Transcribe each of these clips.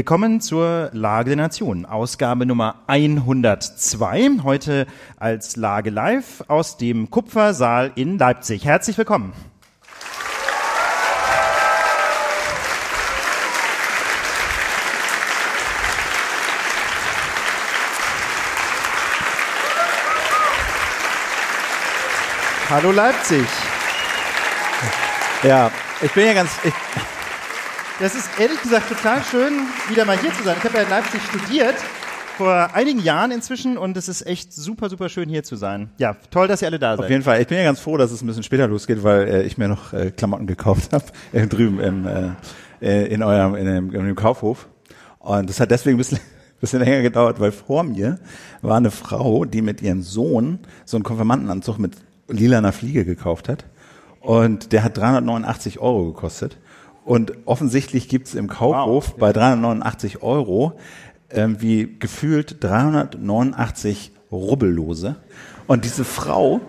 Willkommen zur Lage der Nation, Ausgabe Nummer 102. Heute als Lage live aus dem Kupfersaal in Leipzig. Herzlich willkommen. Hallo Leipzig. Ja, ich bin ja ganz. Ich, Das ist ehrlich gesagt total schön, wieder mal hier zu sein. Ich habe ja in Leipzig studiert, vor einigen Jahren inzwischen, und es ist echt super, super schön hier zu sein. Ja, toll, dass ihr alle da seid. auf jeden Fall. Ich bin ja ganz froh, dass es ein bisschen später losgeht, weil äh, ich mir noch äh, Klamotten gekauft habe äh, drüben im, äh, äh, in eurem in dem, in dem Kaufhof. Und das hat deswegen ein bisschen, bisschen länger gedauert, weil vor mir war eine Frau, die mit ihrem Sohn so einen Konfirmandenanzug mit lilaner Fliege gekauft hat. Und der hat 389 Euro gekostet. Und offensichtlich gibt's im Kaufhof bei 389 Euro ähm, wie gefühlt 389 Rubbellose. Und diese Frau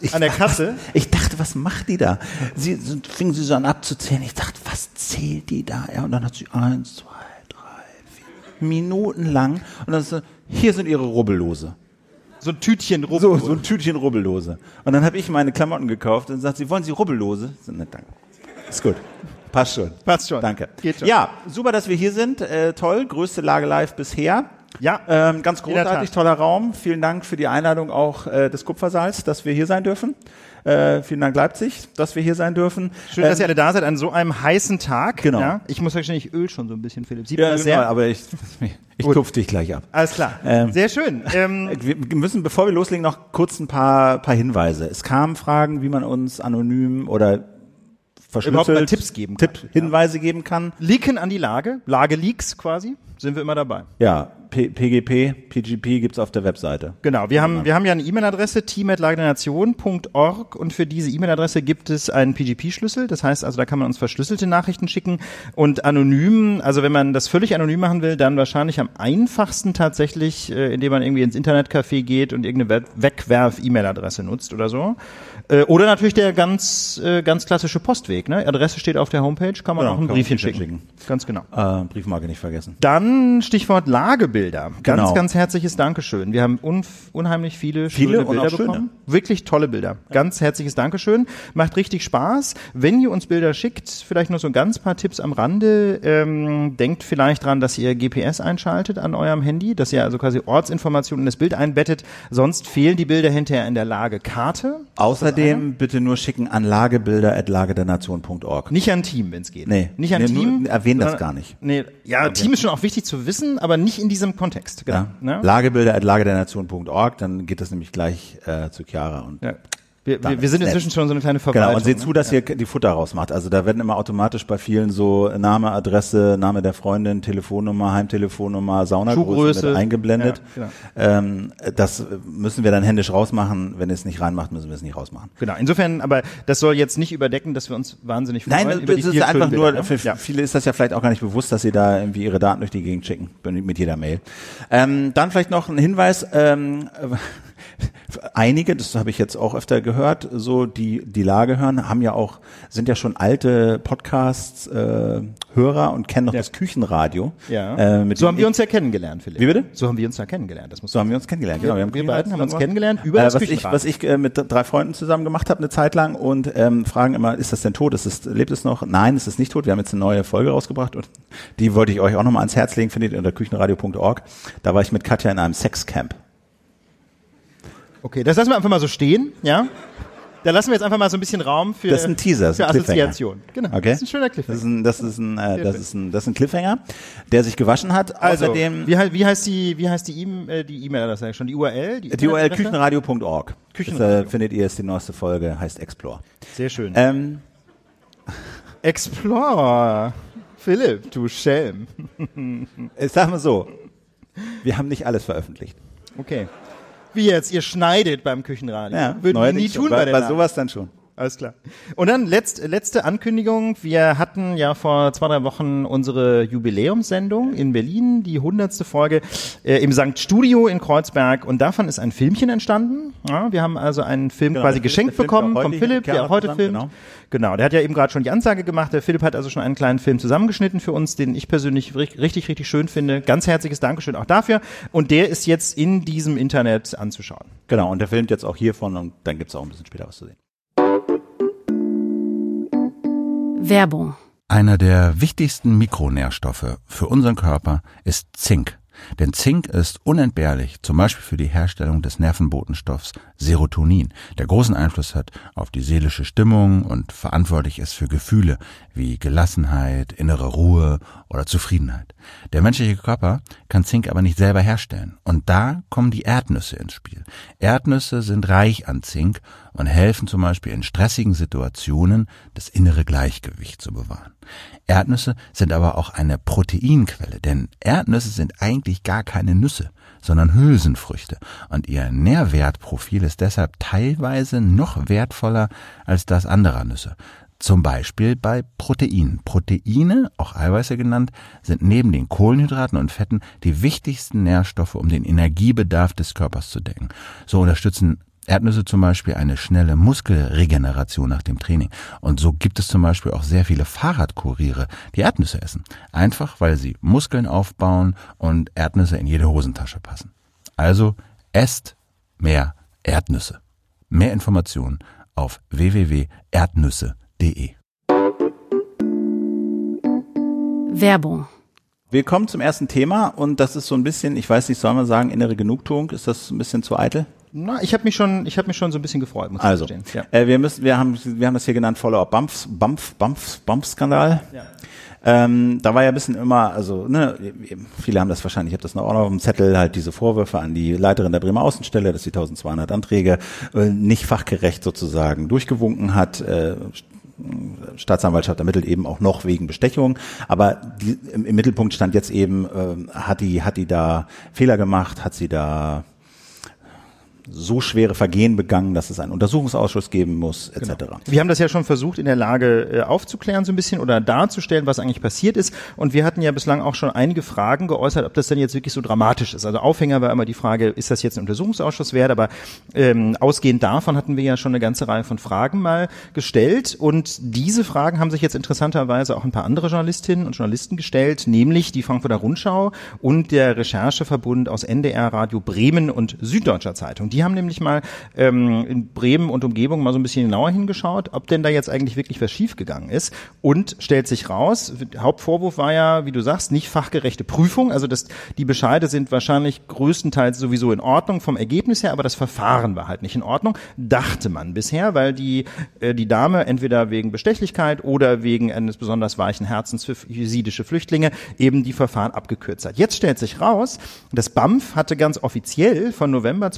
ich An der Kasse? Ich dachte, was macht die da? Sie fing sie so an abzuzählen. Ich dachte, was zählt die da? Ja, und dann hat sie eins, zwei, drei, vier Minuten lang. Und dann so, hier sind ihre Rubbellose. So ein Tütchen rum. So, so ein Tütchen Rubbellose. Und dann habe ich meine Klamotten gekauft und sagt sie, wollen Sie Rubbellose? So, ne, danke. Ist gut. Passt schon. Passt schon. Danke. Geht schon. Ja, super, dass wir hier sind. Äh, toll. Größte Lage live bisher. Ja. Ähm, ganz großartig, toller Raum. Vielen Dank für die Einladung auch äh, des Kupfersaals, dass wir hier sein dürfen. Äh, vielen Dank Leipzig, dass wir hier sein dürfen. Schön, dass ihr alle da seid an so einem heißen Tag. Genau. Ja, ich muss wahrscheinlich ich öl schon so ein bisschen, Philipp. Sieht ja, man sehr, sehr. aber ich, ich Gut. tupf dich gleich ab. Alles klar. Ähm, sehr schön. Ähm, Wir müssen, bevor wir loslegen, noch kurz ein paar, paar Hinweise. Es kamen Fragen, wie man uns anonym oder Überhaupt mal Tipps geben kann. Tipp, Hinweise geben kann. Leaken an die Lage, Lage-Leaks quasi, sind wir immer dabei. Ja, P PGP, PGP gibt's auf der Webseite. Genau, wir haben, wir haben ja eine E-Mail-Adresse, team.lagernation.org und für diese E-Mail-Adresse gibt es einen PGP-Schlüssel. Das heißt also, da kann man uns verschlüsselte Nachrichten schicken und anonym, also wenn man das völlig anonym machen will, dann wahrscheinlich am einfachsten tatsächlich, äh, indem man irgendwie ins Internetcafé geht und irgendeine Wegwerf-E-Mail-Adresse nutzt oder so. Äh, Oder natürlich der ganz, äh, ganz klassische Postweg. Ne? Adresse steht auf der Homepage, kann man Genau, auch ein Briefchen Briefchen schicken. Ganz genau. Äh, Briefmarke nicht vergessen. Dann Stichwort Lagebilder. Ganz, Genau. ganz herzliches Dankeschön. Wir haben unheimlich viele, Viele schöne Bilder auch schöne. bekommen. Wirklich tolle Bilder. Ganz herzliches Dankeschön. Macht richtig Spaß. Wenn ihr uns Bilder schickt, vielleicht noch so ein ganz paar Tipps am Rande. Ähm, denkt vielleicht dran, dass ihr GPS einschaltet an eurem Handy, dass ihr also quasi Ortsinformationen in das Bild einbettet. Sonst fehlen die Bilder hinterher in der Lagekarte. Außerdem bitte nur schicken an lagebilder.lagedernation.org. Nicht an Team, wenn es geht. Nee. Nicht an Nee, nur- Team. erwähnen das gar nicht. Nee, ja, Team ist schon auch wichtig zu wissen, aber nicht in diesem Kontext. Genau. Ja? Ne? Lagebilder.lagedernation.org, dann geht das nämlich gleich äh, zu Chiara. Und Ja. Wir, wir, wir sind inzwischen nett. schon so eine kleine Verwaltung. Genau, und seht ne? zu, dass ihr die Futter rausmacht. Also da werden immer automatisch bei vielen so Name, Adresse, Name der Freundin, Telefonnummer, Heimtelefonnummer, Saunagröße eingeblendet. Ja, genau. ähm, das müssen wir dann händisch rausmachen. Wenn ihr es nicht reinmacht, müssen wir es nicht rausmachen. Genau, insofern, aber das soll jetzt nicht überdecken, dass wir uns wahnsinnig freuen. Nein, über das ist einfach nur, Bilder, für ne? ja. viele ist das ja vielleicht auch gar nicht bewusst, dass sie da irgendwie ihre Daten durch die Gegend schicken, mit jeder Mail. Ähm, dann vielleicht noch ein Hinweis, ähm, einige, das habe ich jetzt auch öfter gehört, so die die Lage hören, haben ja auch, sind ja schon alte Podcasts äh, Hörer und kennen noch Ja. das Küchenradio. Ja. Äh, so haben wir uns ja kennengelernt, Philipp. Wie bitte? So haben wir uns ja kennengelernt. Das muss so haben wir uns kennengelernt. Genau, Wir- haben wir beiden haben uns kennengelernt über das äh, was ich, Küchenradio. was ich äh, mit drei Freunden zusammen gemacht habe, eine Zeit lang und ähm, fragen immer, ist das denn tot? Ist es, lebt es noch? Nein, es ist nicht tot. Wir haben jetzt eine neue Folge rausgebracht und die wollte ich euch auch nochmal ans Herz legen, findet ihr unter küchenradio.org. Da war ich mit Katja in einem Sexcamp. Okay, das lassen wir einfach mal so stehen, ja? Da lassen wir jetzt einfach mal so ein bisschen Raum für, Das ist ein Teaser, das ist ein. Assoziation. Genau, Okay. das ist ein schöner Das Cliffhanger. ist ein, das ist ein, äh, das ist ein, das ist ein Cliffhanger, der sich gewaschen hat. Also, Außerdem wie, hei- wie heißt die, wie heißt die E- äh, die E-Mail-Adresse eigentlich schon? Die URL? die URL küchenradio.org. Küchenradio. Das, äh, findet ihr, ist die neueste Folge, heißt Explore. Sehr schön. Ähm, Explorer. Philipp, du Schelm. ich sag mal so, wir haben nicht alles veröffentlicht. Okay. Wie jetzt? Ihr schneidet beim Küchenradio. Würden wir nie tun bei, bei der bei sowas dann schon. Alles klar. Und dann letzt, letzte Ankündigung. Wir hatten ja vor zwei, drei Wochen unsere Jubiläumssendung in Berlin, die hundertste Folge äh, im Sankt Studio in Kreuzberg. Und davon ist ein Filmchen entstanden. Ja, wir haben also einen Film Genau, quasi geschenkt Film, bekommen vom heute Philipp, der heute zusammen, filmt. genau. Genau, der hat ja eben gerade schon die Ansage gemacht. Der Philipp hat also schon einen kleinen Film zusammengeschnitten für uns, den ich persönlich ri- richtig, richtig schön finde. Ganz herzliches Dankeschön auch dafür. Und der ist jetzt in diesem Internet anzuschauen. Genau, und der filmt jetzt auch hiervon und dann gibt's auch ein bisschen später was zu sehen. Werbung. Einer der wichtigsten Mikronährstoffe für unseren Körper ist Zink. Denn Zink ist unentbehrlich, zum Beispiel für die Herstellung des Nervenbotenstoffs Serotonin, der großen Einfluss hat auf die seelische Stimmung und verantwortlich ist für Gefühle wie Gelassenheit, innere Ruhe oder Zufriedenheit. Der menschliche Körper kann Zink aber nicht selber herstellen. Und da kommen die Erdnüsse ins Spiel. Erdnüsse sind reich an Zink und helfen zum Beispiel in stressigen Situationen, das innere Gleichgewicht zu bewahren. Erdnüsse sind aber auch eine Proteinquelle, denn Erdnüsse sind eigentlich gar keine Nüsse, sondern Hülsenfrüchte und ihr Nährwertprofil ist deshalb teilweise noch wertvoller als das anderer Nüsse. Zum Beispiel bei Proteinen. Proteine, auch Eiweiße genannt, sind neben den Kohlenhydraten und Fetten die wichtigsten Nährstoffe, um den Energiebedarf des Körpers zu decken. So unterstützen Erdnüsse zum Beispiel eine schnelle Muskelregeneration nach dem Training. Und so gibt es zum Beispiel auch sehr viele Fahrradkuriere, die Erdnüsse essen. Einfach weil sie Muskeln aufbauen und Erdnüsse in jede Hosentasche passen. Also esst mehr Erdnüsse. Mehr Informationen auf www.erdnüsse.de. Werbung. Wir kommen zum ersten Thema und das ist so ein bisschen, ich weiß nicht, soll man sagen, innere Genugtuung? Ist das ein bisschen zu eitel? Na, ich habe mich schon, ich habe mich schon so ein bisschen gefreut, muss Also, ich gestehen. äh, wir müssen, wir haben, wir haben das hier genannt Follow-up Bumps, Bump, Bumps, Bump-Skandal. Ja. Ähm, da war ja ein bisschen immer, also ne, viele haben das wahrscheinlich, ich habe das noch auch noch auf dem Zettel, halt diese Vorwürfe an die Leiterin der Bremer Außenstelle, dass sie 1200 Anträge äh, nicht fachgerecht sozusagen durchgewunken hat. Äh, Staatsanwaltschaft ermittelt eben auch noch wegen Bestechung, aber die, im, im Mittelpunkt stand jetzt eben, äh, hat die hat die da Fehler gemacht, hat sie da so schwere Vergehen begangen, dass es einen Untersuchungsausschuss geben muss, etc. Wir haben das ja schon versucht, in der Lage äh, aufzuklären so ein bisschen oder darzustellen, was eigentlich passiert ist. Und wir hatten ja bislang auch schon einige Fragen geäußert, ob das denn jetzt wirklich so dramatisch ist. Also Aufhänger war immer die Frage, ist das jetzt ein Untersuchungsausschuss wert? Aber ähm, ausgehend davon hatten wir ja schon eine ganze Reihe von Fragen mal gestellt. Und diese Fragen haben sich jetzt interessanterweise auch ein paar andere Journalistinnen und Journalisten gestellt, nämlich die Frankfurter Rundschau und der Rechercheverbund aus NDR, Radio Bremen und Süddeutscher Zeitung. Die haben nämlich mal ähm, in Bremen und Umgebung mal so ein bisschen genauer hingeschaut, ob denn da jetzt eigentlich wirklich was schiefgegangen ist. Und stellt sich raus, Hauptvorwurf war ja, wie du sagst, nicht fachgerechte Prüfung. Also das, die Bescheide sind wahrscheinlich größtenteils sowieso in Ordnung vom Ergebnis her, aber das Verfahren war halt nicht in Ordnung, dachte man bisher, weil die, äh, die Dame entweder wegen Bestechlichkeit oder wegen eines besonders weichen Herzens für jesidische Flüchtlinge eben die Verfahren abgekürzt hat. Jetzt stellt sich raus, das BAMF hatte ganz offiziell von November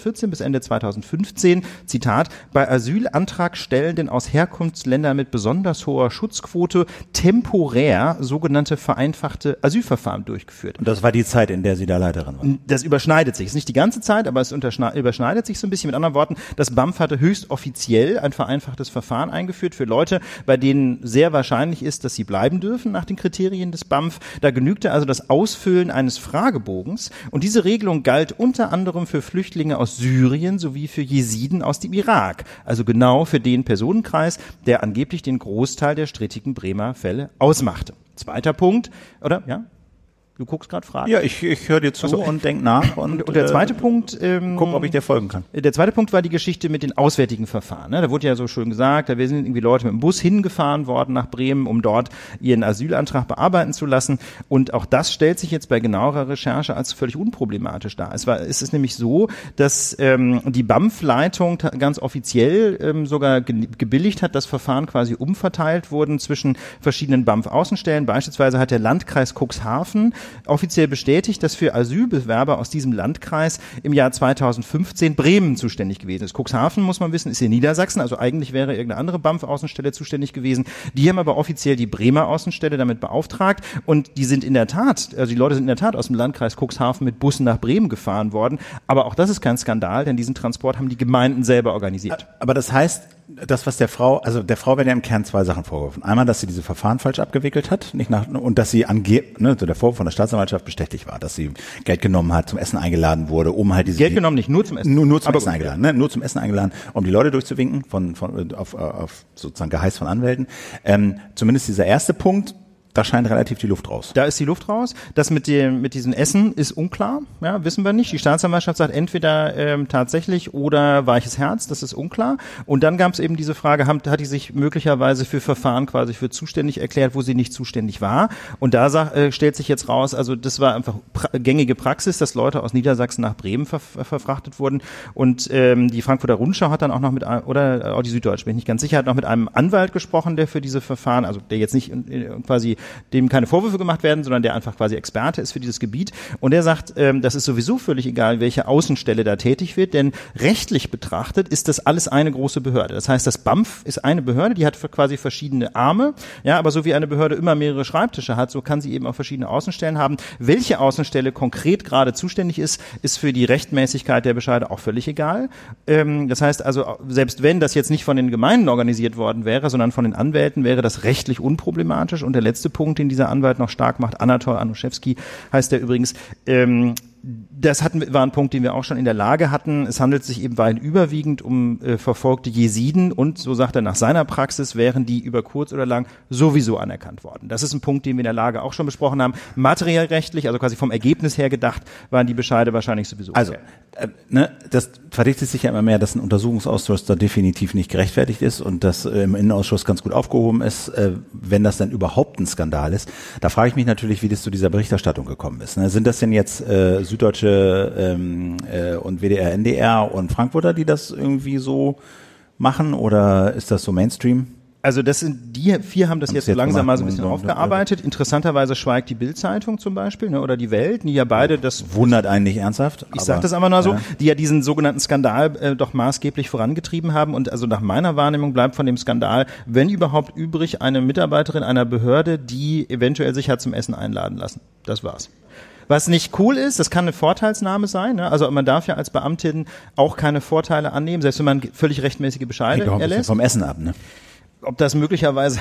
2014 bis Ende 2015, Zitat, bei Asylantragstellenden aus Herkunftsländern mit besonders hoher Schutzquote temporär sogenannte vereinfachte Asylverfahren durchgeführt. Und das war die Zeit, in der sie da Leiterin war. Das überschneidet sich. Es ist nicht die ganze Zeit, aber es überschneidet sich so ein bisschen. Mit anderen Worten, das BAMF hatte höchst offiziell ein vereinfachtes Verfahren eingeführt für Leute, bei denen sehr wahrscheinlich ist, dass sie bleiben dürfen nach den Kriterien des BAMF. Da genügte also das Ausfüllen eines Fragebogens. Und diese Regelung galt unter anderem für Flüchtlinge aus Syrien sowie für Jesiden aus dem Irak. Also genau für den Personenkreis, der angeblich den Großteil der strittigen Bremer Fälle ausmachte. Zweiter Punkt, oder? Ja? Du guckst gerade Fragen? Ja, ich, ich höre dir zu so. und denk nach und, Und, der zweite äh, Punkt, ähm, gucken, ob ich dir folgen kann. der zweite Punkt war die Geschichte mit den auswärtigen Verfahren. Ne? Da wurde ja so schön gesagt, da sind irgendwie Leute mit dem Bus hingefahren worden nach Bremen, um dort ihren Asylantrag bearbeiten zu lassen. Und auch das stellt sich jetzt bei genauerer Recherche als völlig unproblematisch dar. Es war, es ist nämlich so, dass ähm, die BAMF-Leitung ganz offiziell ähm, sogar ge gebilligt hat, dass Verfahren quasi umverteilt wurden zwischen verschiedenen BAMF-Außenstellen. Beispielsweise hat der Landkreis Cuxhaven offiziell bestätigt, dass für Asylbewerber aus diesem Landkreis im Jahr 2015 Bremen zuständig gewesen ist. Cuxhaven, muss man wissen, ist in Niedersachsen, also eigentlich wäre irgendeine andere BAMF-Außenstelle zuständig gewesen. Die haben aber offiziell die Bremer Außenstelle damit beauftragt und die sind in der Tat, also die Leute sind in der Tat aus dem Landkreis Cuxhaven mit Bussen nach Bremen gefahren worden. Aber auch das ist kein Skandal, denn diesen Transport haben die Gemeinden selber organisiert. Aber das heißt, das, was der Frau, also der Frau werden ja im Kern zwei Sachen vorgeworfen. Einmal, dass sie diese Verfahren falsch abgewickelt hat, nicht nach, und dass sie ange, ne, so der Vorwurf von der Staatsanwaltschaft bestechlich war, dass sie Geld genommen hat, zum Essen eingeladen wurde, um halt diese Geld genommen nicht, nur zum Essen. nur, nur zum Essen eingeladen, ne? nur zum Essen eingeladen, um die Leute durchzuwinken von, von auf, auf sozusagen Geheiß von Anwälten. Ähm, zumindest dieser erste Punkt, da scheint relativ die Luft raus. Da ist die Luft raus. Das mit dem mit diesem Essen ist unklar. Ja, wissen wir nicht. Die Staatsanwaltschaft sagt entweder ähm, tatsächlich oder weiches Herz. Das ist unklar. Und dann gab es eben diese Frage: haben, Hat die sich möglicherweise für Verfahren quasi für zuständig erklärt, wo sie nicht zuständig war? Und da sag, äh, stellt sich jetzt raus: Also das war einfach pra gängige Praxis, dass Leute aus Niedersachsen nach Bremen ver verfrachtet wurden. Und ähm, die Frankfurter Rundschau hat dann auch noch mit oder auch die Süddeutsche, bin ich nicht ganz sicher, hat noch mit einem Anwalt gesprochen, der für diese Verfahren, also der jetzt nicht äh, quasi dem keine Vorwürfe gemacht werden, sondern der einfach quasi Experte ist für dieses Gebiet. Und der sagt, ähm, das ist sowieso völlig egal, welche Außenstelle da tätig wird, denn rechtlich betrachtet ist das alles eine große Behörde. Das heißt, das BAMF ist eine Behörde, die hat quasi verschiedene Arme, ja, aber so wie eine Behörde immer mehrere Schreibtische hat, so kann sie eben auch verschiedene Außenstellen haben. Welche Außenstelle konkret gerade zuständig ist, ist für die Rechtmäßigkeit der Bescheide auch völlig egal. Ähm, das heißt also, selbst wenn das jetzt nicht von den Gemeinden organisiert worden wäre, sondern von den Anwälten, wäre das rechtlich unproblematisch. Und der letzte Punkt, den dieser Anwalt noch stark macht, Anatol Anuszewski heißt der übrigens, ähm, das hatten, war ein Punkt, den wir auch schon in der Lage hatten. Es handelt sich eben weit überwiegend um äh, verfolgte Jesiden und, so sagt er, nach seiner Praxis wären die über kurz oder lang sowieso anerkannt worden. Das ist ein Punkt, den wir in der Lage auch schon besprochen haben. Materiell rechtlich, also quasi vom Ergebnis her gedacht, waren die Bescheide wahrscheinlich sowieso. Also, okay. Äh, ne, das verdichtet sich ja immer mehr, dass ein Untersuchungsausschuss da definitiv nicht gerechtfertigt ist und das äh, im Innenausschuss ganz gut aufgehoben ist, äh, wenn das dann überhaupt ein Skandal ist. Da frage ich mich natürlich, wie das zu dieser Berichterstattung gekommen ist. Ne? Sind das denn jetzt äh, Süddeutsche ähm, äh, und WDR, NDR und Frankfurter, die das irgendwie so machen oder ist das so Mainstream? Also das sind die vier haben das Haben jetzt so jetzt langsam mal so ein bisschen aufgearbeitet. Interessanterweise schweigt die Bild-Zeitung zum Beispiel ne, oder die Welt, die ja beide das Wundert eigentlich ernsthaft. Ich sage das aber nur so, die ja diesen sogenannten Skandal äh, doch maßgeblich vorangetrieben haben. Und also nach meiner Wahrnehmung bleibt von dem Skandal, wenn überhaupt übrig, eine Mitarbeiterin einer Behörde, die eventuell sich hat zum Essen einladen lassen. Das war's. Was nicht cool ist, das kann eine Vorteilsnahme sein. Ne? Also man darf ja als Beamtin auch keine Vorteile annehmen, selbst wenn man völlig rechtmäßige Bescheide Hängt erlässt. vom Essen ab, ne? Ob das möglicherweise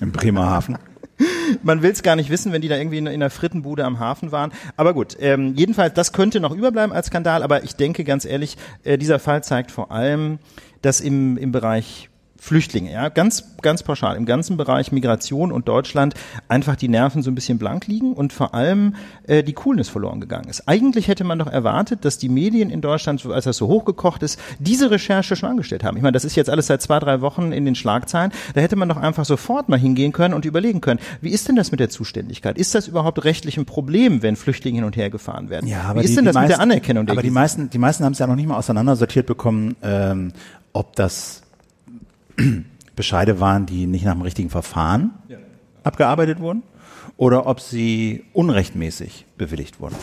Im Bremerhaven. man will es gar nicht wissen, wenn die da irgendwie in, in einer Frittenbude am Hafen waren. Aber gut, ähm, jedenfalls, das könnte noch überbleiben als Skandal, aber ich denke ganz ehrlich, äh, dieser Fall zeigt vor allem, dass im, im Bereich Flüchtlinge, ja, ganz, ganz pauschal, im ganzen Bereich Migration und Deutschland einfach die Nerven so ein bisschen blank liegen und vor allem äh, die Coolness verloren gegangen ist. Eigentlich hätte man doch erwartet, dass die Medien in Deutschland, so- als das so hochgekocht ist, diese Recherche schon angestellt haben. Ich meine, das ist jetzt alles seit zwei, drei Wochen in den Schlagzeilen. Da hätte man doch einfach sofort mal hingehen können und überlegen können, wie ist denn das mit der Zuständigkeit? Ist das überhaupt rechtlich ein Problem, wenn Flüchtlinge hin und her gefahren werden? Ja, aber wie ist die, denn das die mit der meisten- Anerkennung der Aber die meisten, die meisten haben es ja noch nicht mal auseinandersortiert bekommen, ähm, ob das Bescheide waren, die nicht nach dem richtigen Verfahren abgearbeitet wurden oder ob sie unrechtmäßig bewilligt wurden.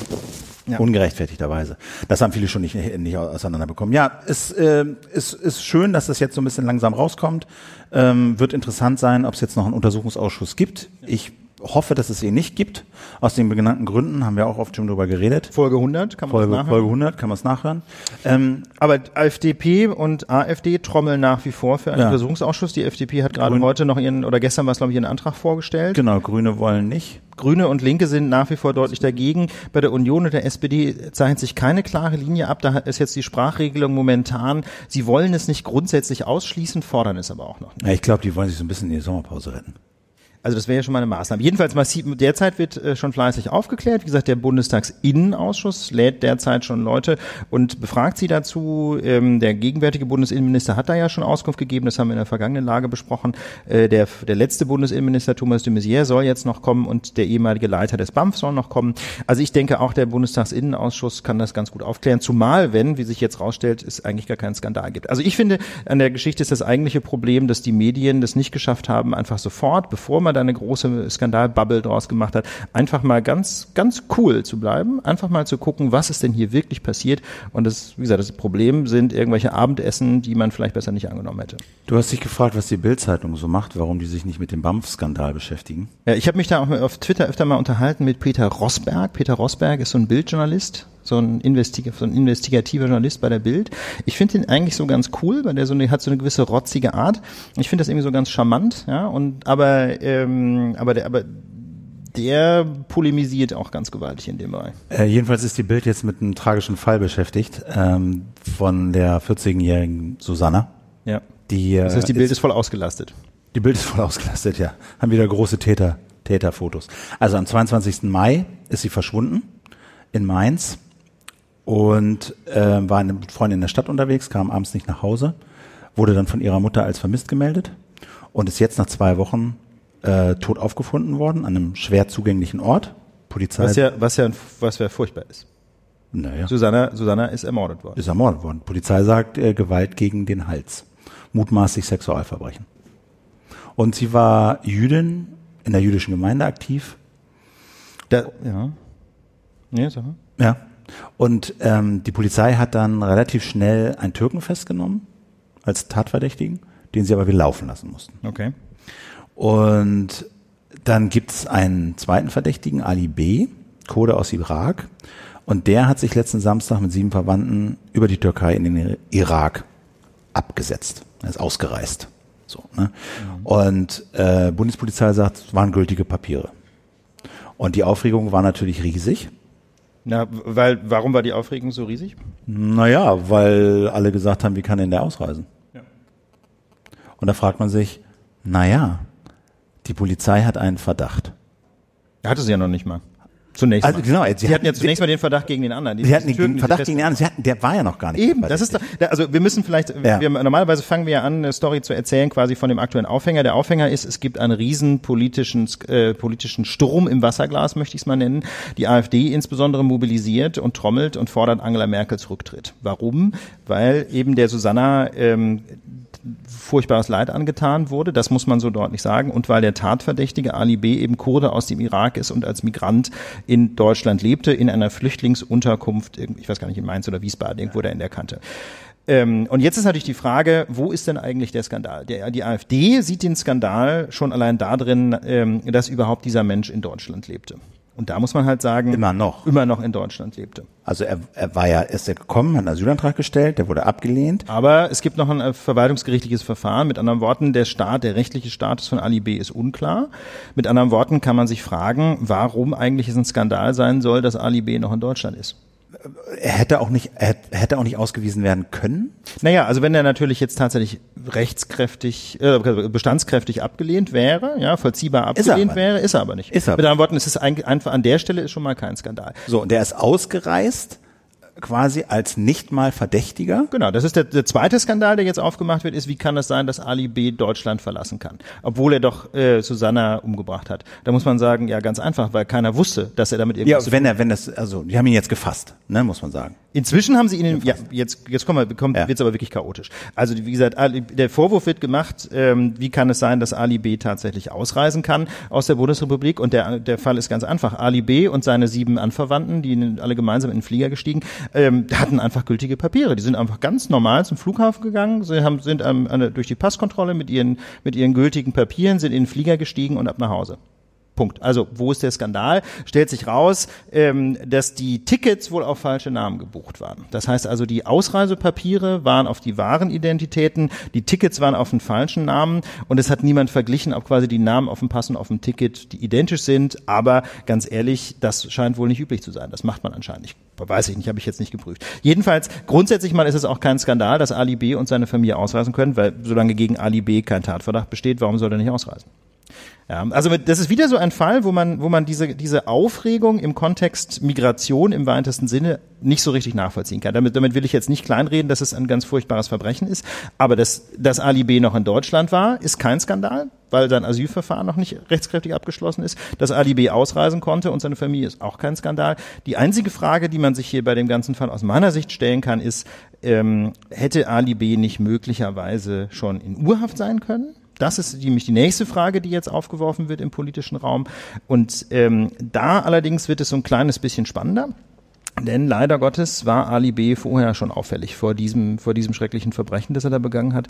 Ja. Ungerechtfertigterweise. Das haben viele schon nicht, nicht auseinanderbekommen. Ja, es äh, ist, ist schön, dass das jetzt so ein bisschen langsam rauskommt. Ähm, wird interessant sein, ob es jetzt noch einen Untersuchungsausschuss gibt. Ich hoffe, dass es ihn nicht gibt. Aus den genannten Gründen haben wir auch oft schon drüber geredet. Folge 100 kann man Folge, nachhören. Folge 100 kann man es nachhören. Ähm, Aber FDP und AfD trommeln nach wie vor für einen Ja. Untersuchungsausschuss. Die FDP hat gerade heute noch ihren, oder gestern war es glaube ich, ihren Antrag vorgestellt. genau, Grüne wollen nicht. Grüne und Linke sind nach wie vor deutlich dagegen. Bei der Union und der SPD zeichnet sich keine klare Linie ab. Da ist jetzt die Sprachregelung momentan. Sie wollen es nicht grundsätzlich ausschließen, fordern es aber auch noch nicht. Ja, ich glaube, die wollen sich so ein bisschen in die Sommerpause retten. Also das wäre ja schon mal eine Maßnahme. Jedenfalls massiv, derzeit wird äh, schon fleißig aufgeklärt. Wie gesagt, der Bundestagsinnenausschuss lädt derzeit schon Leute und befragt sie dazu. Ähm, der gegenwärtige Bundesinnenminister hat da ja schon Auskunft gegeben. Das haben wir in der vergangenen Lage besprochen. Äh, der, der letzte Bundesinnenminister Thomas de Maizière soll jetzt noch kommen und der ehemalige Leiter des BAMF soll noch kommen. Also ich denke auch der Bundestagsinnenausschuss kann das ganz gut aufklären. Zumal, wenn, wie sich jetzt rausstellt, es eigentlich gar keinen Skandal gibt. Also ich finde, an der Geschichte ist das eigentliche Problem, dass die Medien das nicht geschafft haben, einfach sofort, bevor man da eine große Skandalbubble draus gemacht hat, einfach mal ganz, ganz cool zu bleiben, einfach mal zu gucken, was ist denn hier wirklich passiert. Und das, wie gesagt, das Problem sind irgendwelche Abendessen, die man vielleicht besser nicht angenommen hätte. Du hast dich gefragt, was die Bild-Zeitung so macht, warum die sich nicht mit dem BAMF-Skandal beschäftigen. Ja, ich habe mich da auch auf Twitter öfter mal unterhalten mit Peter Rosberg. Peter Rosberg ist so ein Bildjournalist, so ein, Investiga so ein investigativer Journalist bei der Bild. Ich finde ihn eigentlich so ganz cool, weil der so eine, hat so eine gewisse rotzige Art. Ich finde das irgendwie so ganz charmant, ja. Und aber ähm, aber der aber der polemisiert auch ganz gewaltig in dem Bereich. Äh, jedenfalls ist die Bild jetzt mit einem tragischen Fall beschäftigt ähm, von der 14-jährigen Susanna. Ja. Die, äh, Das heißt, die Bild ist voll ausgelastet. Die Bild ist voll ausgelastet, ja. Haben wieder große Täter, Täterfotos. Also am 22. Mai ist sie verschwunden in Mainz und äh, war mit Freunden in der Stadt unterwegs, kam abends nicht nach Hause, wurde dann von ihrer Mutter als vermisst gemeldet und ist jetzt nach zwei Wochen äh, tot aufgefunden worden an einem schwer zugänglichen Ort. Polizei Was ja, was ja, was ja furchtbar ist. naja, Susanna, Susanna ist ermordet worden. ist ermordet worden. Polizei sagt äh, Gewalt gegen den Hals. Mutmaßlich Sexualverbrechen. Und sie war Jüdin, in der jüdischen Gemeinde aktiv. Da, ja. Nee, sag mal. Ja. Und ähm, die Polizei hat dann relativ schnell einen Türken festgenommen als Tatverdächtigen, den sie aber wieder laufen lassen mussten. Okay. Und dann gibt's einen zweiten Verdächtigen, Ali B., Kurde aus Irak. Und der hat sich letzten Samstag mit sieben Verwandten über die Türkei in den Irak abgesetzt. Er ist ausgereist. So, ne? Und äh, Bundespolizei sagt, es waren gültige Papiere. Und die Aufregung war natürlich riesig. Na, weil, warum war die Aufregung so riesig? Naja, weil alle gesagt haben, wie kann denn der ausreisen? Ja. Und da fragt man sich, naja, die Polizei hat einen Verdacht. Er hatte sie ja noch nicht mal. Zunächst Also mal. genau, sie Sie, hatten- ja zunächst mal den Verdacht gegen den anderen. Sie hatten Türken, den die Verdacht sie gegen den anderen, sie hatten, der war ja noch gar nicht. Eben, das ist da- also wir müssen vielleicht, Ja. wir, normalerweise fangen wir ja an, eine Story zu erzählen, quasi von dem aktuellen Aufhänger. Der Aufhänger ist, es gibt einen riesen politischen, äh, politischen Sturm im Wasserglas, möchte ich es mal nennen. Die AfD insbesondere mobilisiert und trommelt und fordert Angela Merkels Rücktritt. Warum? Weil eben der Susanna ähm, furchtbares Leid angetan wurde, das muss man so deutlich sagen, und weil der Tatverdächtige Ali B. eben Kurde aus dem Irak ist und als Migrant in Deutschland lebte, in einer Flüchtlingsunterkunft, ich weiß gar nicht, in Mainz oder Wiesbaden, irgendwo da in der Kante. Ähm, und jetzt ist natürlich die Frage, wo ist denn eigentlich der Skandal? Der, die AfD sieht den Skandal schon allein darin, ähm, dass überhaupt dieser Mensch in Deutschland lebte. Und da muss man halt sagen, Immer noch. immer noch in Deutschland lebte. Also er, er war ja, ist er gekommen, hat einen Asylantrag gestellt, der wurde abgelehnt. Aber es gibt noch ein äh, verwaltungsgerichtliches Verfahren. Mit anderen Worten, der Staat, der rechtliche Status von Ali B. ist unklar. Mit anderen Worten kann man sich fragen, warum eigentlich es ein Skandal sein soll, dass Ali B. noch in Deutschland ist. Er hätte auch nicht, er hätte auch nicht ausgewiesen werden können. Naja, also wenn er natürlich jetzt tatsächlich rechtskräftig, äh, bestandskräftig abgelehnt wäre, ja, vollziehbar Ist abgelehnt aber wäre, ist er aber nicht. Ist er Mit anderen Worten, es ist ein- einfach an der Stelle ist schon mal kein Skandal. So, und der ist ausgereist, quasi als nicht mal Verdächtiger. Genau, das ist der, der zweite Skandal, der jetzt aufgemacht wird, ist, wie kann es sein, dass Ali B. Deutschland verlassen kann, obwohl er doch äh, Susanna umgebracht hat. Da muss man sagen, ja, ganz einfach, weil keiner wusste, dass er damit Ja, irgendwas wenn er, wenn das, also, die haben ihn jetzt gefasst, ne, muss man sagen. Inzwischen haben sie ihn, ja, jetzt, jetzt kommen wir, kommt, Ja. wird's aber wirklich chaotisch. Also, wie gesagt, der Vorwurf wird gemacht, ähm, wie kann es sein, dass Ali B. tatsächlich ausreisen kann aus der Bundesrepublik? Und der, der Fall ist ganz einfach. Ali B. und seine sieben Anverwandten, die alle gemeinsam in den Flieger gestiegen, ähm, hatten einfach gültige Papiere. Die sind einfach ganz normal zum Flughafen gegangen, sie haben, sind ähm, durch die Passkontrolle mit ihren, mit ihren gültigen Papieren, sind in den Flieger gestiegen und ab nach Hause. Punkt. Also wo ist der Skandal? Stellt sich raus, ähm, dass die Tickets wohl auf falsche Namen gebucht waren. Das heißt also, die Ausreisepapiere waren auf die wahren Identitäten, die Tickets waren auf den falschen Namen und es hat niemand verglichen, ob quasi die Namen auf dem Pass und auf dem Ticket die identisch sind. Aber ganz ehrlich, das scheint wohl nicht üblich zu sein. Das macht man anscheinend nicht. Weiß ich nicht, habe ich jetzt nicht geprüft. Jedenfalls, grundsätzlich mal ist es auch kein Skandal, dass Ali B. und seine Familie ausreisen können, weil solange gegen Ali B. kein Tatverdacht besteht, warum soll er nicht ausreisen? Ja, also das ist wieder so ein Fall, wo man, wo man diese, diese Aufregung im Kontext Migration im weitesten Sinne nicht so richtig nachvollziehen kann. Damit, damit will ich jetzt nicht kleinreden, dass es ein ganz furchtbares Verbrechen ist. Aber dass, dass Ali B. noch in Deutschland war, ist kein Skandal, weil sein Asylverfahren noch nicht rechtskräftig abgeschlossen ist. Dass Ali B. ausreisen konnte und seine Familie ist auch kein Skandal. Die einzige Frage, die man sich hier bei dem ganzen Fall aus meiner Sicht stellen kann, ist, ähm, hätte Ali B. nicht möglicherweise schon in Urhaft sein können? Das ist nämlich die nächste Frage, die jetzt aufgeworfen wird im politischen Raum. Und ähm, da allerdings wird es so ein kleines bisschen spannender. Denn leider Gottes war Ali B. vorher schon auffällig vor diesem, vor diesem schrecklichen Verbrechen, das er da begangen hat.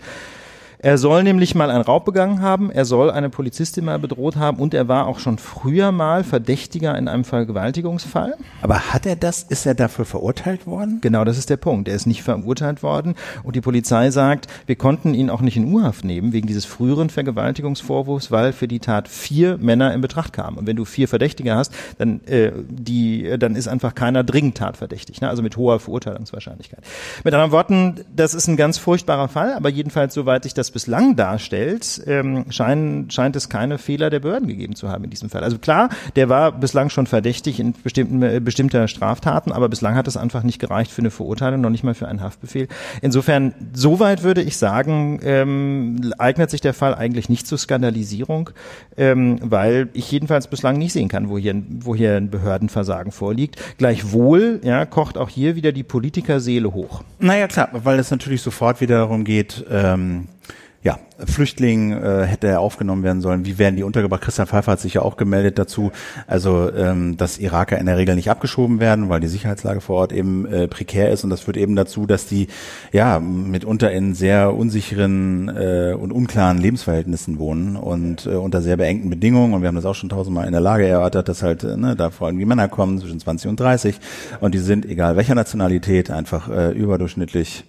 Er soll nämlich mal einen Raub begangen haben, er soll eine Polizistin mal bedroht haben und er war auch schon früher mal Verdächtiger in einem Vergewaltigungsfall. Aber hat er das, ist er dafür verurteilt worden? Genau, das ist der Punkt. Er ist nicht verurteilt worden und die Polizei sagt, wir konnten ihn auch nicht in Urhaft nehmen wegen dieses früheren Vergewaltigungsvorwurfs, weil für die Tat vier Männer in Betracht kamen. Und wenn du vier Verdächtige hast, dann, äh, die, dann ist einfach keiner dringend tatverdächtig, ne? also mit hoher Verurteilungswahrscheinlichkeit. Mit anderen Worten, das ist ein ganz furchtbarer Fall, aber jedenfalls, soweit sich das bislang darstellt, ähm, scheinen, scheint es keine Fehler der Behörden gegeben zu haben in diesem Fall. Also klar, der war bislang schon verdächtig in bestimmten, äh, bestimmter Straftaten, aber bislang hat es einfach nicht gereicht für eine Verurteilung, noch nicht mal für einen Haftbefehl. Insofern, soweit würde ich sagen, ähm, eignet sich der Fall eigentlich nicht zur Skandalisierung, ähm, weil ich jedenfalls bislang nicht sehen kann, wo hier, wo hier ein Behördenversagen vorliegt. Gleichwohl ja, kocht auch hier wieder die Politikerseele hoch. Naja, klar, weil es natürlich sofort wieder darum geht, ähm, ja, Flüchtling äh, hätte er aufgenommen werden sollen. Wie werden die untergebracht? Christian Pfeiffer hat sich ja auch gemeldet dazu, also ähm, dass Iraker in der Regel nicht abgeschoben werden, weil die Sicherheitslage vor Ort eben äh, prekär ist und das führt eben dazu, dass die ja mitunter in sehr unsicheren äh, und unklaren Lebensverhältnissen wohnen und äh, unter sehr beengten Bedingungen. Und wir haben das auch schon tausendmal in der Lage erörtert, dass halt äh, ne, da vor allem die Männer kommen zwischen 20 und 30 und die sind, egal welcher Nationalität, einfach äh, überdurchschnittlich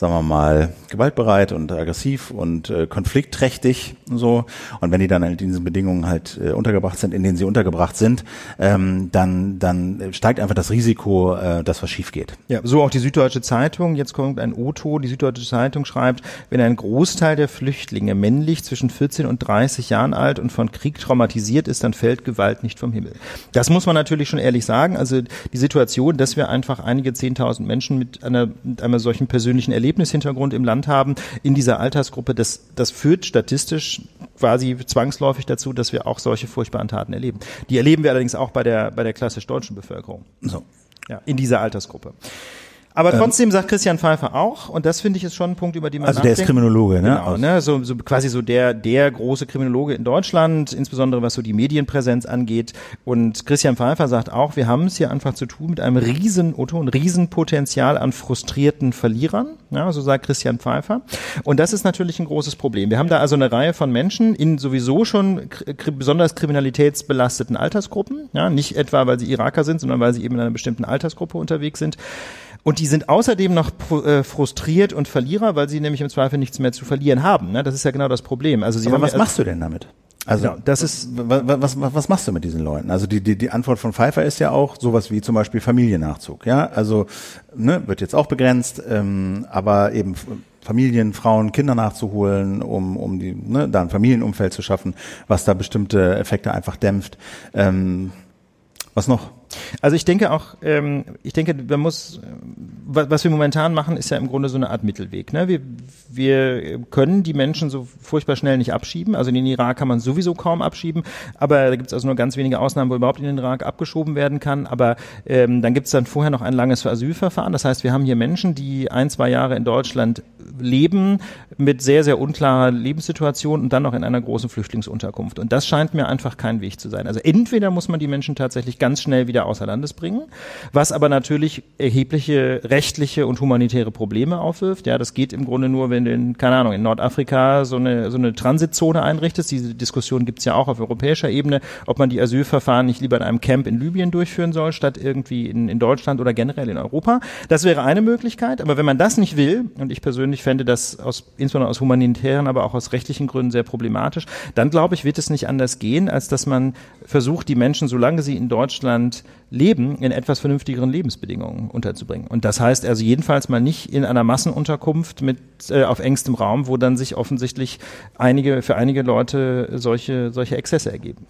sagen wir mal, gewaltbereit und aggressiv und äh, konfliktträchtig so. Und wenn die dann in diesen Bedingungen halt äh, untergebracht sind, in denen sie untergebracht sind, ähm, dann, dann steigt einfach das Risiko, äh, dass was schief geht. Ja, so auch die Süddeutsche Zeitung. Jetzt kommt ein O-To. Die Süddeutsche Zeitung schreibt, wenn ein Großteil der Flüchtlinge männlich zwischen 14 und 30 Jahren alt und von Krieg traumatisiert ist, dann fällt Gewalt nicht vom Himmel. Das muss man natürlich schon ehrlich sagen. Also die Situation, dass wir einfach einige 10.000 Menschen mit einer, mit einem solchen persönlichen Erlebnis Erlebnishintergrund im Land haben in dieser Altersgruppe, das, das führt statistisch quasi zwangsläufig dazu, dass wir auch solche furchtbaren Taten erleben. Die erleben wir allerdings auch bei der, bei der klassisch deutschen Bevölkerung. So. Ja, in dieser Altersgruppe. Aber ähm, trotzdem sagt Christian Pfeiffer auch, und das finde ich ist schon ein Punkt, über den man Also der ist Kriminologe, ne? Genau, ne? So, so quasi so der, der große Kriminologe in Deutschland, insbesondere was so die Medienpräsenz angeht. Und Christian Pfeiffer sagt auch, wir haben es hier einfach zu tun mit einem riesen, Otto, ein Riesenpotenzial an frustrierten Verlierern, ja, so sagt Christian Pfeiffer. Und das ist natürlich ein großes Problem. Wir haben da also eine Reihe von Menschen in sowieso schon besonders kriminalitätsbelasteten Altersgruppen, ja, nicht etwa, weil sie Iraker sind, sondern weil sie eben in einer bestimmten Altersgruppe unterwegs sind. Und die sind außerdem noch äh, frustriert und Verlierer, weil sie nämlich im Zweifel nichts mehr zu verlieren haben. Ne? Das ist ja genau das Problem. Also sie Aber haben was ja, machst du denn damit? Also genau, das ist was, was, was machst du mit diesen Leuten? Also die, die, die Antwort von Pfeiffer ist ja auch sowas wie zum Beispiel Familiennachzug. Ja, also ne, wird jetzt auch begrenzt, ähm, aber eben Familien, Frauen, Kinder nachzuholen, um, um die, ne, da ein Familienumfeld zu schaffen, was da bestimmte Effekte einfach dämpft. Ähm, was noch? Also ich denke auch, ähm, ich denke, man muss, was wir momentan machen, ist ja im Grunde so eine Art Mittelweg. Ne? Wir, wir können die Menschen so furchtbar schnell nicht abschieben. Also in den Irak kann man sowieso kaum abschieben, aber da gibt es also nur ganz wenige Ausnahmen, wo überhaupt in den Irak abgeschoben werden kann. Aber ähm, dann gibt es dann vorher noch ein langes Asylverfahren. Das heißt, wir haben hier Menschen, die ein, zwei Jahre in Deutschland leben, mit sehr, sehr unklarer Lebenssituation und dann noch in einer großen Flüchtlingsunterkunft. Und das scheint mir einfach kein Weg zu sein. Also entweder muss man die Menschen tatsächlich ganz schnell wieder außer Landes bringen, was aber natürlich erhebliche rechtliche und humanitäre Probleme aufwirft. Ja, das geht im Grunde nur, wenn du in, keine Ahnung, in Nordafrika so eine, so eine Transitzone einrichtest. Diese Diskussion gibt's ja auch auf europäischer Ebene, ob man die Asylverfahren nicht lieber in einem Camp in Libyen durchführen soll, statt irgendwie in, in Deutschland oder generell in Europa. Das wäre eine Möglichkeit. Aber wenn man das nicht will, und ich persönlich fände das aus, insbesondere aus humanitären, aber auch aus rechtlichen Gründen sehr problematisch, dann glaube ich, wird es nicht anders gehen, als dass man versucht, die Menschen, solange sie in Deutschland leben, in etwas vernünftigeren Lebensbedingungen unterzubringen. Und das heißt also jedenfalls mal nicht in einer Massenunterkunft mit äh, auf engstem Raum, wo dann sich offensichtlich einige für einige Leute solche solche Exzesse ergeben.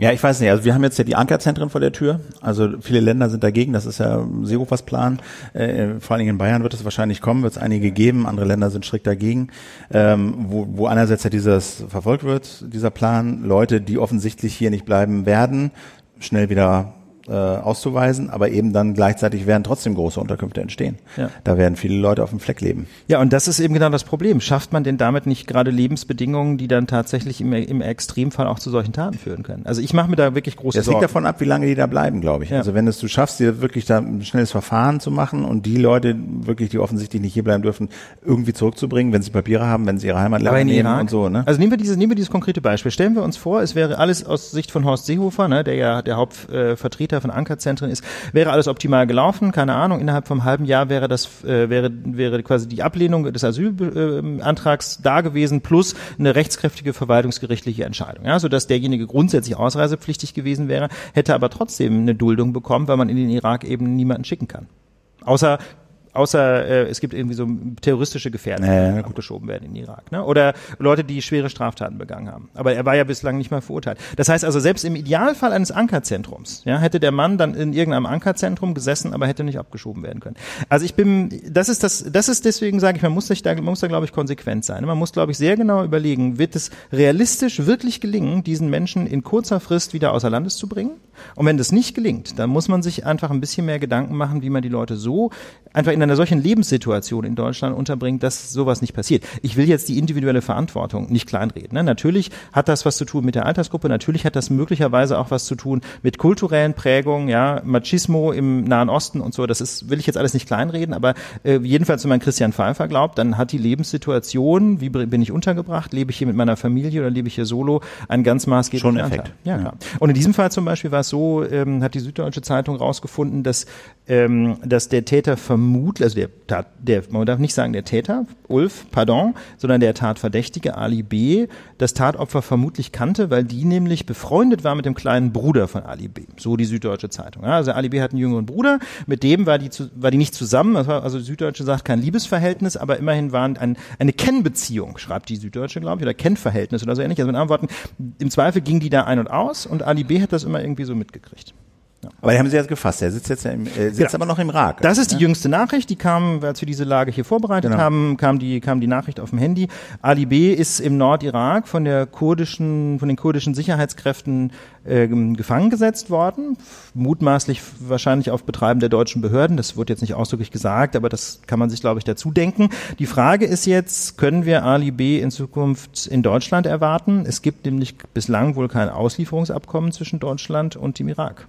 Ja, ich weiß nicht. Also wir haben jetzt ja die Ankerzentren vor der Tür. Also viele Länder sind dagegen. Das ist ja Seehofers Plan. Äh, vor allen Dingen in Bayern wird es wahrscheinlich kommen, wird es einige geben. Andere Länder sind strikt dagegen. Ähm, wo, wo einerseits ja dieses verfolgt wird, dieser Plan. Leute, die offensichtlich hier nicht bleiben werden, schnell wieder äh, auszuweisen, aber eben dann gleichzeitig werden trotzdem große Unterkünfte entstehen. Ja. Da werden viele Leute auf dem Fleck leben. Ja, und das ist eben genau das Problem. Schafft man denn damit nicht gerade Lebensbedingungen, die dann tatsächlich im, im Extremfall auch zu solchen Taten führen können? Also ich mache mir da wirklich große Das Sorgen. liegt davon ab, wie lange die da bleiben, glaube ich. Ja. Also wenn es du schaffst, dir wirklich da ein schnelles Verfahren zu machen und die Leute wirklich, die offensichtlich nicht hier bleiben dürfen, irgendwie zurückzubringen, wenn sie Papiere haben, wenn sie ihre in nehmen und so, ne? Also nehmen wir dieses, nehmen wir dieses konkrete Beispiel. Stellen wir uns vor, es wäre alles aus Sicht von Horst Seehofer, ne, der ja der Hauptvertreter äh, Vertreter von Ankerzentren ist, wäre alles optimal gelaufen. Keine Ahnung. Innerhalb vom halben Jahr wäre das äh, wäre wäre quasi die Ablehnung des Asylantrags da gewesen plus eine rechtskräftige verwaltungsgerichtliche Entscheidung, ja, sodass derjenige grundsätzlich ausreisepflichtig gewesen wäre, hätte aber trotzdem eine Duldung bekommen, weil man in den Irak eben niemanden schicken kann. Außer außer äh, es gibt irgendwie so terroristische Gefährden, die Ja, ja, abgeschoben werden in Irak. Ne? Oder Leute, die schwere Straftaten begangen haben. Aber er war ja bislang nicht mal verurteilt. Das heißt also, selbst im Idealfall eines Ankerzentrums ja, hätte der Mann dann in irgendeinem Ankerzentrum gesessen, aber hätte nicht abgeschoben werden können. Also ich bin, das ist das, das ist deswegen, sage ich, man muss sich da, man muss da, glaube ich, konsequent sein. Man muss, glaube ich, sehr genau überlegen, wird es realistisch wirklich gelingen, diesen Menschen in kurzer Frist wieder außer Landes zu bringen? Und wenn das nicht gelingt, dann muss man sich einfach ein bisschen mehr Gedanken machen, wie man die Leute so einfach in einer solchen Lebenssituation in Deutschland unterbringt, dass sowas nicht passiert. Ich will jetzt die individuelle Verantwortung nicht kleinreden. Ne? Natürlich hat das was zu tun mit der Altersgruppe, natürlich hat das möglicherweise auch was zu tun mit kulturellen Prägungen, ja, Machismo im Nahen Osten und so. Das ist, will ich jetzt alles nicht kleinreden, aber äh, jedenfalls, wenn man Christian Pfeiffer glaubt, dann hat die Lebenssituation, wie bin ich untergebracht, lebe ich hier mit meiner Familie oder lebe ich hier solo, einen ganz maßgeblichen Schon Anteil. Effekt. Ja, klar. Und in diesem Fall zum Beispiel war es so, ähm, hat die Süddeutsche Zeitung rausgefunden, dass, ähm, dass der Täter vermutlich, also der, Tat, der, man darf nicht sagen der Täter, Ulf, pardon, sondern der Tatverdächtige Ali B. das Tatopfer vermutlich kannte, weil die nämlich befreundet war mit dem kleinen Bruder von Ali B. So die Süddeutsche Zeitung. Also Ali B. hat einen jüngeren Bruder, mit dem war die, zu, war die nicht zusammen, also die Süddeutsche sagt kein Liebesverhältnis, aber immerhin waren ein, eine Kennbeziehung, schreibt die Süddeutsche, glaube ich, oder Kennverhältnis oder so ähnlich. Also mit anderen Worten, im Zweifel ging die da ein und aus und Ali B. hat das immer irgendwie so mitgekriegt. Aber die haben sie jetzt gefasst. Er sitzt jetzt ja im, äh, sitzt Genau. aber noch im Irak. Das ist die jüngste Nachricht, die kam, als wir diese Lage hier vorbereitet Genau. haben, kam die, kam die Nachricht auf dem Handy. Ali B. ist im Nordirak von der kurdischen, von den kurdischen Sicherheitskräften äh, gefangen gesetzt worden, mutmaßlich wahrscheinlich auf Betreiben der deutschen Behörden. Das wird jetzt nicht ausdrücklich gesagt, aber das kann man sich, glaube ich, dazu denken. Die Frage ist jetzt, können wir Ali B. in Zukunft in Deutschland erwarten? Es gibt nämlich bislang wohl kein Auslieferungsabkommen zwischen Deutschland und dem Irak.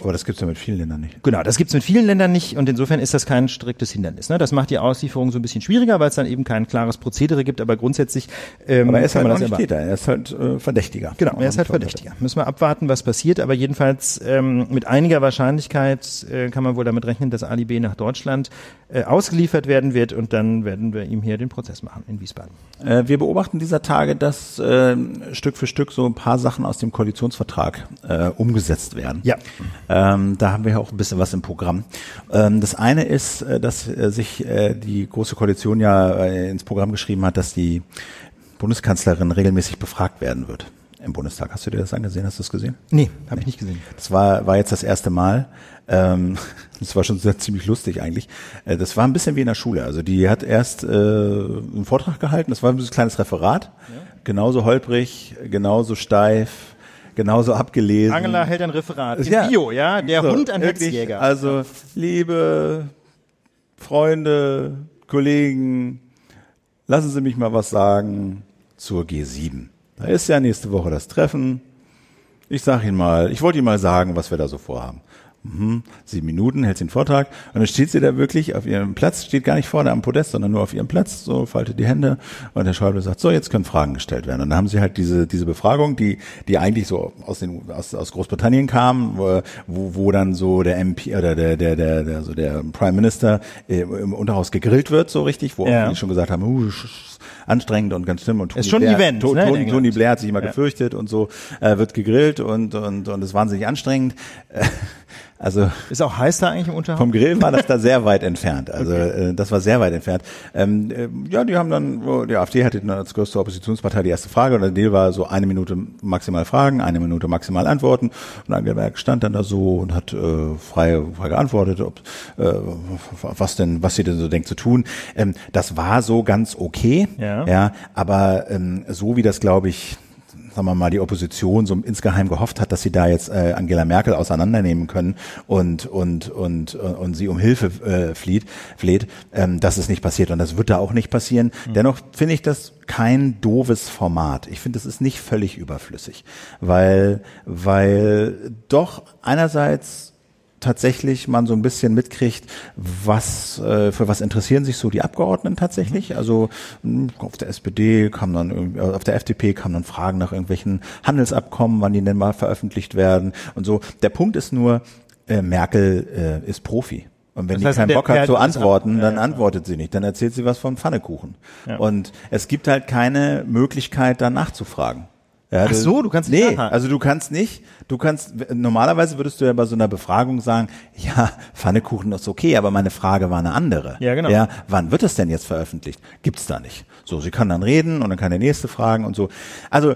Aber das gibt's ja mit vielen Ländern nicht. Genau, das gibt's mit vielen Ländern nicht und insofern ist das kein striktes Hindernis. Ne? Das macht die Auslieferung so ein bisschen schwieriger, weil es dann eben kein klares Prozedere gibt, aber grundsätzlich ähm, Aber er ist halt man das nicht. Täter. Er ist halt äh, Verdächtiger. Genau, er ist halt Verdächtiger. Müssen wir abwarten, was passiert, aber jedenfalls ähm, mit einiger Wahrscheinlichkeit äh, kann man wohl damit rechnen, dass Ali B. nach Deutschland äh, ausgeliefert werden wird und dann werden wir ihm hier den Prozess machen in Wiesbaden. Äh, wir beobachten dieser Tage, dass äh, Stück für Stück so ein paar Sachen aus dem Koalitionsvertrag äh, umgesetzt werden. Ja. Ähm, da haben wir ja auch ein bisschen was im Programm. Ähm, das eine ist, äh, dass äh, sich äh, die Große Koalition ja äh, ins Programm geschrieben hat, dass die Bundeskanzlerin regelmäßig befragt werden wird im Bundestag. Hast du dir das angesehen? Hast du das gesehen? Nee, habe ich nicht gesehen. Das war, war jetzt das erste Mal. Ähm, das war schon sehr, ziemlich lustig eigentlich. Äh, das war ein bisschen wie in der Schule. Also die hat erst äh, einen Vortrag gehalten, das war ein bisschen kleines Referat. Genauso holprig, genauso steif, genauso abgelesen. Angela hält ein Referat. In Ja. Bio, ja, der So, Hund ein Hetzjäger. Also, liebe Freunde, Kollegen, lassen Sie mich mal was sagen zur G7. Da ist ja nächste Woche das Treffen. Ich sage Ihnen mal, ich wollte Ihnen mal sagen, was wir da so vorhaben. Mhm. Sieben Minuten hält sie den Vortrag und dann steht sie da wirklich auf ihrem Platz, steht gar nicht vorne am Podest, sondern nur auf ihrem Platz, so faltet die Hände und der Schäuble sagt, so jetzt können Fragen gestellt werden. Und dann haben sie halt diese diese Befragung, die die eigentlich so aus den aus, aus Großbritannien kam, wo, wo dann so der MP oder der der der, der so der Prime Minister äh, im Unterhaus gegrillt wird, so richtig, wo Ja. auch die schon gesagt haben, uh, anstrengend und ganz schlimm und Tony Ist schon ein Blair, Event, To- ne, Tony. Tony Blair hat sich immer Ja. gefürchtet und so äh, wird gegrillt und und und ist wahnsinnig anstrengend. Also Ist auch heiß da eigentlich im Unterhaus? vom Grill war das da sehr weit entfernt. Also äh, das war sehr weit entfernt. Ähm, äh, ja, die haben dann, die AfD hatte dann als größte Oppositionspartei die erste Frage und der Deal war so eine Minute maximal Fragen, eine Minute maximal Antworten. Und Angela Merkel stand dann da so und hat äh, frei, frei geantwortet, ob, äh, was denn, was sie denn so denkt zu tun. Ähm, das war so ganz okay, Ja. ja aber ähm, so wie das, glaube ich, sagen wir mal, die Opposition so insgeheim gehofft hat, dass sie da jetzt äh, Angela Merkel auseinandernehmen können und und und und, und sie um Hilfe äh, flieht, fleht, ähm, das ist nicht passiert und das wird da auch nicht passieren. Mhm. Dennoch finde ich das kein doofes Format. Ich finde, es ist nicht völlig überflüssig, weil weil doch einerseits tatsächlich man so ein bisschen mitkriegt, was äh, für was interessieren sich so die Abgeordneten tatsächlich. Mhm. Also hm, auf der SPD kam dann äh, auf der FDP kamen dann Fragen nach irgendwelchen Handelsabkommen, wann die denn mal veröffentlicht werden und so. Der Punkt ist nur, äh, Merkel äh, ist Profi. Und wenn das heißt, die keinen Bock hat zu antworten, dann antwortet sie nicht. Dann erzählt sie was von Pfannekuchen. Ja. Und es gibt halt keine Möglichkeit, da nachzufragen. Ja, Ach so, du kannst nicht. Nee, also du kannst nicht. Du kannst normalerweise würdest du ja bei so einer Befragung sagen, ja, Pfannekuchen ist okay, aber meine Frage war eine andere. Ja, genau. Ja, wann wird es denn jetzt veröffentlicht? Gibt's da nicht. So, sie kann dann reden und dann kann der nächste fragen und so. Also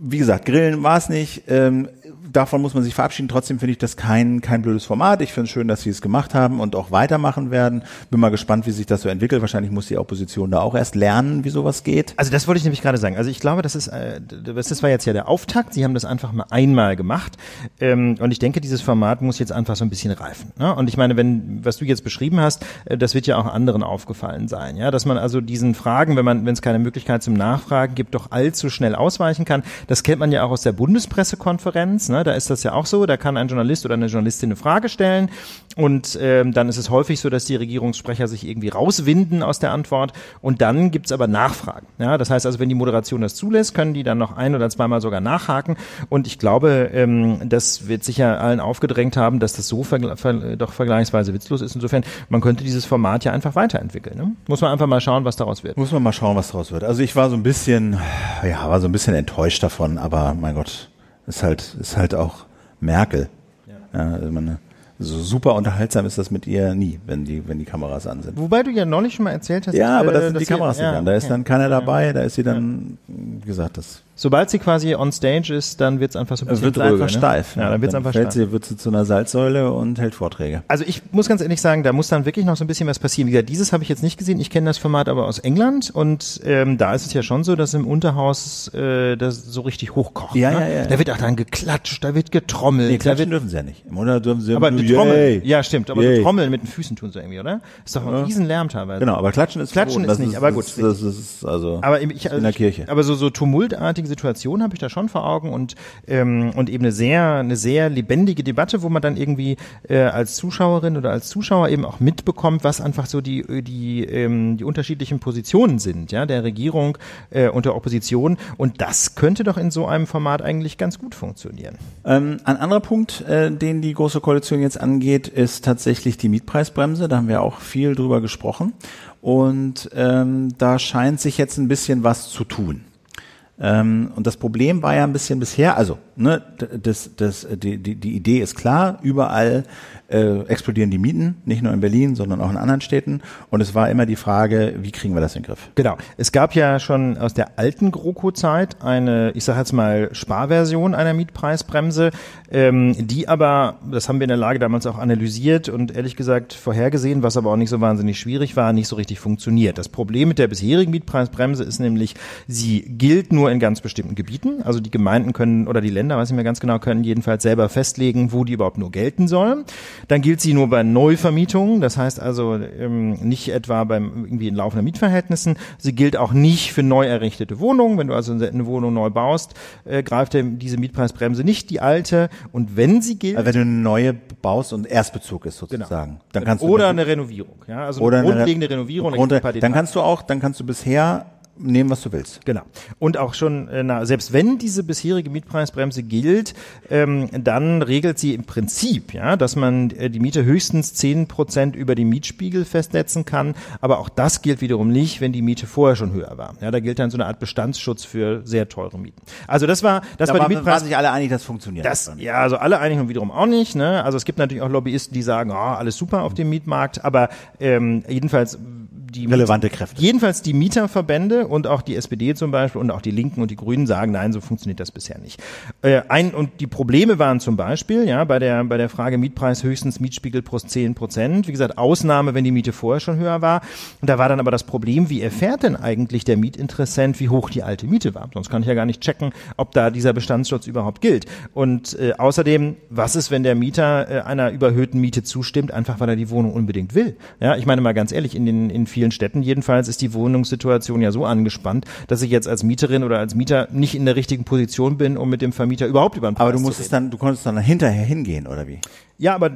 wie gesagt, Grillen war es nicht. Ähm, davon muss man sich verabschieden. Trotzdem finde ich das kein, kein blödes Format. Ich finde es schön, dass sie es gemacht haben und auch weitermachen werden. Bin mal gespannt, wie sich das so entwickelt. Wahrscheinlich muss die Opposition da auch erst lernen, wie sowas geht. Also das wollte ich nämlich gerade sagen. Also ich glaube, das ist, äh, das war jetzt ja der Auftakt. Sie haben das einfach mal einmal gemacht. Ähm, und ich denke, dieses Format muss jetzt einfach so ein bisschen reifen. Ne? Und ich meine, wenn, was du jetzt beschrieben hast, äh, das wird ja auch anderen aufgefallen sein. Ja, dass man also diesen Fragen, wenn man, wenn es keine Möglichkeit zum Nachfragen gibt, doch allzu schnell ausweichen kann. Das kennt man ja auch aus der Bundespressekonferenz. Ne? Da ist das ja auch so. Da kann ein Journalist oder eine Journalistin eine Frage stellen und ähm, dann ist es häufig so, dass die Regierungssprecher sich irgendwie rauswinden aus der Antwort und dann gibt's aber Nachfragen. Ja, das heißt also, wenn die Moderation das zulässt, können die dann noch ein oder zweimal sogar nachhaken und ich glaube, ähm, das wird sicher allen aufgedrängt haben, dass das so vergl ver doch vergleichsweise witzlos ist. Insofern, man könnte dieses Format ja einfach weiterentwickeln. Ne? Muss man einfach mal schauen, was daraus wird. Muss man mal schauen, was daraus wird. Also ich war so ein bisschen, ja, war so ein bisschen enttäuscht davon, aber mein Gott, ist halt, ist halt auch Merkel. Ja. also meine, so super unterhaltsam ist das mit ihr nie, wenn die, wenn die Kameras an sind. Wobei du ja neulich schon mal erzählt hast. Ja, aber das äh, sind die Kameras nicht ja, an. Da ist dann keiner dabei, da ist sie dann, wie gesagt, das Sobald sie quasi on stage ist, dann wird es einfach so ein bisschen wird dröge, einfach ne? steif. Ja, dann wird es einfach steif. Sie, wird sie zu einer Salzsäule und hält Vorträge. Also ich muss ganz ehrlich sagen, da muss dann wirklich noch so ein bisschen was passieren. Wie gesagt, dieses habe ich jetzt nicht gesehen. Ich kenne das Format aber aus England und ähm, da ist es ja schon so, dass im Unterhaus äh, das so richtig hochkocht. Ja, ne? ja, ja. Da wird auch dann geklatscht, da wird getrommelt. Nee, klatschen dürfen sie ja nicht. Im Unterhaus dürfen sie aber nur, trommeln. Ja, stimmt. Aber so trommeln mit den Füßen tun sie irgendwie, oder? Ist doch ein ja. Riesenlärm teilweise. Genau, aber klatschen ist Klatschen ist nicht, ist, aber gut. Das, das ist also aber ich, also in der Kirche. aber so, so tumultartige Situationen habe ich da schon vor Augen und ähm, und eben eine sehr eine sehr lebendige Debatte, wo man dann irgendwie äh, als Zuschauerin oder als Zuschauer eben auch mitbekommt, was einfach so die die ähm, die unterschiedlichen Positionen sind, ja, der Regierung äh, und der Opposition und das könnte doch in so einem Format eigentlich ganz gut funktionieren. Ähm, ein anderer Punkt, äh, den die große Koalition jetzt angeht, ist tatsächlich die Mietpreisbremse. Da haben wir auch viel drüber gesprochen und ähm, da scheint sich jetzt ein bisschen was zu tun. Ähm, und das Problem war ja ein bisschen bisher, also ne, das, das, die, die, die Idee ist klar, überall äh, explodieren die Mieten, nicht nur in Berlin, sondern auch in anderen Städten. Und es war immer die Frage, wie kriegen wir das in den Griff? Genau. Es gab ja schon aus der alten GroKo-Zeit eine, ich sage jetzt mal, Sparversion einer Mietpreisbremse, ähm, die aber, das haben wir in der Lage damals auch analysiert und ehrlich gesagt vorhergesehen, was aber auch nicht so wahnsinnig schwierig war, nicht so richtig funktioniert. Das Problem mit der bisherigen Mietpreisbremse ist nämlich, sie gilt nur in ganz bestimmten Gebieten. Also die Gemeinden können oder die Länder, weiß ich mir ganz genau, können jedenfalls selber festlegen, wo die überhaupt nur gelten sollen. Dann gilt sie nur bei Neuvermietungen, das heißt also ähm, nicht etwa beim irgendwie in laufenden Mietverhältnissen. Sie gilt auch nicht für neu errichtete Wohnungen. Wenn du also eine Wohnung neu baust, äh, greift diese Mietpreisbremse nicht die alte. Und wenn sie gilt, also wenn du eine neue baust und Erstbezug ist sozusagen, genau. dann kannst du oder eine Renovierung, ja, also oder eine grundlegende eine Renovierung. Grund, dann kannst du auch, dann kannst du bisher nehmen, was du willst. Genau. Und auch schon, äh, na, selbst wenn diese bisherige Mietpreisbremse gilt, ähm, dann regelt sie im Prinzip, ja, dass man äh, die Miete höchstens zehn Prozent über die Mietspiegel festsetzen kann. Aber auch das gilt wiederum nicht, wenn die Miete vorher schon höher war. Ja, da gilt dann so eine Art Bestandsschutz für sehr teure Mieten. Also das war, das da war die Mietpreis. waren sich alle einig, das funktioniert. Das, ja, also alle einig und wiederum auch nicht. Ne? Also es gibt natürlich auch Lobbyisten, die sagen, oh, alles super auf dem Mietmarkt. Aber ähm, jedenfalls die Relevante Kräfte. Jedenfalls die Mieterverbände und auch die SPD zum Beispiel und auch die Linken und die Grünen sagen, nein, so funktioniert das bisher nicht. Äh, ein, und die Probleme waren zum Beispiel, ja, bei der, bei der Frage Mietpreis höchstens Mietspiegel plus 10 Prozent. Wie gesagt, Ausnahme, wenn die Miete vorher schon höher war. Und da war dann aber das Problem, wie erfährt denn eigentlich der Mietinteressent, wie hoch die alte Miete war? Sonst kann ich ja gar nicht checken, ob da dieser Bestandsschutz überhaupt gilt. Und äh, außerdem, was ist, wenn der Mieter äh, einer überhöhten Miete zustimmt, einfach weil er die Wohnung unbedingt will? Ja, ich meine mal ganz ehrlich, in den, in vielen Städten jedenfalls ist die Wohnungssituation ja so angespannt, dass ich jetzt als Mieterin oder als Mieter nicht in der richtigen Position bin, um mit dem Vermieter überhaupt über einen Preis Aber du zu musstest dann, du konntest dann hinterher hingehen, oder wie? Ja, aber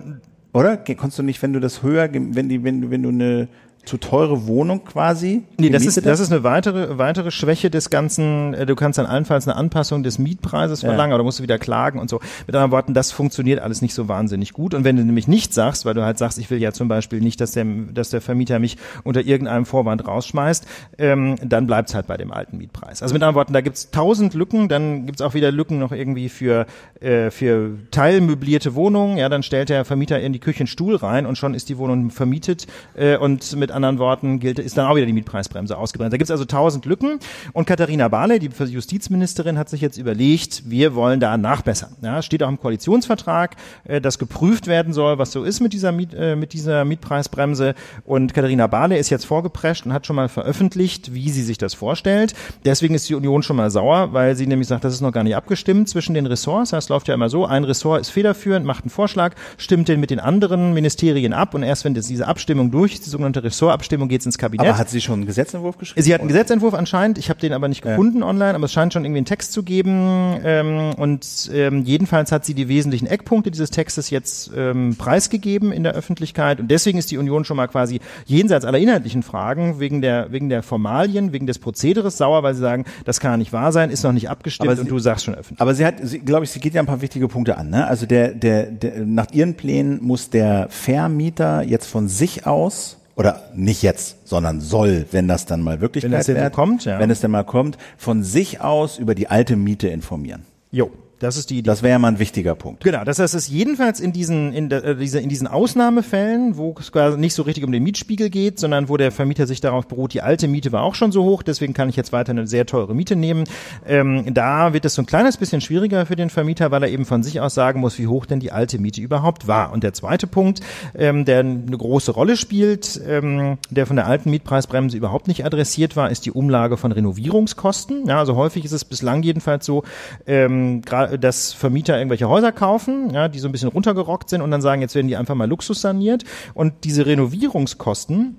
Oder? Konntest du nicht, wenn du das höher, wenn die, wenn du, wenn du eine zu teure Wohnung quasi. Nee, das ist, das ist eine weitere, weitere Schwäche des Ganzen. Äh, Du kannst dann allenfalls eine Anpassung des Mietpreises Ja. verlangen, aber da musst du wieder klagen und so. Mit anderen Worten, das funktioniert alles nicht so wahnsinnig gut. Und wenn du nämlich nicht sagst, weil du halt sagst, ich will ja zum Beispiel nicht, dass der, dass der Vermieter mich unter irgendeinem Vorwand rausschmeißt, ähm, dann bleibt's halt bei dem alten Mietpreis. Also mit anderen Worten, da gibt's tausend Lücken, dann gibt's auch wieder Lücken noch irgendwie für, äh, für teilmöblierte Wohnungen. Ja, dann stellt der Vermieter in die Küche einen Stuhl rein und schon ist die Wohnung vermietet. Äh, und mit anderen Worten gilt, ist dann auch wieder die Mietpreisbremse ausgebremst. Da gibt's also tausend Lücken. Und Katharina Barley, die Justizministerin, hat sich jetzt überlegt, wir wollen da nachbessern. Ja, steht auch im Koalitionsvertrag, äh, dass geprüft werden soll, was so ist mit dieser, Miet, äh, mit dieser Mietpreisbremse. Und Katharina Barley ist jetzt vorgeprescht und hat schon mal veröffentlicht, wie sie sich das vorstellt. Deswegen ist die Union schon mal sauer, weil sie nämlich sagt, das ist noch gar nicht abgestimmt zwischen den Ressorts. Das läuft ja immer so, ein Ressort ist federführend, macht einen Vorschlag, stimmt den mit den anderen Ministerien ab und erst wenn das, diese Abstimmung durch ist, die sogenannte Ressortabstimmung, geht's ins Kabinett. Aber hat sie schon einen Gesetzentwurf geschrieben? Sie hat einen Gesetzentwurf anscheinend, ich habe den aber nicht gefunden online, aber es scheint schon irgendwie einen Text zu geben. Ähm, und ähm, jedenfalls hat sie die wesentlichen Eckpunkte dieses Textes jetzt ähm, preisgegeben in der Öffentlichkeit. Und deswegen ist die Union schon mal quasi jenseits aller inhaltlichen Fragen, wegen der, wegen der Formalien, wegen des Prozederes sauer, weil sie sagen, das kann ja nicht wahr sein, ist noch nicht abgestimmt Aber und sie- du sagst schon öffentlich. Aber sie hat, glaube ich, sie geht ja ein paar wichtige Punkte an. Ne? Also der, der, der, nach ihren Plänen muss der Vermieter jetzt von sich aus oder nicht jetzt, sondern soll, wenn das dann mal Wirklichkeit Wenn kommt, ja. wenn es denn mal kommt, von sich aus über die alte Miete informieren. Jo, das ist die Idee. Das wäre ja mal ein wichtiger Punkt. Genau, das heißt, es ist jedenfalls in diesen, in, der, äh, diese, in diesen Ausnahmefällen, wo es quasi nicht so richtig um den Mietspiegel geht, sondern wo der Vermieter sich darauf beruht, die alte Miete war auch schon so hoch, deswegen kann ich jetzt weiter eine sehr teure Miete nehmen. Ähm, da wird es so ein kleines bisschen schwieriger für den Vermieter, weil er eben von sich aus sagen muss, wie hoch denn die alte Miete überhaupt war. Und der zweite Punkt, ähm, der eine große Rolle spielt, ähm, der von der alten Mietpreisbremse überhaupt nicht adressiert war, ist die Umlage von Renovierungskosten. Ja, also häufig ist es bislang jedenfalls so, ähm, gra- dass Vermieter irgendwelche Häuser kaufen, ja, die so ein bisschen runtergerockt sind und dann sagen, jetzt werden die einfach mal Luxus saniert. Und diese Renovierungskosten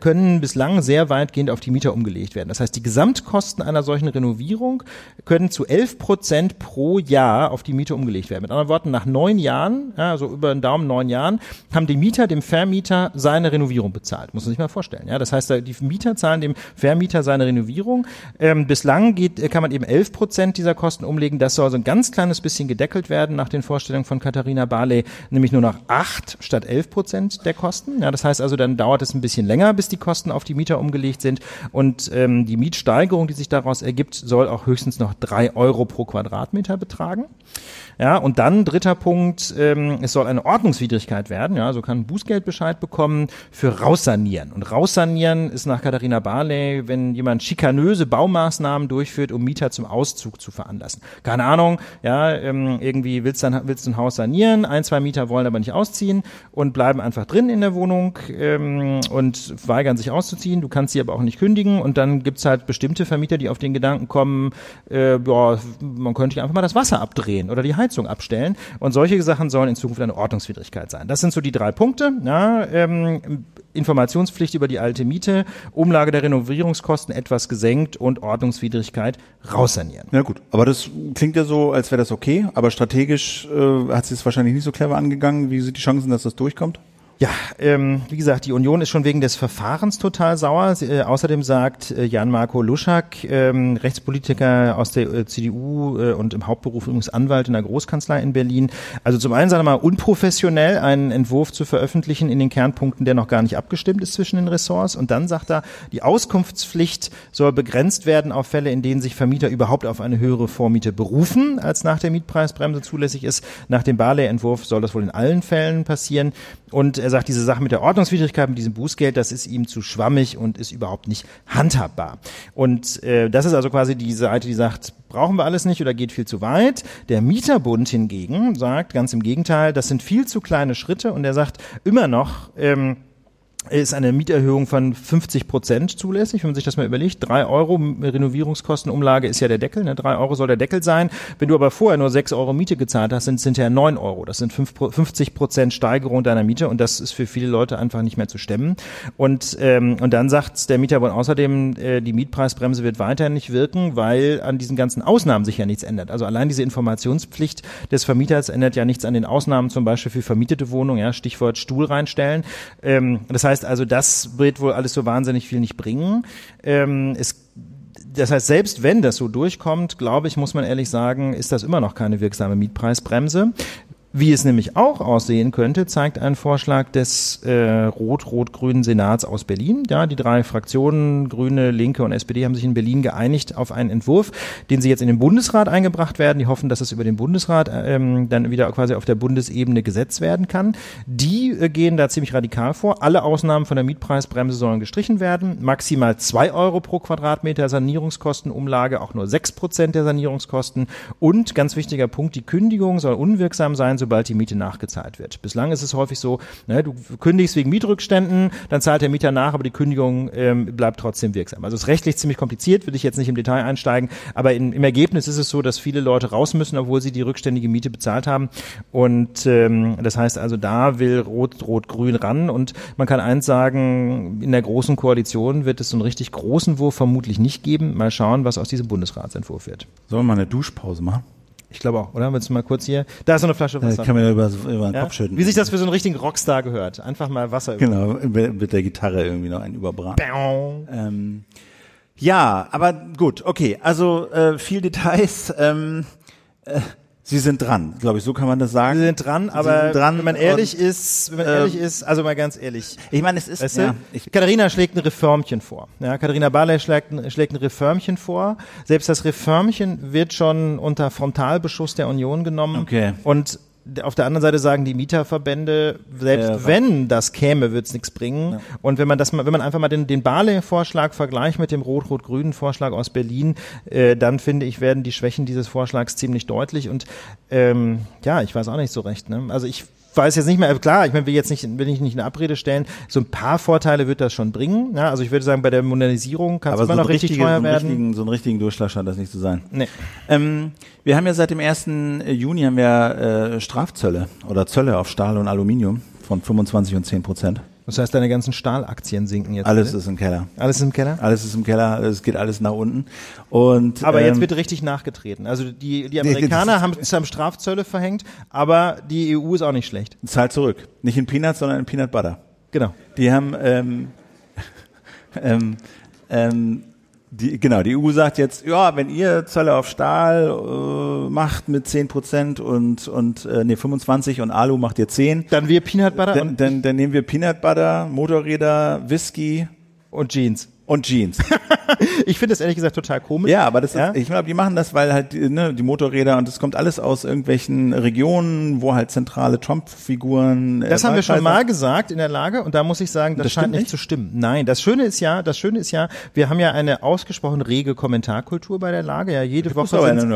können bislang sehr weitgehend auf die Mieter umgelegt werden. Das heißt, die Gesamtkosten einer solchen Renovierung können zu 11 Prozent pro Jahr auf die Mieter umgelegt werden. Mit anderen Worten, nach neun Jahren, ja, also über den Daumen neun Jahren, haben die Mieter dem Vermieter seine Renovierung bezahlt. Muss man sich mal vorstellen. Ja, das heißt, die Mieter zahlen dem Vermieter seine Renovierung. Ähm, bislang geht, äh, kann man eben 11 Prozent dieser Kosten umlegen. Das soll so ein ganz kleines bisschen gedeckelt werden nach den Vorstellungen von Katharina Barley, nämlich nur noch 8 statt 11 Prozent der Kosten. Ja, das heißt also, dann dauert es ein bisschen länger, bis die Kosten auf die Mieter umgelegt sind. Und ähm, die Mietsteigerung, die sich daraus ergibt, soll auch höchstens noch drei Euro pro Quadratmeter betragen. Ja, und dann dritter Punkt, ähm, es soll eine Ordnungswidrigkeit werden, ja, so kann ein Bußgeldbescheid bekommen für Raussanieren. Und Raussanieren ist nach Katharina Barley, wenn jemand schikanöse Baumaßnahmen durchführt, um Mieter zum Auszug zu veranlassen. Keine Ahnung, ja, ähm, irgendwie willst du ein, willst du ein Haus sanieren, ein, zwei Mieter wollen aber nicht ausziehen und bleiben einfach drin in der Wohnung ähm, und weigern sich auszuziehen. Du kannst sie aber auch nicht kündigen und dann gibt's halt bestimmte Vermieter, die auf den Gedanken kommen, äh, ja, man könnte einfach mal das Wasser abdrehen oder die Heizung abstellen. Und solche Sachen sollen in Zukunft eine Ordnungswidrigkeit sein. Das sind so die drei Punkte. Ja, ähm, Informationspflicht über die alte Miete, Umlage der Renovierungskosten etwas gesenkt und Ordnungswidrigkeit raussanieren. Ja gut, aber das klingt ja so, als wäre das okay, aber strategisch äh, hat sie es wahrscheinlich nicht so clever angegangen. Wie sind die Chancen, dass das durchkommt? Ja, ähm, wie gesagt, die Union ist schon wegen des Verfahrens total sauer. Äh, außerdem sagt äh, Jan-Marco Luschak, ähm, Rechtspolitiker aus der äh, CDU äh, und im Hauptberuf übrigens Anwalt in der Großkanzlei in Berlin. Also zum einen, sagen wir mal, unprofessionell einen Entwurf zu veröffentlichen in den Kernpunkten, der noch gar nicht abgestimmt ist zwischen den Ressorts. Und dann sagt er, die Auskunftspflicht soll begrenzt werden auf Fälle, in denen sich Vermieter überhaupt auf eine höhere Vormiete berufen, als nach der Mietpreisbremse zulässig ist. Nach dem Barley-Entwurf soll das wohl in allen Fällen passieren. Und er sagt, diese Sache mit der Ordnungswidrigkeit, mit diesem Bußgeld, das ist ihm zu schwammig und ist überhaupt nicht handhabbar. Und äh, das ist also quasi die Seite, die sagt, brauchen wir alles nicht oder geht viel zu weit. Der Mieterbund hingegen sagt ganz im Gegenteil, das sind viel zu kleine Schritte und er sagt immer noch, ähm, ist eine Mieterhöhung von 50 Prozent zulässig, wenn man sich das mal überlegt. Drei Euro Renovierungskostenumlage ist ja der Deckel, ne? drei Euro soll der Deckel sein. Wenn du aber vorher nur sechs Euro Miete gezahlt hast, sind es hinterher neun Euro. Das sind 50 Prozent Steigerung deiner Miete und das ist für viele Leute einfach nicht mehr zu stemmen. Und, ähm, und dann sagt der Mieterbund außerdem, äh, die Mietpreisbremse wird weiterhin nicht wirken, weil an diesen ganzen Ausnahmen sich ja nichts ändert. Also allein diese Informationspflicht des Vermieters ändert ja nichts an den Ausnahmen, zum Beispiel für vermietete Wohnungen, ja, Stichwort Stuhl reinstellen. Ähm, das heißt, heißt also, das wird wohl alles so wahnsinnig viel nicht bringen. Ähm, es das heißt, selbst wenn das so durchkommt, glaube ich, muss man ehrlich sagen, ist das immer noch keine wirksame Mietpreisbremse. Wie es nämlich auch aussehen könnte, zeigt ein Vorschlag des äh, rot-rot-grünen Senats aus Berlin. Ja, die drei Fraktionen, Grüne, Linke und SPD, haben sich in Berlin geeinigt auf einen Entwurf, den sie jetzt in den Bundesrat eingebracht werden. Die hoffen, dass es über den Bundesrat ähm, dann wieder quasi auf der Bundesebene gesetzt werden kann. Die äh, gehen da ziemlich radikal vor. Alle Ausnahmen von der Mietpreisbremse sollen gestrichen werden. Maximal zwei Euro pro Quadratmeter Sanierungskostenumlage, auch nur sechs Prozent der Sanierungskosten. Und ganz wichtiger Punkt, die Kündigung soll unwirksam sein, sobald die Miete nachgezahlt wird. Bislang ist es häufig so, ne, du kündigst wegen Mietrückständen, dann zahlt der Mieter nach, aber die Kündigung ähm, bleibt trotzdem wirksam. Also es ist rechtlich ziemlich kompliziert, will ich jetzt nicht im Detail einsteigen, aber in, im Ergebnis ist es so, dass viele Leute raus müssen, obwohl sie die rückständige Miete bezahlt haben. Und ähm, das heißt also, da will Rot, Rot, Grün ran. Und man kann eins sagen, in der großen Koalition wird es so einen richtig großen Wurf vermutlich nicht geben. Mal schauen, was aus diesem Bundesratsentwurf wird. Sollen wir mal eine Duschpause machen? Ich glaube auch, oder? Willst du mal kurz hier? Da ist so eine Flasche Wasser. Äh, kann man ja über, über den Ja? Kopf schütten. Wie sich das für so einen richtigen Rockstar gehört. Einfach mal Wasser. Genau, mit der Gitarre irgendwie noch einen überbraten. Ähm, ja, aber gut, okay. Also äh, viel Details. Ähm, äh, Sie sind dran, glaube ich. So kann man das sagen. Wir sind dran, Sie aber sind dran wenn man ehrlich ist, wenn man ähm, ehrlich ist, also mal ganz ehrlich. Ich meine, es ist. Weißt ja, ich, Katharina schlägt ein Reformchen vor. Ja, Katharina Barley schlägt, ein- schlägt ein Reformchen vor. Selbst das Reformchen wird schon unter Frontalbeschuss der Union genommen. Okay. Und auf der anderen Seite sagen die Mieterverbände, selbst Ja, wenn das käme, wird es nichts bringen. Und wenn man das mal, wenn man einfach mal den, den Barley-Vorschlag vergleicht mit dem rot-rot-grünen Vorschlag aus Berlin, äh, dann finde ich, werden die Schwächen dieses Vorschlags ziemlich deutlich. Und ähm, ja, ich weiß auch nicht so recht. Ne? Also ich weiß jetzt nicht mehr, klar, ich meine, will jetzt nicht, will ich nicht eine Abrede stellen, so ein paar Vorteile wird das schon bringen. Ja? Also ich würde sagen, bei der Modernisierung kann es so immer einen, noch richtig so, teuer einen werden. richtigen, so einen richtigen Durchschlag scheint das nicht zu sein. Nee. Ähm, wir haben ja seit dem 1. Juni haben wir äh, Strafzölle oder Zölle auf Stahl und Aluminium von 25 und 10 Prozent. Das heißt, deine ganzen Stahlaktien sinken jetzt. Alles alle? ist im Keller. alles ist im Keller? Alles ist im Keller, es geht alles nach unten. Und, Aber jetzt ähm, wird richtig nachgetreten. Also die, die Amerikaner haben, haben Strafzölle verhängt, aber die EU ist auch nicht schlecht. zahlt zurück. Nicht in Peanuts, sondern in Peanut Butter. Genau. Die haben, ähm, ähm, ähm, die, genau, die EU sagt jetzt, ja, wenn ihr Zölle auf Stahl äh, macht mit 10 Prozent und, und äh, nee, 25 und Alu macht ihr 10, Dann wir Peanut Butter dann, dann, dann nehmen wir Peanut Butter, Motorräder, Whisky und Jeans. Und Jeans. Ich finde das ehrlich gesagt total komisch. Ja, aber das Ja? ist, ich glaube, die machen das, weil halt die, ne, die Motorräder und das kommt alles aus irgendwelchen Regionen, wo halt zentrale Trump-Figuren. äh, Das haben wir schon mal gesagt in der Lage und da muss ich sagen, das, Das scheint nicht zu stimmen. Nein, das Schöne ist ja, das Schöne ist ja, wir haben ja eine ausgesprochen rege Kommentarkultur bei der Lage. Ja, jede Woche gelesen.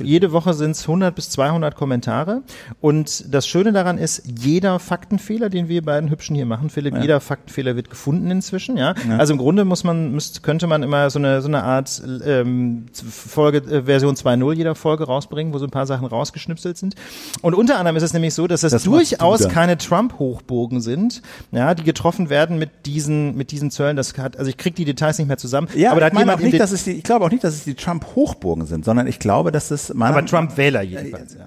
Jede Woche sind es 100 bis 200 Kommentare. Und das Schöne daran ist, jeder Faktenfehler, den wir beiden Hübschen hier machen, Philipp, jeder Faktenfehler wird gefunden inzwischen. Ja? Also im Grunde muss man, müsst, könnte man immer so eine, so eine Art ähm, Folge, äh, Version 2.0 jeder Folge rausbringen, wo so ein paar Sachen rausgeschnipselt sind. Und unter anderem ist es nämlich so, dass das, Das du durchaus da. keine Trump-Hochburgen sind, ja, die getroffen werden mit diesen, mit diesen Zöllen. Das hat, also ich kriege die Details nicht mehr zusammen. Ja, aber da ich hat jemand nicht, dass es die, ich glaube auch nicht, dass es die Trump-Hochburgen sind, sondern ich glaube, dass es man, aber Trump-Wähler jedenfalls. Ja.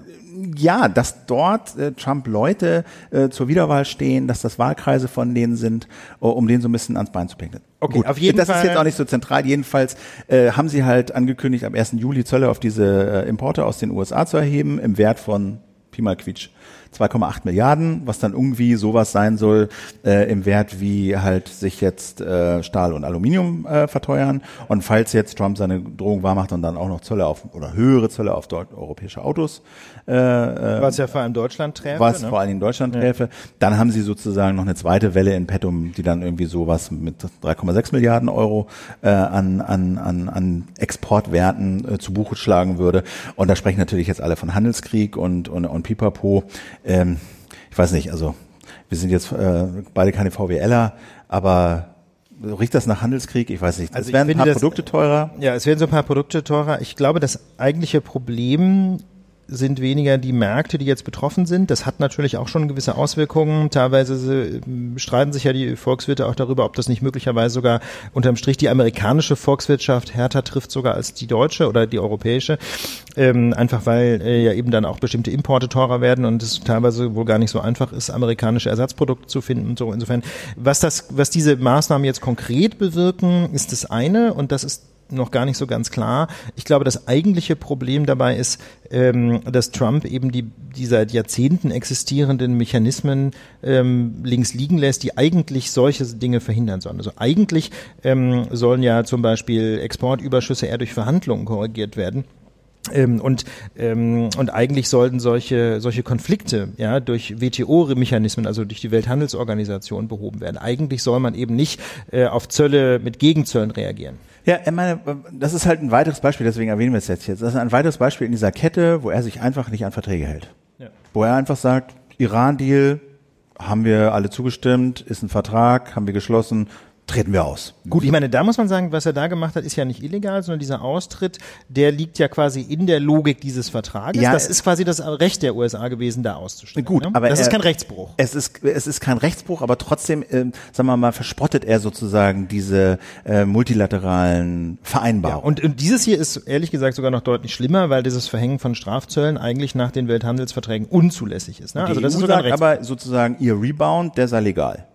ja, dass dort äh, Trump-Leute äh, zur Wiederwahl stehen, dass das Wahlkreise von denen sind, äh, um denen so ein bisschen ans Bein zu pinkeln. Okay, auf jeden das Fall- ist jetzt auch nicht so zentral. Jedenfalls äh, haben sie halt angekündigt, am 1. Juli Zölle auf diese äh, Importe aus den USA zu erheben, im Wert von Pi mal Quietsch. 2,8 Milliarden, was dann irgendwie sowas sein soll äh, im Wert wie halt sich jetzt äh, Stahl und Aluminium äh, verteuern. Und falls jetzt Trump seine Drohung wahrmacht und dann auch noch Zölle auf oder höhere Zölle auf europäische Autos, äh, äh, Was ja vor allem Deutschland träfe. was ne? vor allem in Deutschland träfe, dann haben sie sozusagen noch eine zweite Welle in petto, die dann irgendwie sowas mit 3,6 Milliarden Euro äh, an, an, an, an Exportwerten äh, zu Buche schlagen würde. Und da sprechen natürlich jetzt alle von Handelskrieg und, und, und Pipapo. Ähm, ich weiß nicht, also wir sind jetzt äh, beide keine VWLer, aber riecht das nach Handelskrieg? Ich weiß nicht. Es Also ich werden ein paar das- Produkte teurer. Ja, es werden so ein paar Produkte teurer. Ich glaube, das eigentliche Problem sind weniger die Märkte, die jetzt betroffen sind. Das hat natürlich auch schon gewisse Auswirkungen. Teilweise äh, streiten sich ja die Volkswirte auch darüber, ob das nicht möglicherweise sogar unterm Strich die amerikanische Volkswirtschaft härter trifft sogar als die deutsche oder die europäische. Ähm, einfach weil äh, ja eben dann auch bestimmte Importe teurer werden und es teilweise wohl gar nicht so einfach ist, amerikanische Ersatzprodukte zu finden und so. Insofern, was das, was diese Maßnahmen jetzt konkret bewirken, ist das eine und das ist noch gar nicht so ganz klar. Ich glaube, das eigentliche Problem dabei ist, ähm, dass Trump eben die, die seit Jahrzehnten existierenden Mechanismen ähm, links liegen lässt, die eigentlich solche Dinge verhindern sollen. Also eigentlich ähm, sollen ja zum Beispiel Exportüberschüsse eher durch Verhandlungen korrigiert werden. Ähm, und, ähm, und eigentlich sollten solche, solche Konflikte ja, durch WTO-Mechanismen, also durch die Welthandelsorganisation, behoben werden. Eigentlich soll man eben nicht äh, auf Zölle mit Gegenzöllen reagieren. Ja, ich meine, das ist halt ein weiteres Beispiel, deswegen erwähnen wir es jetzt. Das ist ein weiteres Beispiel in dieser Kette, wo er sich einfach nicht an Verträge hält. Ja. Wo er einfach sagt, Iran-Deal, haben wir alle zugestimmt, ist ein Vertrag, haben wir geschlossen, treten wir aus. Gut, ich meine, da muss man sagen, was er da gemacht hat, ist ja nicht illegal, sondern dieser Austritt, der liegt ja quasi in der Logik dieses Vertrages. Ja, das ist quasi das Recht der USA gewesen, da auszusteigen. Gut, ne? aber das ist er- kein Rechtsbruch. Es ist, es ist kein Rechtsbruch, aber trotzdem, ähm, sagen wir mal, verspottet er sozusagen diese äh, multilateralen Vereinbarungen. Und, und dieses hier ist ehrlich gesagt sogar noch deutlich schlimmer, weil dieses Verhängen von Strafzöllen eigentlich nach den Welthandelsverträgen unzulässig ist. Ne? Also das EU ist sogar sagt aber sozusagen, ihr Rebound, der sei legal.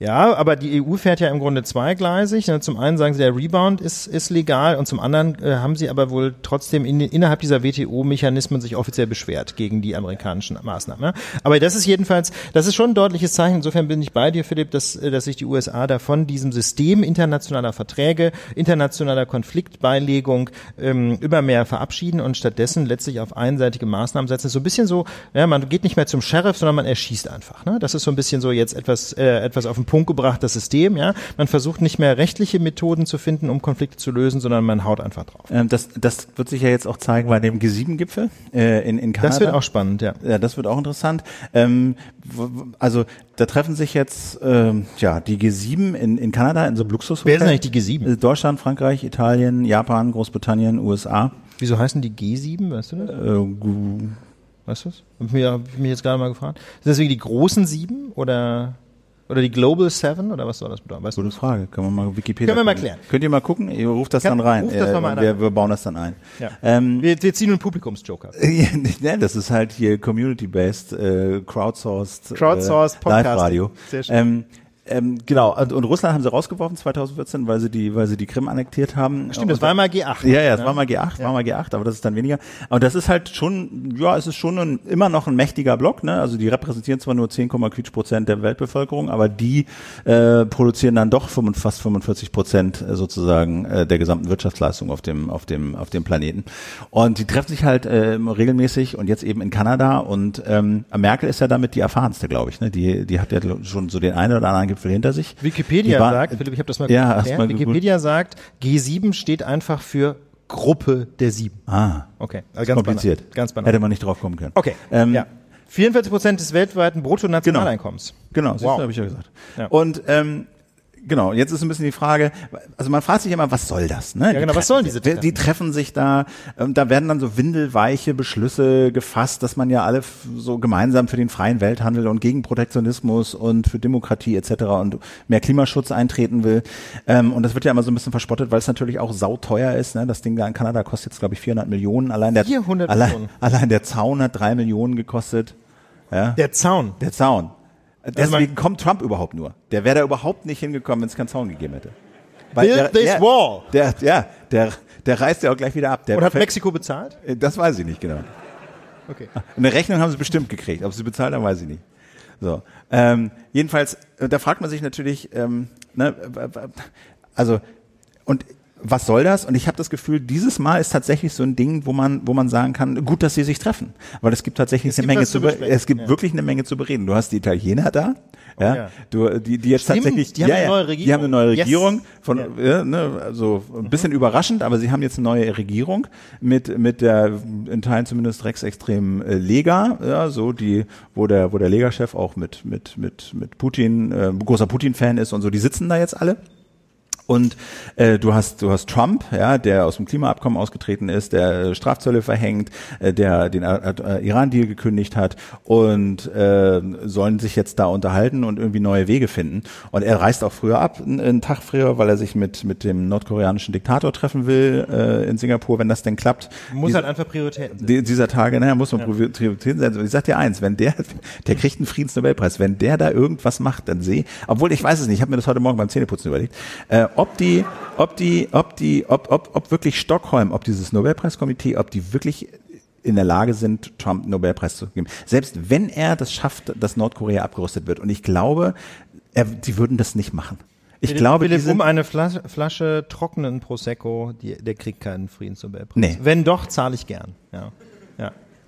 Ja, aber die EU fährt ja im Grunde zweigleisig. Ne? Zum einen sagen sie, der Rebound ist, ist legal und zum anderen äh, haben sie aber wohl trotzdem in, innerhalb dieser WTO-Mechanismen sich offiziell beschwert gegen die amerikanischen Maßnahmen. Ne? Aber das ist jedenfalls, das ist schon ein deutliches Zeichen. Insofern bin ich bei dir, Philipp, dass, äh, dass sich die USA da von diesem System internationaler Verträge, internationaler Konfliktbeilegung ähm, immer mehr verabschieden und stattdessen letztlich auf einseitige Maßnahmen setzen. So ein bisschen so, ja, man geht nicht mehr zum Sheriff, sondern man erschießt einfach. Ne? Das ist so ein bisschen so jetzt etwas, äh, etwas auf den Punkt gebracht, das System. Ja, man versucht nicht mehr rechtliche Methoden zu finden, um Konflikte zu lösen, sondern man haut einfach drauf. Ähm, das, das wird sich ja jetzt auch zeigen bei dem G7-Gipfel äh, in, in Kanada. Das wird auch spannend, ja. Ja, das wird auch interessant. Ähm, also da treffen sich jetzt ähm, ja die G7 in, in Kanada in so einem Luxushotel. Wer sind eigentlich die G7? Äh, Deutschland, Frankreich, Italien, Japan, Großbritannien, USA. Wieso heißen die G7? Weißt du das? Äh, Weißt du das? Hab ich mir, hab ich mich jetzt gerade mal gefragt. Sind das wirklich die großen sieben oder oder die Global Seven oder was soll das bedeuten? Weißt du? Gute Frage. Können wir mal Wikipedia Können wir mal gucken. klären. Könnt ihr mal gucken? Ihr ruft das Kann- dann rein. ruft das Äh, mal wir, wir bauen das dann ein. Ja. Ähm, Wir, wir ziehen einen Publikumsjoker. ja, das ist halt hier community-based, äh, crowdsourced, Crowdsourced äh. Live-Radio. Sehr schön. Ähm, ähm, genau, und, und Russland haben sie rausgeworfen 2014, weil sie die, weil sie die Krim annektiert haben. Stimmt, das war mal G8. Ja, ja, es war mal G8, war mal G8, aber das ist dann weniger. Aber das ist halt schon, ja, es ist schon ein, immer noch ein mächtiger Block, ne? Also die repräsentieren zwar nur 10, Quietsch Prozent der Weltbevölkerung, aber die äh, produzieren dann doch 45, fast 45 Prozent äh, sozusagen äh, der gesamten Wirtschaftsleistung auf dem, auf dem, auf dem Planeten. Und die treffen sich halt äh, regelmäßig und jetzt eben in Kanada und ähm, Merkel ist ja damit die erfahrenste, glaube ich. Ne? Die, die hat ja schon so den einen oder anderen Gipfel hinter sich. Wikipedia war- sagt, Philipp, ich habe das mal Ja, erklärt. mal. Wikipedia sagt, G7 steht einfach für Gruppe der Sieben. Ah, Okay, also ganz kompliziert. Banal. Ganz banal. Hätte man nicht drauf kommen können. Okay, Ähm, ja. 44 Prozent des weltweiten Bruttonationaleinkommens. Genau, siehst Wow. habe ich ja gesagt. Ja. Und ähm, genau, jetzt ist ein bisschen die Frage, also man fragt sich immer, was soll das? Ne? Ja, genau, Die was sollen diese Die, die treffen sich da, ähm, da werden dann so windelweiche Beschlüsse gefasst, dass man ja alle so gemeinsam für den freien Welthandel und gegen Protektionismus und für Demokratie etc. und mehr Klimaschutz eintreten will. Ähm, und das wird ja immer so ein bisschen verspottet, weil es natürlich auch sauteuer ist. Ne? Das Ding da in Kanada kostet jetzt, glaube ich, 400 Millionen. Allein der, 400 allein, Millionen. allein der Zaun hat drei Millionen gekostet. Ja. Der Zaun. Der Zaun. Deswegen Also kommt Trump überhaupt nur. Der wäre da überhaupt nicht hingekommen, wenn es keinen Zaun gegeben hätte. Build der, this der, wall. Der, ja, der, der reißt ja auch gleich wieder ab. Der Und hat Mexiko bezahlt? Äh, Das weiß ich nicht genau. Okay. Eine Rechnung haben sie bestimmt gekriegt. Ob sie bezahlt haben, weiß ich nicht. So. Ähm, jedenfalls, äh, da fragt man sich natürlich, ähm, ne, also und was soll das? Und ich habe das Gefühl, dieses Mal ist tatsächlich so ein Ding, wo man, wo man sagen kann, gut, dass sie sich treffen, weil es gibt tatsächlich Es eine gibt Menge zu, zu be- besprechen, es gibt ja. wirklich eine Menge zu bereden. Du hast die Italiener da, ja, ja. du, die, die jetzt Stimmt, tatsächlich, die haben ja, eine ja, neue die Regierung. haben eine neue Yes. Regierung von, Ja. ja, ne, also ein bisschen überraschend, aber sie haben jetzt eine neue Regierung mit mit der in Teilen zumindest rechtsextremen äh, Lega, ja, so die, wo der wo der Lega-Chef auch mit mit mit mit Putin äh, großer Putin-Fan ist und so, die sitzen da jetzt alle. Und äh, du hast du hast Trump, ja, der aus dem Klimaabkommen ausgetreten ist, der äh, Strafzölle verhängt, äh, der den äh, Iran-Deal gekündigt hat und äh, sollen sich jetzt da unterhalten und irgendwie neue Wege finden. Und er reist auch früher ab, einen, Tag früher, weil er sich mit mit dem nordkoreanischen Diktator treffen will äh, in Singapur, wenn das denn klappt. Muss Dies- halt einfach Prioritäten setzen. die, dieser Tage, naja, muss man Prioritäten setzen. Und ich sag dir eins, wenn der, der kriegt einen Friedensnobelpreis, wenn der da irgendwas macht, dann sehe, obwohl ich weiß es nicht, ich habe mir das heute Morgen beim Zähneputzen überlegt, äh, ob die, ob die, ob die, ob, ob, ob wirklich Stockholm, ob dieses Nobelpreiskomitee, ob die wirklich in der Lage sind, Trump einen Nobelpreis zu geben. Selbst wenn er das schafft, dass Nordkorea abgerüstet wird. Und ich glaube, er, die würden das nicht machen. Ich Philipp, glaube, die Philipp, um eine Flasche, Flasche trockenen Prosecco, die, der kriegt keinen Friedensnobelpreis. Nee. Wenn doch, zahle ich gern. Ja.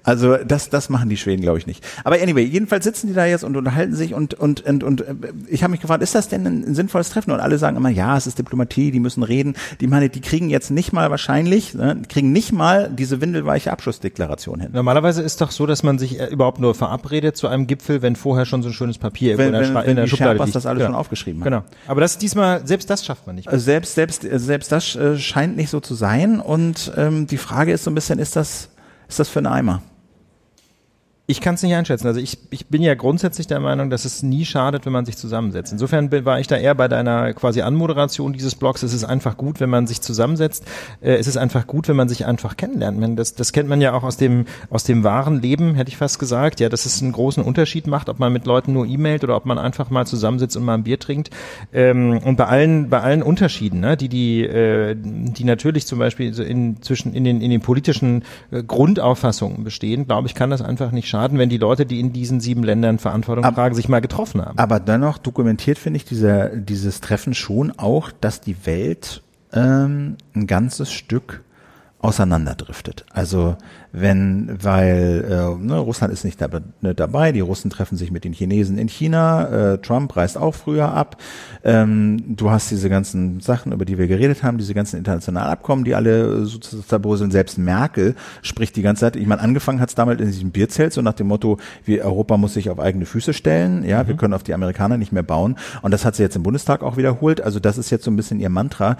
Also das, das machen die Schweden, glaube ich, nicht. Aber anyway, jedenfalls sitzen die da jetzt und unterhalten sich und und und, und äh, ich habe mich gefragt, ist das denn ein, sinnvolles Treffen? Und alle sagen immer, ja, es ist Diplomatie, die müssen reden. Die meine, die kriegen jetzt nicht mal wahrscheinlich, ne, kriegen nicht mal diese windelweiche Abschlussdeklaration hin. Normalerweise ist doch so, dass man sich äh, überhaupt nur verabredet zu einem Gipfel, wenn vorher schon so ein schönes Papier Wenn, in der, wenn, Schra- wenn in der Schublade liegt. das alles genau. schon aufgeschrieben haben. Genau. Aber das diesmal, selbst das schafft man nicht. Also Selbst, selbst, selbst das äh, scheint nicht so zu sein. Und ähm, die Frage ist so ein bisschen, ist das, ist das für ein Eimer? Ich kann es nicht einschätzen. Also ich, ich bin ja grundsätzlich der Meinung, dass es nie schadet, wenn man sich zusammensetzt. Insofern war ich da eher bei deiner quasi Anmoderation dieses Blogs. Es ist einfach gut, wenn man sich zusammensetzt. Äh, es ist einfach gut, wenn man sich einfach kennenlernt. Das, das kennt man ja auch aus dem, aus dem wahren Leben, hätte ich fast gesagt. Ja, dass es einen großen Unterschied macht, ob man mit Leuten nur E-Mailt oder ob man einfach mal zusammensitzt und mal ein Bier trinkt. Ähm, und bei allen, bei allen Unterschieden, ne, die, die, äh, die natürlich zum Beispiel so in, zwischen, in den, in den politischen äh, Grundauffassungen bestehen, glaube ich, kann das einfach nicht schaden, wenn die Leute, die in diesen sieben Ländern Verantwortung Ab- tragen, sich mal getroffen haben. Aber dennoch dokumentiert, finde ich, dieser, dieses Treffen schon auch, dass die Welt ähm, ein ganzes Stück auseinanderdriftet. Also wenn, weil äh, ne, Russland ist nicht, dab nicht dabei, die Russen treffen sich mit den Chinesen in China, äh, Trump reist auch früher ab. Ähm, du hast diese ganzen Sachen, über die wir geredet haben, diese ganzen internationalen Abkommen, die alle äh, sozusagen zerbröseln. Selbst Merkel spricht die ganze Zeit, ich meine, angefangen hat es damals in diesem Bierzelt, so nach dem Motto, wir, Europa muss sich auf eigene Füße stellen, ja, wir können auf die Amerikaner nicht mehr bauen. Und das hat sie jetzt im Bundestag auch wiederholt. Also das ist jetzt so ein bisschen ihr Mantra,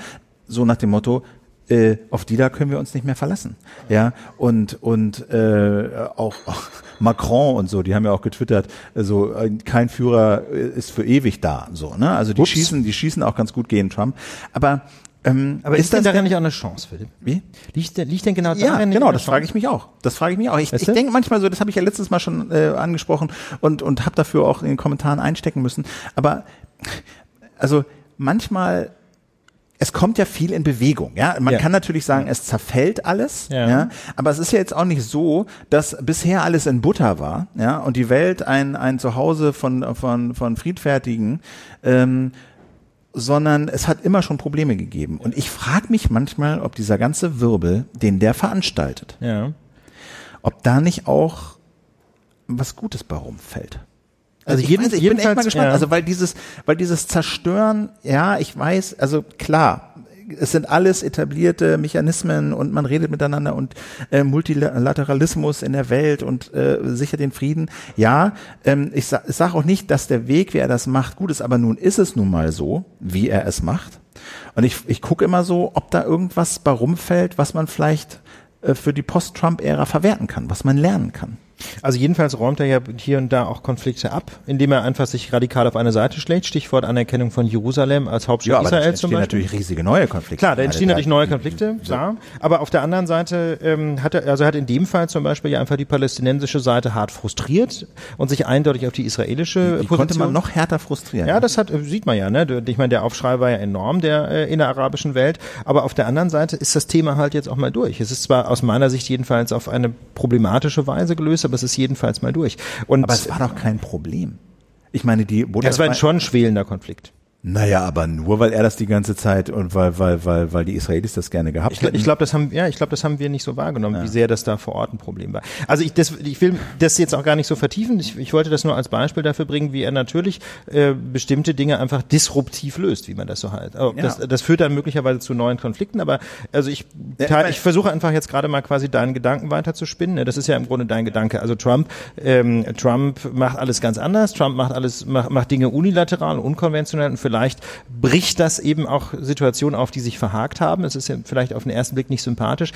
so nach dem Motto, äh, auf die da können wir uns nicht mehr verlassen. Ja, und, und äh, auch, auch Macron und so, die haben ja auch getwittert, also äh, kein Führer äh, ist für ewig da. So, ne? Also die Ups. schießen, die schießen auch ganz gut gegen Trump. Aber ähm, Aber ist, das denn darin nicht auch eine Chance, Philipp? wie? Liegt, denn- liegt denn genau Ja, darin nicht genau, das frage ich mich auch. Das frage ich mich auch. Ich, Weißt ich denke manchmal so, das habe ich ja letztes Mal schon äh, angesprochen und, und habe dafür auch in den Kommentaren einstecken müssen. Aber also manchmal es kommt ja viel in Bewegung, ja. Man Ja. kann natürlich sagen, es zerfällt alles, ja. Ja. Aber es ist ja jetzt auch nicht so, dass bisher alles in Butter war, ja, und die Welt ein ein Zuhause von von von friedfertigen, ähm, sondern es hat immer schon Probleme gegeben. Und ich frage mich manchmal, ob dieser ganze Wirbel, den der veranstaltet, Ja. ob da nicht auch was Gutes bei rumfällt. Also ich, jeden- weiß, ich bin echt mal jedenfalls, gespannt. ja. Also weil dieses, weil dieses Zerstören, ja, ich weiß, also klar, es sind alles etablierte Mechanismen und man redet miteinander und äh, Multilateralismus in der Welt und äh, sichert den Frieden. Ja, ähm, ich, sa ich sage auch nicht, dass der Weg, wie er das macht, gut ist, aber nun ist es nun mal so, wie er es macht. Und ich, ich gucke immer so, ob da irgendwas bei rumfällt, was man vielleicht äh, für die Post-Trump-Ära verwerten kann, was man lernen kann. Also jedenfalls räumt er ja hier und da auch Konflikte ab, indem er einfach sich radikal auf eine Seite schlägt. Stichwort Anerkennung von Jerusalem als Hauptstadt aber da Israels zum entstehen Beispiel. natürlich riesige neue Konflikte. Klar, da entstehen natürlich neue Konflikte, klar. Aber auf der anderen Seite ähm, hat er, also hat in dem Fall zum Beispiel ja einfach die palästinensische Seite hart frustriert und sich eindeutig auf die israelische Die Position. konnte man noch härter frustrieren. Ja, das hat, sieht man ja, ne? Ich meine, der Aufschrei war ja enorm, der äh, in der arabischen Welt. Aber auf der anderen Seite ist das Thema halt jetzt auch mal durch. Es ist zwar aus meiner Sicht jedenfalls auf eine problematische Weise gelöst, aber es ist jedenfalls mal durch. Und aber es war doch kein Problem. Ich meine, die ja, es war ein schon schwelender Konflikt. Naja, aber nur weil er das die ganze Zeit und weil, weil, weil, weil die Israelis das gerne gehabt Ich, hätten. ich glaube, das haben, ja, ich glaube, das haben wir nicht so wahrgenommen, wie sehr das da vor Ort ein Problem war. Also ich, das, ich will das jetzt auch gar nicht so vertiefen. Ich, ich wollte das nur als Beispiel dafür bringen, wie er natürlich äh, bestimmte Dinge einfach disruptiv löst, wie man das so halt. Oh, Ja. das, das führt dann möglicherweise zu neuen Konflikten. Aber also ich, Ja, ich mein- ich versuche einfach jetzt gerade mal quasi deinen Gedanken weiter zu spinnen. ne? Das ist ja im Grunde dein Gedanke. Also Trump, ähm, Trump macht alles ganz anders. Trump macht alles, macht, macht Dinge unilateral, unkonventionell und vielleicht bricht das eben auch Situationen auf, die sich verhakt haben. Es ist ja vielleicht auf den ersten Blick nicht sympathisch.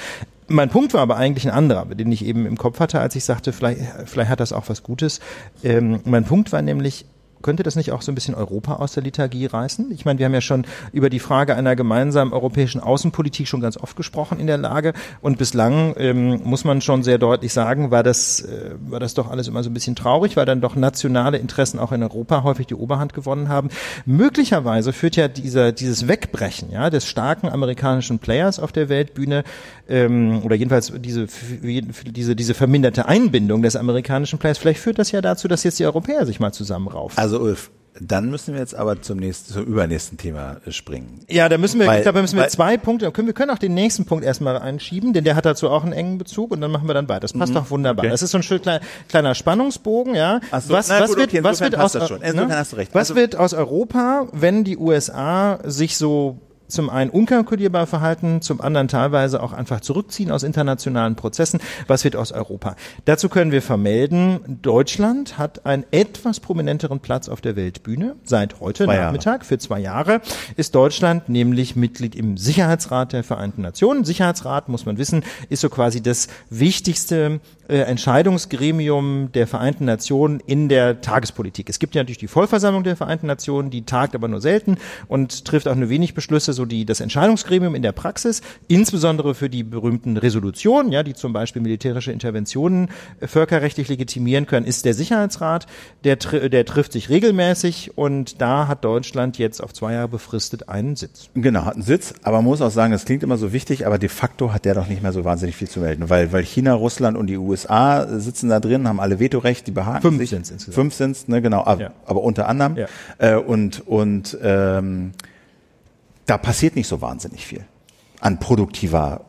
Mein Punkt war aber eigentlich ein anderer, den ich eben im Kopf hatte, als ich sagte, vielleicht, vielleicht hat das auch was Gutes. Ähm, mein Punkt war nämlich, könnte das nicht auch so ein bisschen Europa aus der Liturgie reißen? Ich meine, wir haben ja schon über die Frage einer gemeinsamen europäischen Außenpolitik schon ganz oft gesprochen in der Lage und bislang ähm, muss man schon sehr deutlich sagen, war das äh, war das doch alles immer so ein bisschen traurig, weil dann doch nationale Interessen auch in Europa häufig die Oberhand gewonnen haben. Möglicherweise führt ja dieser dieses Wegbrechen ja des starken amerikanischen Players auf der Weltbühne ähm, oder jedenfalls diese diese diese verminderte Einbindung des amerikanischen Players, vielleicht führt das ja dazu, dass jetzt die Europäer sich mal zusammenraufen. Also Ulf, dann müssen wir jetzt aber zum nächsten, zum übernächsten Thema äh, springen. Ja, da müssen wir, Weil- ich glaube, da müssen wir weil- zwei Punkte, können, wir können auch den nächsten Punkt erstmal einschieben, denn der hat dazu auch einen engen Bezug und dann machen wir dann weiter. Das passt doch wunderbar. Mhm. Okay. Das ist so ein schön kleiner, kleiner Spannungsbogen, ja. Ach so, was, na was gut, wird, okay, was wird aus, ne? Recht. Was Also- wird aus Europa, wenn die USA sich so zum einen unkalkulierbar verhalten, zum anderen teilweise auch einfach zurückziehen aus internationalen Prozessen. Was wird aus Europa? Dazu können wir vermelden, Deutschland hat einen etwas prominenteren Platz auf der Weltbühne. Seit heute Zwei Jahre. Nachmittag für zwei Jahre ist Deutschland nämlich Mitglied im Sicherheitsrat der Vereinten Nationen. Sicherheitsrat, muss man wissen, ist so quasi das wichtigste äh, Entscheidungsgremium der Vereinten Nationen in der Tagespolitik. Es gibt ja natürlich die Vollversammlung der Vereinten Nationen, die tagt aber nur selten und trifft auch nur wenig Beschlüsse, so die das Entscheidungsgremium in der Praxis, insbesondere für die berühmten Resolutionen, ja, die zum Beispiel militärische Interventionen äh, völkerrechtlich legitimieren können, ist der Sicherheitsrat. Der, der trifft sich regelmäßig und da hat Deutschland jetzt auf zwei Jahre befristet einen Sitz. Genau, hat einen Sitz, aber man muss auch sagen, das klingt immer so wichtig, aber de facto hat der doch nicht mehr so wahnsinnig viel zu melden, weil, weil China, Russland und die USA sitzen da drin, haben alle Vetorecht, die behaken Fünf sich. sind's insgesamt. Fünf sind's, ne, genau, aber, Ja. aber unter anderem. Ja. Äh, und und ähm, da passiert nicht so wahnsinnig viel an produktiver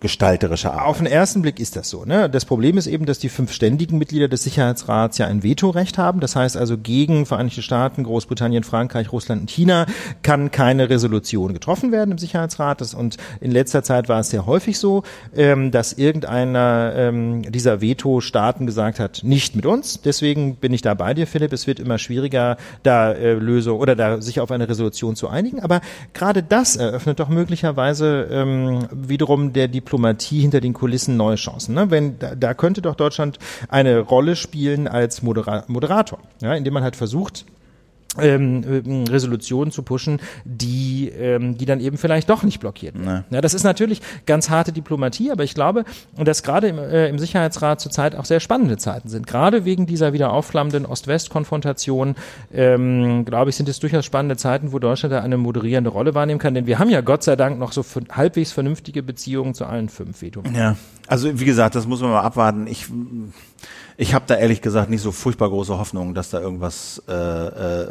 gestalterischer Arbeit. Auf den ersten Blick ist das so. Ne? Das Problem ist eben, dass die fünf ständigen Mitglieder des Sicherheitsrats ja ein Vetorecht haben. Das heißt also, gegen Vereinigte Staaten, Großbritannien, Frankreich, Russland und China kann keine Resolution getroffen werden im Sicherheitsrat. Und in letzter Zeit war es sehr häufig so, ähm, dass irgendeiner ähm, dieser Veto-Staaten gesagt hat, nicht mit uns. Deswegen bin ich da bei dir, Philipp. Es wird immer schwieriger, da äh, Lösung oder da sich auf eine Resolution zu einigen. Aber gerade das eröffnet doch möglicherweise ähm, wiederum der Diplomatie hinter den Kulissen neue Chancen. Ne? Wenn da, da könnte doch Deutschland eine Rolle spielen als Modera Moderator, ja, indem man halt versucht, ähm, ähm, Resolutionen zu pushen, die, ähm, die dann eben vielleicht doch nicht blockiert werden. Ja, das ist natürlich ganz harte Diplomatie, aber ich glaube, dass gerade im, äh, im Sicherheitsrat zurzeit auch sehr spannende Zeiten sind. Gerade wegen dieser wieder aufflammenden Ost-West-Konfrontation, ähm, glaube ich, sind es durchaus spannende Zeiten, wo Deutschland da eine moderierende Rolle wahrnehmen kann. Denn wir haben ja Gott sei Dank noch so halbwegs vernünftige Beziehungen zu allen fünf Veto. Ja, also wie gesagt, das muss man mal abwarten. Ich, ich habe da ehrlich gesagt nicht so furchtbar große Hoffnung, dass da irgendwas, äh, äh,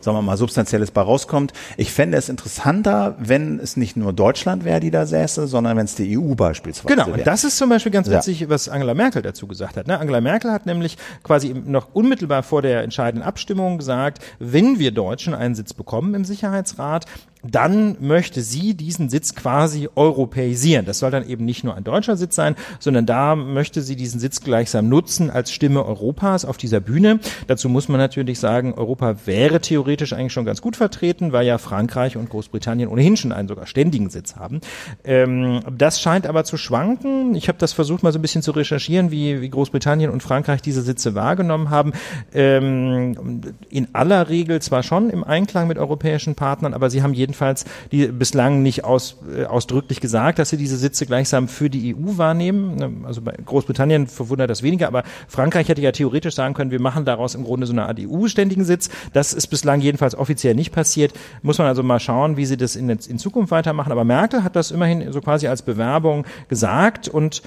sagen wir mal, substanzielles bei rauskommt. Ich fände es interessanter, wenn es nicht nur Deutschland wäre, die da säße, sondern wenn es die EU beispielsweise Genau, wäre. und das ist zum Beispiel ganz Ja. witzig, was Angela Merkel dazu gesagt hat. Ne? Angela Merkel hat nämlich quasi noch unmittelbar vor der entscheidenden Abstimmung gesagt, wenn wir Deutschen einen Sitz bekommen im Sicherheitsrat, dann möchte sie diesen Sitz quasi europäisieren. Das soll dann eben nicht nur ein deutscher Sitz sein, sondern da möchte sie diesen Sitz gleichsam nutzen als Stimme Europas auf dieser Bühne. Dazu muss man natürlich sagen, Europa wäre theoretisch eigentlich schon ganz gut vertreten, weil ja Frankreich und Großbritannien ohnehin schon einen sogar ständigen Sitz haben. Ähm, das scheint aber zu schwanken. Ich habe das versucht mal so ein bisschen zu recherchieren, wie, wie Großbritannien und Frankreich diese Sitze wahrgenommen haben. Ähm, in aller Regel zwar schon im Einklang mit europäischen Partnern, aber sie haben jeden jedenfalls die bislang nicht aus, äh, ausdrücklich gesagt, dass sie diese Sitze gleichsam für die EU wahrnehmen. Ne, also bei Großbritannien verwundert das weniger, aber Frankreich hätte ja theoretisch sagen können, wir machen daraus im Grunde so eine Art EU-ständigen Sitz. Das ist bislang jedenfalls offiziell nicht passiert. Muss man also mal schauen, wie sie das in, in Zukunft weitermachen. Aber Merkel hat das immerhin so quasi als Bewerbung gesagt und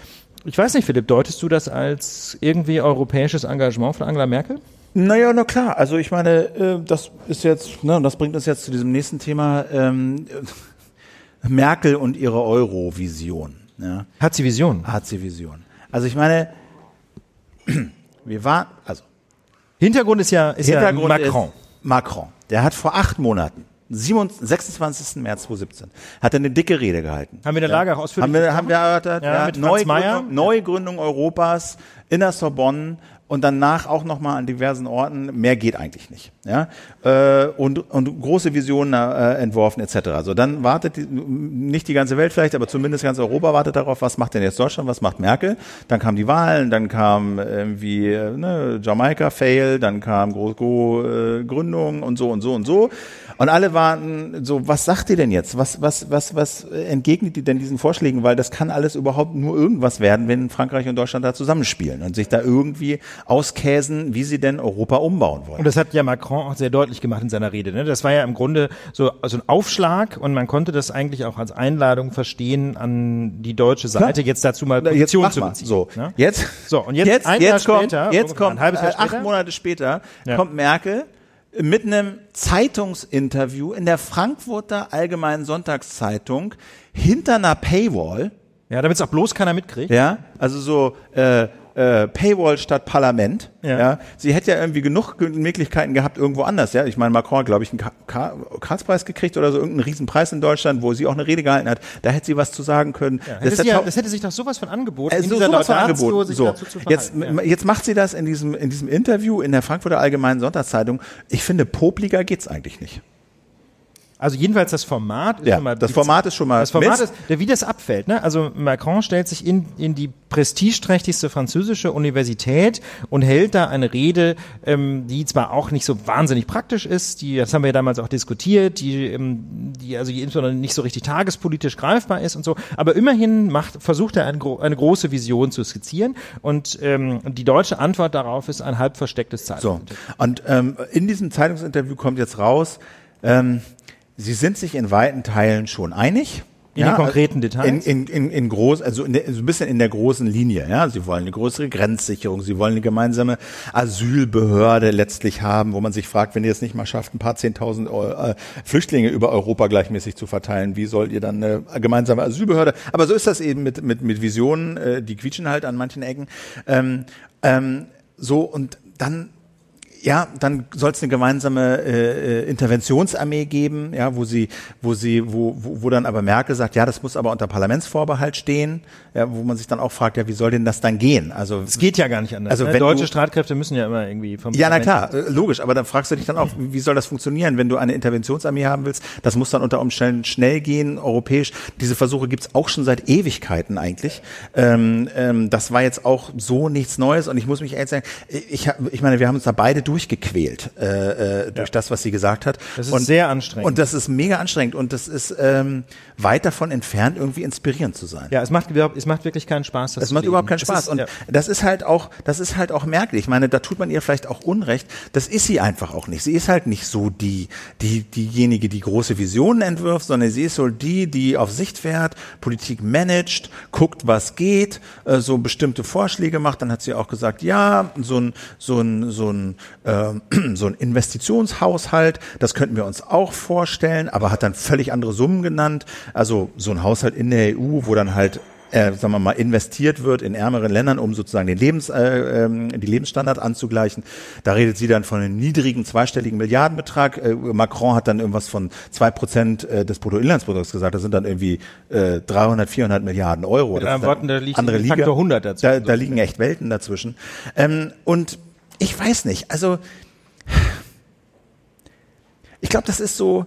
ich weiß nicht, Philipp, deutest du das als irgendwie europäisches Engagement von Angela Merkel? Naja, na klar. Also ich meine, äh, das ist jetzt, ne, und das bringt uns jetzt zu diesem nächsten Thema, ähm, Merkel und ihre Euro-Vision. Ja. Hat sie Vision? Hat sie Vision. Also ich meine, wir waren, also Hintergrund ist ja, ist Hintergrund ja Macron. Macron. Der hat vor acht Monaten 26. März 2017 hat er eine dicke Rede gehalten. Haben wir in der Lage ja. ausführlich haben wir, haben wir erörtert, ja, ja, mit Neugründung, Neugründung Europas in der Sorbonne und danach auch nochmal an diversen Orten. Mehr geht eigentlich nicht. Ja? Äh, und, und große Visionen äh, entworfen etc. Also dann wartet die, nicht die ganze Welt vielleicht, aber zumindest ganz Europa wartet darauf, was macht denn jetzt Deutschland, was macht Merkel. Dann kamen die Wahlen, dann kam irgendwie ne, Jamaika Fail, dann kam Groß äh, Gründung und so und so und so. Und alle warten so, was sagt ihr denn jetzt? Was, was, was, was entgegnet ihr denn diesen Vorschlägen? Weil das kann alles überhaupt nur irgendwas werden, wenn Frankreich und Deutschland da zusammenspielen und sich da irgendwie auskäsen, wie sie denn Europa umbauen wollen. Und das hat ja Macron auch sehr deutlich gemacht in seiner Rede. Ne? Das war ja im Grunde so also ein Aufschlag und man konnte das eigentlich auch als Einladung verstehen an die deutsche Seite, Klar. jetzt dazu mal Position jetzt zu beziehen. So, ne? jetzt, so und jetzt, jetzt, ein jetzt Jahr kommt, später, jetzt kommt ein äh, acht später? Monate später Ja. kommt Merkel mit einem Zeitungsinterview in der Frankfurter Allgemeinen Sonntagszeitung hinter einer Paywall. Ja, damit es auch bloß keiner mitkriegt. Ja, also so äh, äh, Paywall statt Parlament. Ja. Ja. sie hätte ja irgendwie genug Möglichkeiten gehabt irgendwo anders. Ja, ich meine, Macron hat, glaube ich, einen Ka- Ka- Karlspreis gekriegt oder so irgendeinen Riesenpreis in Deutschland, wo sie auch eine Rede gehalten hat. Da hätte sie was zu sagen können. Ja, Das hätte sie ja, das hätte sich doch sowas von angeboten, äh, so, sowas von angeboten. sich So, dazu zu jetzt, jetzt macht sie das in diesem, in diesem Interview in der Frankfurter Allgemeinen Sonntagszeitung. Ich finde, popliger geht's eigentlich nicht. Also jedenfalls das Format ist Ja, schon mal das Format ist schon mal das Format Mist. ist, wie das abfällt. Ne? Also Macron stellt sich in, in die prestigeträchtigste französische Universität und hält da eine Rede, ähm, die zwar auch nicht so wahnsinnig praktisch ist, die das haben wir ja damals auch diskutiert, die, ähm, die also insbesondere nicht so richtig tagespolitisch greifbar ist und so, aber immerhin macht versucht er eine, eine große Vision zu skizzieren und ähm, die deutsche Antwort darauf ist ein halb verstecktes So. Zeitungsinterview. Und ähm, in diesem Zeitungsinterview kommt jetzt raus, ähm, sie sind sich in weiten Teilen schon einig. In den konkreten Details? In, in, in, in groß, also in der, so ein bisschen in der großen Linie. Ja, sie wollen eine größere Grenzsicherung, sie wollen eine gemeinsame Asylbehörde letztlich haben, wo man sich fragt, wenn ihr es nicht mal schafft, ein paar zehntausend äh, Flüchtlinge über Europa gleichmäßig zu verteilen, wie sollt ihr dann eine gemeinsame Asylbehörde? Aber so ist das eben mit mit mit Visionen, äh, die quietschen halt an manchen Ecken. Ähm, ähm, so und dann ja, dann soll es eine gemeinsame äh, äh, Interventionsarmee geben, ja, wo sie, wo sie, wo, wo, wo dann aber Merkel sagt, ja, das muss aber unter Parlamentsvorbehalt stehen, ja, wo man sich dann auch fragt, ja, wie soll denn das dann gehen? Also Es geht ja gar nicht anders. Also ne? Deutsche du- Streitkräfte müssen ja immer irgendwie vom ja, na klar, äh, logisch, aber dann fragst du dich dann auch, wie soll das funktionieren, wenn du eine Interventionsarmee haben willst? Das muss dann unter Umständen schnell gehen, europäisch. Diese Versuche gibt's auch schon seit Ewigkeiten eigentlich. Ähm, ähm, das war jetzt auch so nichts Neues und ich muss mich ehrlich sagen, ich, ich meine, wir haben uns da beide durchgequält äh, äh, durch das, was sie gesagt hat. Das ist und, sehr anstrengend. Und das ist mega anstrengend und das ist ähm, weit davon entfernt, irgendwie inspirierend zu sein. Ja, es macht, überhaupt- es macht wirklich keinen Spaß. Das Es macht überhaupt keinen Spaß. Ist, und ja. das ist halt auch, das ist halt auch merklich. Ich meine, da tut man ihr vielleicht auch Unrecht. Das ist sie einfach auch nicht. Sie ist halt nicht so die, die, diejenige, die große Visionen entwirft, sondern sie ist so die, die auf Sicht fährt, Politik managt, guckt, was geht, äh, so bestimmte Vorschläge macht. Dann hat sie auch gesagt, ja, so ein, so ein, so ein, äh, so ein Investitionshaushalt, das könnten wir uns auch vorstellen, aber hat dann völlig andere Summen genannt. Also so ein Haushalt in der EU, wo dann halt äh, sagen wir mal, investiert wird in ärmeren Ländern, um sozusagen den Lebens, äh, ähm, die Lebensstandard anzugleichen. Da redet sie dann von einem niedrigen zweistelligen Milliardenbetrag. Äh, Macron hat dann irgendwas von zwei Prozent äh, des Bruttoinlandsprodukts gesagt. Das sind dann irgendwie äh, 300, 400 Milliarden Euro. Mit anderen Worten, da liegt ein Faktor 100 dazu. Da, da liegen echt Welten dazwischen. Ähm, und ich weiß nicht, also ich glaube, das ist so,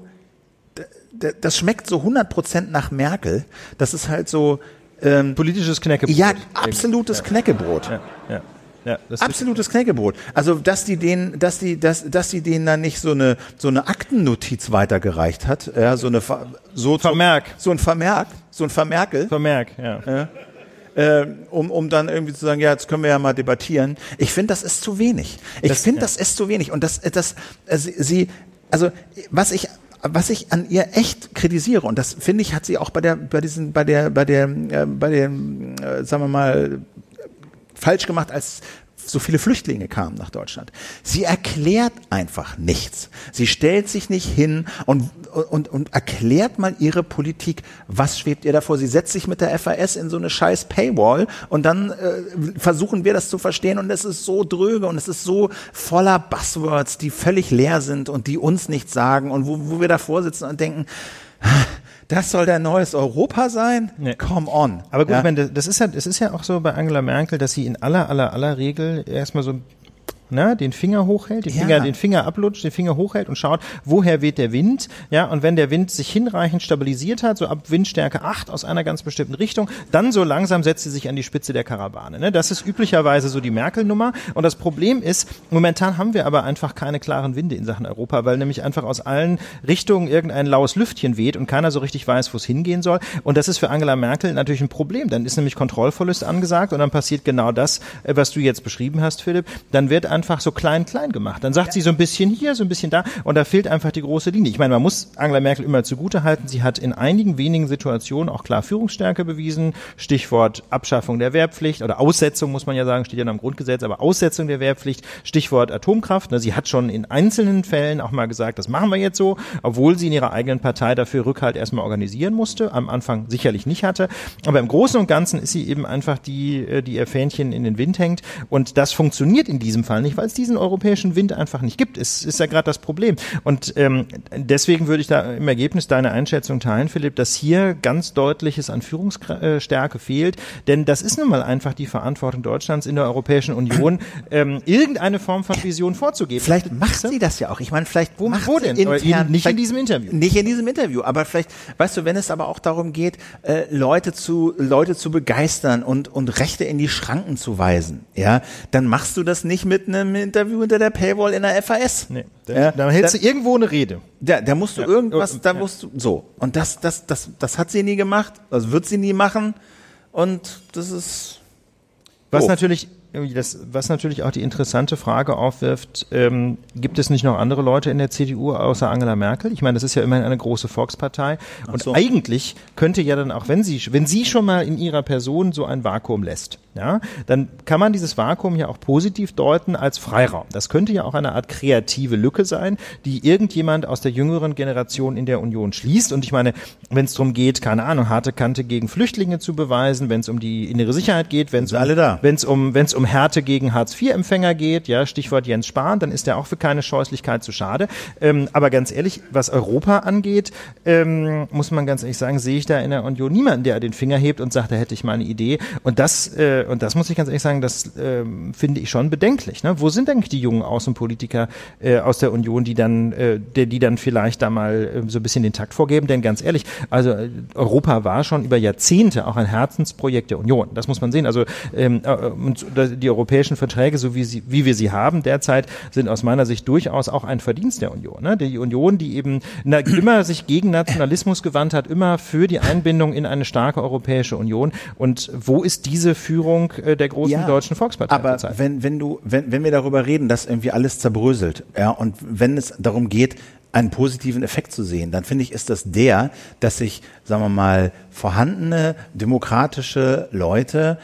das schmeckt so 100% nach Merkel. Das ist halt so, ähm, Politisches Knäckebrot. ja, absolutes Knäckebrot. Ja, ja. ja Absolutes Knäckebrot. Also, dass die denen, dass die, dass, dass die denen dann nicht so eine, so eine Aktennotiz weitergereicht hat, ja, so eine, so, Vermerk. so ein Vermerk, so ein Vermerkel, Vermerk, ja. Äh, um, um dann irgendwie zu sagen, ja, jetzt können wir ja mal debattieren. Ich finde, das ist zu wenig. Ich finde, ja. das ist zu wenig. Und das, das, äh, sie, also, was ich, was ich an ihr echt kritisiere, und das finde ich, hat sie auch bei der, bei diesen, bei der, bei der, äh, bei dem, äh, sagen wir mal, falsch gemacht, als so viele Flüchtlinge kamen nach Deutschland. Sie erklärt einfach nichts. Sie stellt sich nicht hin und, und, und erklärt mal ihre Politik. Was schwebt ihr davor? Sie setzt sich mit der FAS in so eine scheiß Paywall und dann äh, versuchen wir das zu verstehen und es ist so dröge und es ist so voller Buzzwords, die völlig leer sind und die uns nichts sagen und wo, wo wir davor sitzen und denken, das soll der neues Europa sein? Nee. Come on. Aber gut, Ja? ich meine, das ist ja, das ist ja auch so bei Angela Merkel, dass sie in aller, aller, aller Regel erstmal so ne, den Finger hochhält, den Ja. Finger, den Finger ablutscht, den Finger hochhält und schaut, woher weht der Wind, ja, und wenn der Wind sich hinreichend stabilisiert hat, so ab Windstärke 8 aus einer ganz bestimmten Richtung, dann so langsam setzt sie sich an die Spitze der Karawane, ne? Das ist üblicherweise so die Merkel-Nummer und das Problem ist, momentan haben wir aber einfach keine klaren Winde in Sachen Europa, weil nämlich einfach aus allen Richtungen irgendein laues Lüftchen weht und keiner so richtig weiß, wo es hingehen soll und das ist für Angela Merkel natürlich ein Problem, dann ist nämlich Kontrollverlust angesagt und dann passiert genau das, äh, was du jetzt beschrieben hast, Philipp, dann wird einfach so klein, klein gemacht. Dann sagt sie so ein bisschen hier, so ein bisschen da und da fehlt einfach die große Linie. Ich meine, man muss Angela Merkel immer zugute halten, sie hat in einigen wenigen Situationen auch klar Führungsstärke bewiesen. Stichwort Abschaffung der Wehrpflicht oder Aussetzung, muss man ja sagen, steht ja noch im Grundgesetz, aber Aussetzung der Wehrpflicht, Stichwort Atomkraft. Ne, Sie hat schon in einzelnen Fällen auch mal gesagt, das machen wir jetzt so, obwohl sie in ihrer eigenen Partei dafür Rückhalt erstmal organisieren musste, am Anfang sicherlich nicht hatte. Aber im Großen und Ganzen ist sie eben einfach die, äh, die ihr Fähnchen in den Wind hängt. Und das funktioniert in diesem Fall nicht, weil es diesen europäischen Wind einfach nicht gibt. Es ist ja gerade das Problem. Und ähm, deswegen würde ich da im Ergebnis deine Einschätzung teilen, Philipp, dass hier ganz deutliches an Führungsstärke fehlt. Denn das ist nun mal einfach die Verantwortung Deutschlands in der Europäischen Union, ähm, irgendeine Form von Vision vorzugeben. Vielleicht macht sie das ja auch. Ich meine, vielleicht Wo- macht wo sie denn? Intern, in- nicht in diesem Interview. Nicht in diesem Interview, aber vielleicht, weißt du, wenn es aber auch darum geht, äh, Leute zu Leute zu begeistern und und Rechte in die Schranken zu weisen, ja, dann machst du das nicht mit einem Interview hinter der Paywall in der FAS. Nee, ja, da hältst da, du irgendwo eine Rede. da, da musst du irgendwas, Ja. da musst du so und das das das das hat sie nie gemacht, das wird sie nie machen und das ist Was Oh. natürlich das, was natürlich auch die interessante Frage aufwirft, ähm, gibt es nicht noch andere Leute in der CDU außer Angela Merkel? Ich meine, das ist ja immerhin eine große Volkspartei. Und so. eigentlich könnte ja dann auch, wenn sie, wenn sie schon mal in ihrer Person so ein Vakuum lässt, ja, dann kann man dieses Vakuum ja auch positiv deuten als Freiraum. Das könnte ja auch eine Art kreative Lücke sein, die irgendjemand aus der jüngeren Generation in der Union schließt. Und ich meine, wenn es darum geht, keine Ahnung, harte Kante gegen Flüchtlinge zu beweisen, wenn es um die innere Sicherheit geht, wenn es um, wenn es um, wenn es um Härte gegen Hartz-IV-Empfänger geht, ja, Stichwort Jens Spahn, dann ist er auch für keine Scheußlichkeit zu schade. Ähm, aber ganz ehrlich, was Europa angeht, ähm, muss man ganz ehrlich sagen, sehe ich da in der Union niemanden, der den Finger hebt und sagt, da hätte ich mal eine Idee. Und das, äh, und das muss ich ganz ehrlich sagen, das ähm, finde ich schon bedenklich. Ne? Wo sind eigentlich die jungen Außenpolitiker äh, aus der Union, die dann, äh, die, die dann vielleicht da mal äh, so ein bisschen den Takt vorgeben? Denn ganz ehrlich, also äh, Europa war schon über Jahrzehnte auch ein Herzensprojekt der Union. Das muss man sehen. Also ähm, äh, und die europäischen Verträge, so wie, sie, wie wir sie haben derzeit, sind aus meiner Sicht durchaus auch ein Verdienst der Union. Ne? Die Union, die eben na, immer sich gegen Nationalismus gewandt hat, immer für die Einbindung in eine starke Europäische Union. Und wo ist diese Führung äh, der großen deutschen Volkspartei Aber zurzeit? wenn, wenn du, wenn, wenn wir darüber reden, dass irgendwie alles zerbröselt, ja, und wenn es darum geht, einen positiven Effekt zu sehen, dann finde ich, ist das der, dass sich, sagen wir mal, vorhandene demokratische Leute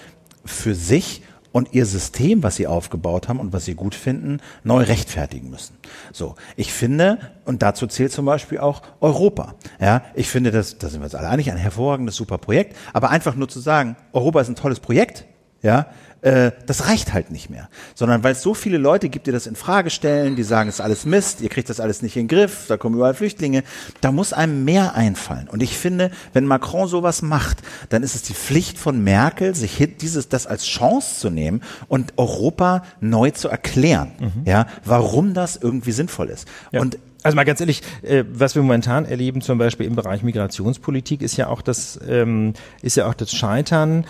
für sich und ihr System, was sie aufgebaut haben und was sie gut finden, neu rechtfertigen müssen. So, ich finde, und dazu zählt zum Beispiel auch Europa. Ja, ich finde, das, da sind wir uns alle einig, ein hervorragendes, super Projekt. Aber einfach nur zu sagen, Europa ist ein tolles Projekt, ja, äh, das reicht halt nicht mehr. Sondern weil es so viele Leute gibt, die das in Frage stellen, die sagen, es ist alles Mist, ihr kriegt das alles nicht in den Griff, da kommen überall Flüchtlinge, da muss einem mehr einfallen. Und ich finde, wenn Macron sowas macht, dann ist es die Pflicht von Merkel, sich dieses, das als Chance zu nehmen und Europa neu zu erklären, mhm. ja, warum das irgendwie sinnvoll ist. Ja. Und also mal ganz ehrlich, äh, was wir momentan erleben, zum Beispiel im Bereich Migrationspolitik, ist ja auch das, ähm, ist ja auch das Scheitern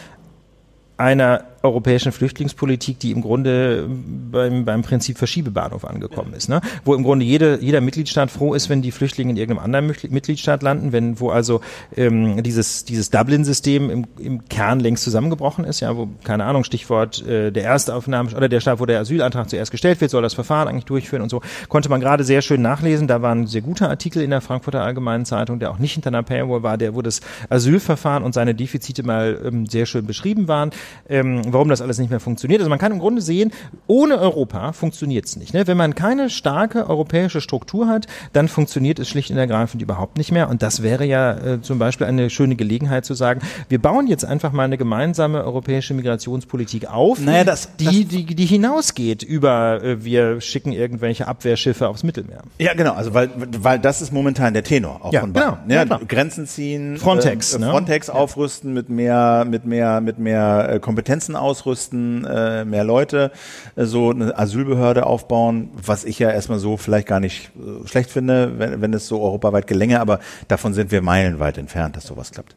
einer europäischen Flüchtlingspolitik, die im Grunde beim, beim Prinzip Verschiebebahnhof angekommen ist, ne? wo im Grunde jede, jeder Mitgliedstaat froh ist, wenn die Flüchtlinge in irgendeinem anderen Mitgliedstaat landen, wenn wo also ähm, dieses dieses Dublin-System im, im Kern längst zusammengebrochen ist, ja, wo keine Ahnung Stichwort äh, der Erstaufnahme oder der Staat, wo der Asylantrag zuerst gestellt wird, soll das Verfahren eigentlich durchführen und so konnte man gerade sehr schön nachlesen. Da waren sehr gute Artikel in der Frankfurter Allgemeinen Zeitung, der auch nicht hinter einer Paywall war, der wo das Asylverfahren und seine Defizite mal ähm, sehr schön beschrieben waren. Ähm, warum das alles nicht mehr funktioniert. Also man kann im Grunde sehen, ohne Europa funktioniert es nicht. Ne? Wenn man keine starke europäische Struktur hat, dann funktioniert es schlicht und ergreifend überhaupt nicht mehr. Und das wäre ja äh, zum Beispiel eine schöne Gelegenheit zu sagen, wir bauen jetzt einfach mal eine gemeinsame europäische Migrationspolitik auf, naja, das, die, die, die hinausgeht über äh, wir schicken irgendwelche Abwehrschiffe aufs Mittelmeer. Ja, genau, also weil, weil das ist momentan der Tenor auch ja, von Genau, ja, ja, Grenzen ziehen, Frontex, äh, Frontex ne? aufrüsten mit mehr, mit mehr, mit mehr äh, Kompetenzen ausrüsten, äh, mehr Leute, äh, so eine Asylbehörde aufbauen, was ich ja erstmal so vielleicht gar nicht äh, schlecht finde, wenn, wenn es so europaweit gelänge, aber davon sind wir meilenweit entfernt, dass sowas klappt.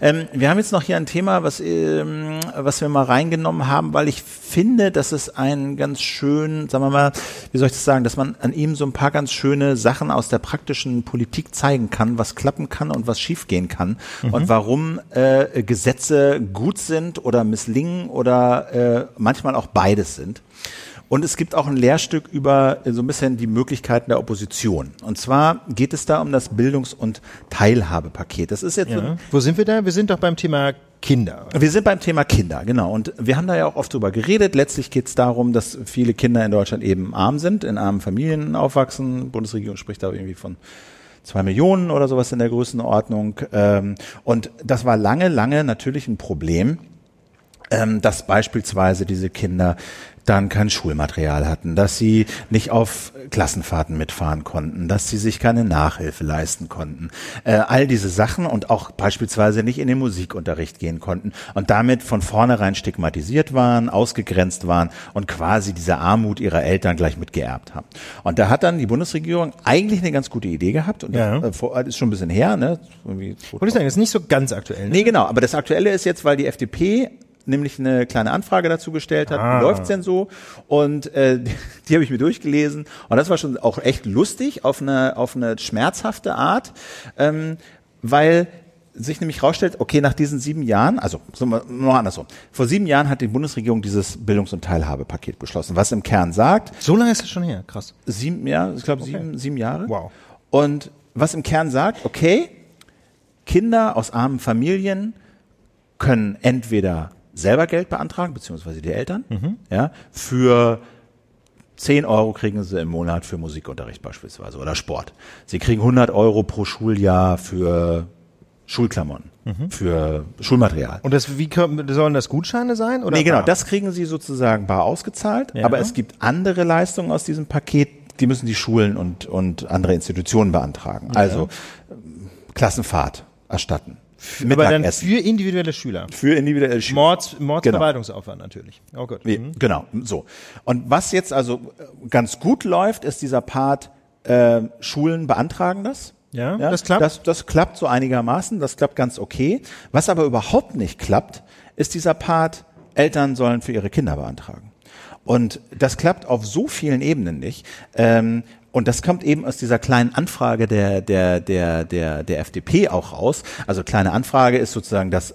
Ähm, wir haben jetzt noch hier ein Thema, was, ähm, was wir mal reingenommen haben, weil ich finde, dass es einen ganz schön, sagen wir mal, wie soll ich das sagen, dass man an ihm so ein paar ganz schöne Sachen aus der praktischen Politik zeigen kann, was klappen kann und was schiefgehen kann mhm. und warum äh, Gesetze gut sind oder misslingen oder äh, manchmal auch beides sind. Und es gibt auch ein Lehrstück über äh, so ein bisschen die Möglichkeiten der Opposition. Und zwar geht es da um das Bildungs- und Teilhabepaket. Das ist jetzt ja. so Wo sind wir da? Wir sind doch beim Thema Kinder. Wir sind beim Thema Kinder, genau. Und wir haben da ja auch oft drüber geredet. Letztlich geht es darum, dass viele Kinder in Deutschland eben arm sind, in armen Familien aufwachsen. Die Bundesregierung spricht da irgendwie von zwei Millionen oder sowas in der Größenordnung. Ähm, und das war lange, lange natürlich ein Problem ähm, dass beispielsweise diese Kinder dann kein Schulmaterial hatten, dass sie nicht auf Klassenfahrten mitfahren konnten, dass sie sich keine Nachhilfe leisten konnten. Äh, all diese Sachen und auch beispielsweise nicht in den Musikunterricht gehen konnten und damit von vornherein stigmatisiert waren, ausgegrenzt waren und quasi diese Armut ihrer Eltern gleich mitgeerbt haben. Und da hat dann die Bundesregierung eigentlich eine ganz gute Idee gehabt und ja. das äh, ist schon ein bisschen her, ne? Wollte ich sagen, ist nicht so ganz aktuell. Ne? Nee, genau, aber das Aktuelle ist jetzt, weil die FDP nämlich eine kleine Anfrage dazu gestellt hat, ah. wie läuft's denn so? Und äh, die, habe ich mir durchgelesen und das war schon auch echt lustig auf eine auf eine schmerzhafte Art, ähm, weil sich nämlich rausstellt, okay, nach diesen sieben Jahren, also noch andersrum, vor sieben Jahren hat die Bundesregierung dieses Bildungs- und Teilhabepaket beschlossen, was im Kern sagt. So lange ist es schon her, krass. Sieben, ja, ich glaube okay. sieben, sieben Jahre. Wow. Und was im Kern sagt, okay, Kinder aus armen Familien können entweder selber Geld beantragen, beziehungsweise die Eltern, mhm. ja, für 10 Euro kriegen sie im Monat für Musikunterricht beispielsweise oder Sport. Sie kriegen 100 Euro pro Schuljahr für Schulklamotten, mhm. für Schulmaterial. Und das, wie sollen das Gutscheine sein? Oder nee, genau, das kriegen sie sozusagen bar ausgezahlt. Ja. Aber es gibt andere Leistungen aus diesem Paket, die müssen die Schulen und, und andere Institutionen beantragen. Ja. Also Klassenfahrt erstatten. Aber dann für individuelle Schüler. Für individuelle Schüler. Mords, Mordsverwaltungsaufwand genau. natürlich. Oh Gott. Mhm. Genau, so. Und was jetzt also ganz gut läuft, ist dieser Part, äh, Schulen beantragen das. Ja, ja, das klappt. Das, das klappt so einigermaßen, das klappt ganz okay. Was aber überhaupt nicht klappt, ist dieser Part, Eltern sollen für ihre Kinder beantragen. Und das klappt auf so vielen Ebenen nicht. Ähm, und das kommt eben aus dieser kleinen Anfrage der, der, der, der, der FDP auch raus. Also kleine Anfrage ist sozusagen das,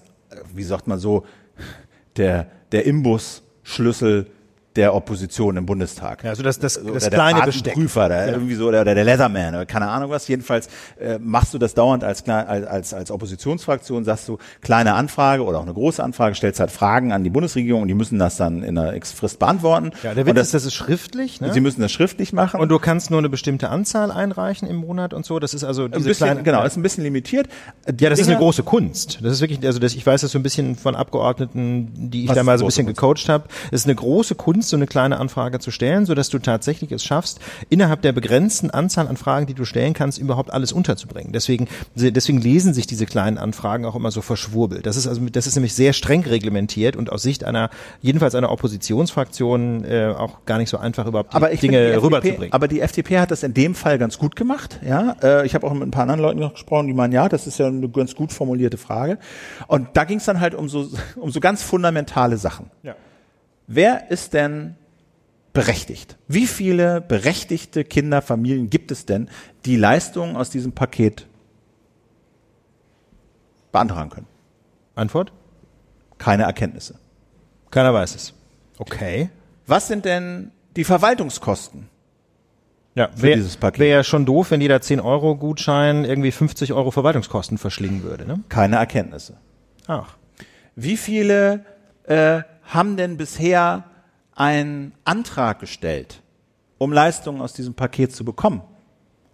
wie sagt man so, der, der Imbusschlüssel der Opposition im Bundestag. Ja, also das, das, So, das oder kleine Besteck. Prüfer, der irgendwie so, oder, oder der Leatherman, oder keine Ahnung was. Jedenfalls äh, machst du das dauernd als, als, als, Oppositionsfraktion, sagst du, kleine Anfrage oder auch eine große Anfrage, stellst halt Fragen an die Bundesregierung und die müssen das dann in einer X-Frist beantworten. Ja, der und Witz das, ist, das ist schriftlich, ne? Sie müssen das schriftlich machen. Und du kannst nur eine bestimmte Anzahl einreichen im Monat und so. Das ist also ein diese bisschen, kleine, genau, ist ein bisschen limitiert. Die Ja, das ist eine große Kunst. Das ist wirklich, also das, ich weiß das so ein bisschen von Abgeordneten, die ich da mal so ein bisschen gecoacht habe. Es ist eine große Kunst, so eine kleine Anfrage zu stellen, so dass du tatsächlich es schaffst, innerhalb der begrenzten Anzahl an Fragen, die du stellen kannst, überhaupt alles unterzubringen. Deswegen, deswegen lesen sich diese kleinen Anfragen auch immer so verschwurbelt. Das ist also, das ist nämlich sehr streng reglementiert und aus Sicht einer, jedenfalls einer Oppositionsfraktion, äh, auch gar nicht so einfach überhaupt die aber ich Dinge FDP, rüberzubringen. Aber die FDP hat das in dem Fall ganz gut gemacht. Ja, äh, ich habe auch mit ein paar anderen Leuten gesprochen, die meinen, ja, das ist ja eine ganz gut formulierte Frage. Und da ging es dann halt um so um so ganz fundamentale Sachen. Ja. Wer ist denn berechtigt? Wie viele berechtigte Kinderfamilien gibt es denn, die Leistungen aus diesem Paket beantragen können? Antwort? Keine Erkenntnisse. Keiner weiß es. Okay. Was sind denn die Verwaltungskosten? Ja, für wäre dieses Paket. wär ja schon doof, wenn jeder 10-Euro-Gutschein irgendwie 50 Euro Verwaltungskosten verschlingen würde. Ne? Keine Erkenntnisse. Ach. Wie viele äh, haben denn bisher einen Antrag gestellt, um Leistungen aus diesem Paket zu bekommen?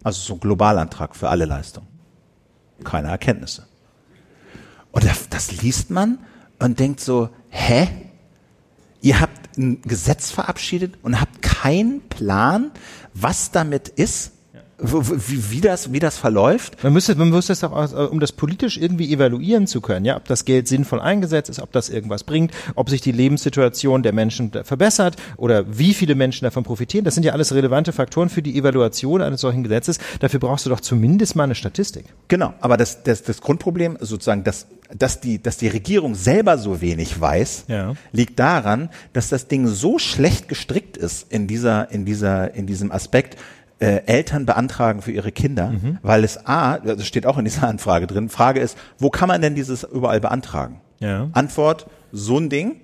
Also so ein Globalantrag für alle Leistungen. Keine Erkenntnisse. Und das, liest man und denkt so, hä? Ihr habt ein Gesetz verabschiedet und habt keinen Plan, was damit ist, wie, wie, das, wie das verläuft. Man müsste, man müsste es doch, aus- um das politisch irgendwie evaluieren zu können, ja, ob das Geld sinnvoll eingesetzt ist, ob das irgendwas bringt, ob sich die Lebenssituation der Menschen verbessert oder wie viele Menschen davon profitieren. Das sind ja alles relevante Faktoren für die Evaluation eines solchen Gesetzes. Dafür brauchst du doch zumindest mal eine Statistik. Genau, aber das, das, das Grundproblem sozusagen, dass, dass, die, dass die Regierung selber so wenig weiß, Ja. liegt daran, dass das Ding so schlecht gestrickt ist in dieser, in dieser, in diesem Aspekt, äh, Eltern beantragen für ihre Kinder, Mhm. weil es A, das steht auch in dieser Anfrage drin, Frage ist, wo kann man denn dieses überall beantragen? Ja. Antwort, so ein Ding.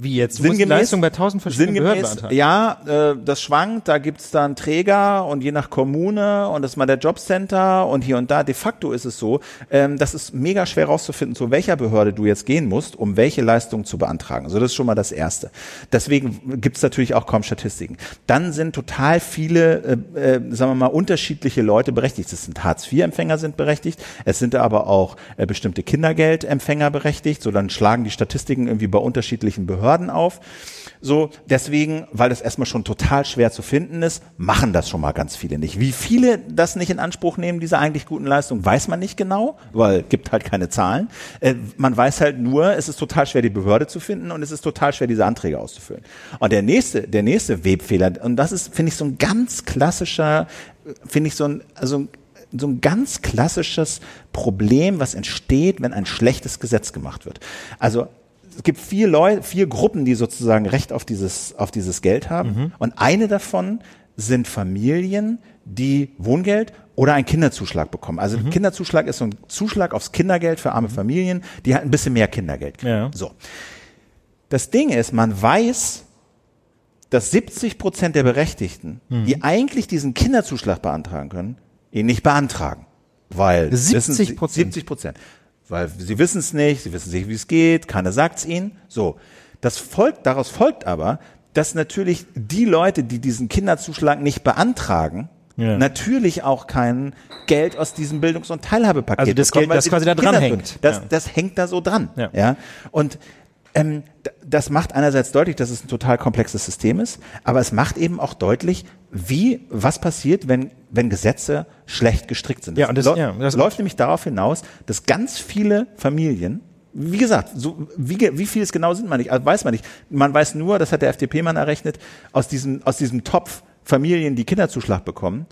Wie jetzt? Die Leistung bei tausend verschiedenen Behörden sinngemäß, ja, äh, das schwankt, da gibt's dann Träger und je nach Kommune und das ist mal der Jobcenter und hier und da. De facto ist es so, ähm, das ist mega schwer rauszufinden, zu welcher Behörde du jetzt gehen musst, um welche Leistung zu beantragen. Also das ist schon mal das Erste. Deswegen gibt's natürlich auch kaum Statistiken. Dann sind total viele, äh, äh, sagen wir mal, unterschiedliche Leute berechtigt. Es sind Hartz-IV-Empfänger sind berechtigt, es sind aber auch äh, bestimmte Kindergeldempfänger berechtigt. So, dann schlagen die Statistiken irgendwie bei unterschiedlichen Behörden auf. So, deswegen, weil das erstmal schon total schwer zu finden ist, machen das schon mal ganz viele nicht. Wie viele das nicht in Anspruch nehmen, diese eigentlich guten Leistungen, weiß man nicht genau, weil gibt halt keine Zahlen. Äh, man weiß halt nur, es ist total schwer, die Behörde zu finden und es ist total schwer, diese Anträge auszufüllen. Und der nächste, der nächste Webfehler, und das ist, finde ich, so ein ganz klassischer, finde ich so ein, also so ein ganz klassisches Problem, was entsteht, wenn ein schlechtes Gesetz gemacht wird. Also es gibt vier Leute, vier Gruppen, die sozusagen Recht auf dieses, auf dieses Geld haben. Und eine davon sind Familien, die Wohngeld oder einen Kinderzuschlag bekommen. Also ein Kinderzuschlag ist so ein Zuschlag aufs Kindergeld für arme Familien, die halt ein bisschen mehr Kindergeld kriegen. Ja. So. Das Ding ist, man weiß, dass 70 Prozent der Berechtigten, die eigentlich diesen Kinderzuschlag beantragen können, ihn nicht beantragen. Weil 70 wissen sie- 70 Prozent. Weil sie wissen es nicht, sie wissen nicht, wie es geht, keiner sagt es ihnen. So. Das folgt, daraus folgt aber, dass natürlich die Leute, die diesen Kinderzuschlag nicht beantragen, Ja. natürlich auch kein Geld aus diesem Bildungs- und Teilhabepaket Also das bekommen, Geld, das quasi da dran hängt. Das, Ja. das hängt da so dran. Ja. Ja. Und ähm, das macht einerseits deutlich, dass es ein total komplexes System ist, aber es macht eben auch deutlich, wie, was passiert, wenn, wenn Gesetze schlecht gestrickt sind. Ja, und das- ja, das- läuft nämlich darauf hinaus, dass ganz viele Familien wie gesagt, so, wie, wie viel es genau sind man nicht, also weiß man nicht. Man weiß nur, das hat der FDP-Mann errechnet, aus diesem, aus diesem Topf Familien, die Kinderzuschlag bekommen,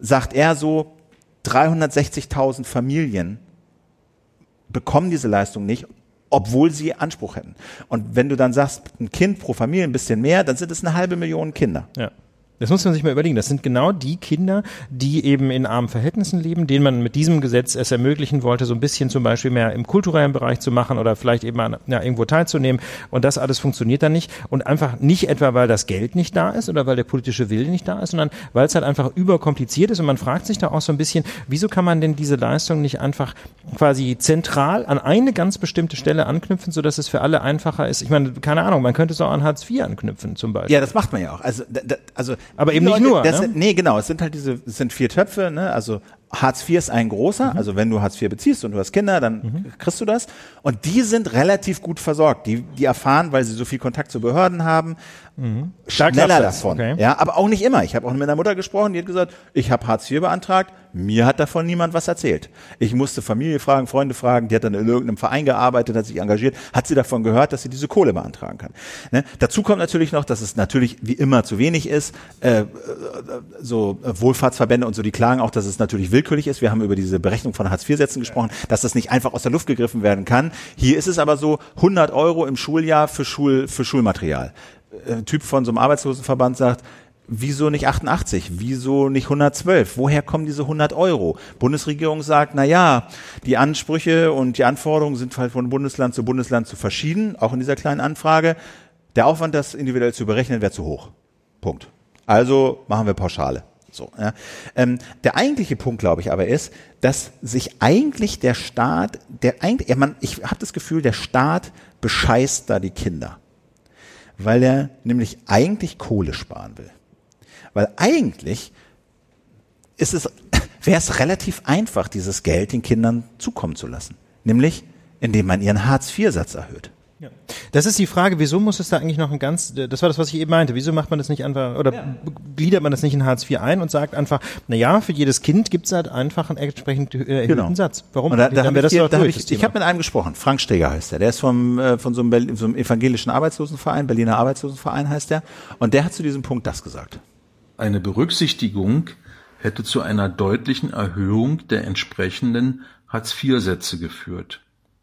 sagt er so, 360.000 Familien bekommen diese Leistung nicht, obwohl sie Anspruch hätten. Und wenn du dann sagst, ein Kind pro Familie ein bisschen mehr, dann sind es eine halbe Million Kinder. Ja. Das muss man sich mal überlegen. Das sind genau die Kinder, die eben in armen Verhältnissen leben, denen man mit diesem Gesetz es ermöglichen wollte, so ein bisschen zum Beispiel mehr im kulturellen Bereich zu machen oder vielleicht eben an, ja, irgendwo teilzunehmen. Und das alles funktioniert dann nicht. Und einfach nicht etwa, weil das Geld nicht da ist oder weil der politische Wille nicht da ist, sondern weil es halt einfach überkompliziert ist. Und man fragt sich da auch so ein bisschen, wieso kann man denn diese Leistung nicht einfach quasi zentral an eine ganz bestimmte Stelle anknüpfen, sodass es für alle einfacher ist? Ich meine, keine Ahnung, man könnte es auch an Hartz IV anknüpfen zum Beispiel. Ja, das macht man ja auch. Also, also Aber eben nicht nur, Das ne? nee, genau. Es sind halt diese, es sind vier Töpfe. Ne? Also Hartz IV ist ein großer. Mhm. Also wenn du Hartz IV beziehst und du hast Kinder, dann kriegst du das. Und die sind relativ gut versorgt. Die, die erfahren, weil sie so viel Kontakt zu Behörden haben, Da klappt schneller davon. okay. Ja, aber auch nicht immer. Ich habe auch mit einer Mutter gesprochen, die hat gesagt, ich habe Hartz IV beantragt, mir hat davon niemand was erzählt. Ich musste Familie fragen, Freunde fragen, die hat dann in irgendeinem Verein gearbeitet, hat sich engagiert, hat sie davon gehört, dass sie diese Kohle beantragen kann. Ne? Dazu kommt natürlich noch, dass es natürlich wie immer zu wenig ist. Äh, äh, so äh, Wohlfahrtsverbände und so, die klagen auch, dass es natürlich willkürlich ist. Wir haben über diese Berechnung von Hartz-IV-Sätzen gesprochen, dass das nicht einfach aus der Luft gegriffen werden kann. Hier ist es aber so, 100 Euro im Schuljahr für, Schul, für Schulmaterial. Äh, Typ von so einem Arbeitslosenverband sagt, Wieso nicht 88? Wieso nicht 112? Woher kommen diese 100 Euro? Bundesregierung sagt, na ja, die Ansprüche und die Anforderungen sind halt von Bundesland zu Bundesland zu verschieden, auch in dieser kleinen Anfrage. Der Aufwand, das individuell zu berechnen, wäre zu hoch. Punkt. Also machen wir Pauschale. So, ja. ähm, der eigentliche Punkt, glaube ich, aber ist, dass sich eigentlich der Staat, der eigentlich, ja, man, ich habe das Gefühl, der Staat bescheißt da die Kinder, weil er nämlich eigentlich Kohle sparen will. Weil eigentlich ist es, wäre es relativ einfach, dieses Geld den Kindern zukommen zu lassen. Nämlich, indem man ihren Hartz-IV-Satz erhöht. Das ist die Frage, wieso muss es da eigentlich noch ein ganz, das war das, was ich eben meinte, wieso macht man das nicht einfach, oder gliedert man das nicht in Hartz IV ein und sagt einfach, na ja, für jedes Kind gibt es halt einfach einen entsprechend äh, erhöhten Genau. Satz. Warum? Und da, da hab wäre ich, das doch da hab durch, ich, das ich Thema. habe mit einem gesprochen, Frank Steger heißt der, der ist vom, äh, von so einem, Berlin, so einem evangelischen Arbeitslosenverein, Berliner Arbeitslosenverein heißt der, und der hat zu diesem Punkt das gesagt. Eine Berücksichtigung hätte zu einer deutlichen Erhöhung der entsprechenden Hartz-IV-Sätze geführt.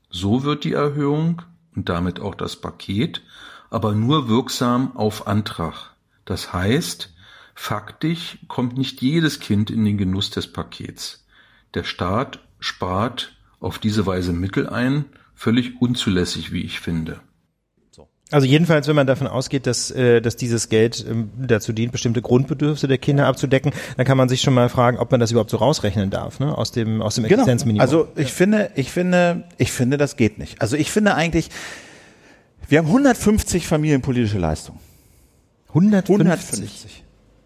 So wird die Erhöhung und damit auch das Paket aber nur wirksam auf Antrag. Das heißt, faktisch kommt nicht jedes Kind in den Genuss des Pakets. Der Staat spart auf diese Weise Mittel ein, völlig unzulässig, wie ich finde. Also jedenfalls, wenn man davon ausgeht, dass, äh, dass dieses Geld ähm, dazu dient, bestimmte Grundbedürfnisse der Kinder abzudecken, dann kann man sich schon mal fragen, ob man das überhaupt so rausrechnen darf, ne? aus dem, aus dem Existenzminimum. Also ich finde, ich finde, ich finde, das geht nicht. Also ich finde eigentlich, wir haben 150 familienpolitische Leistungen. 150, 150.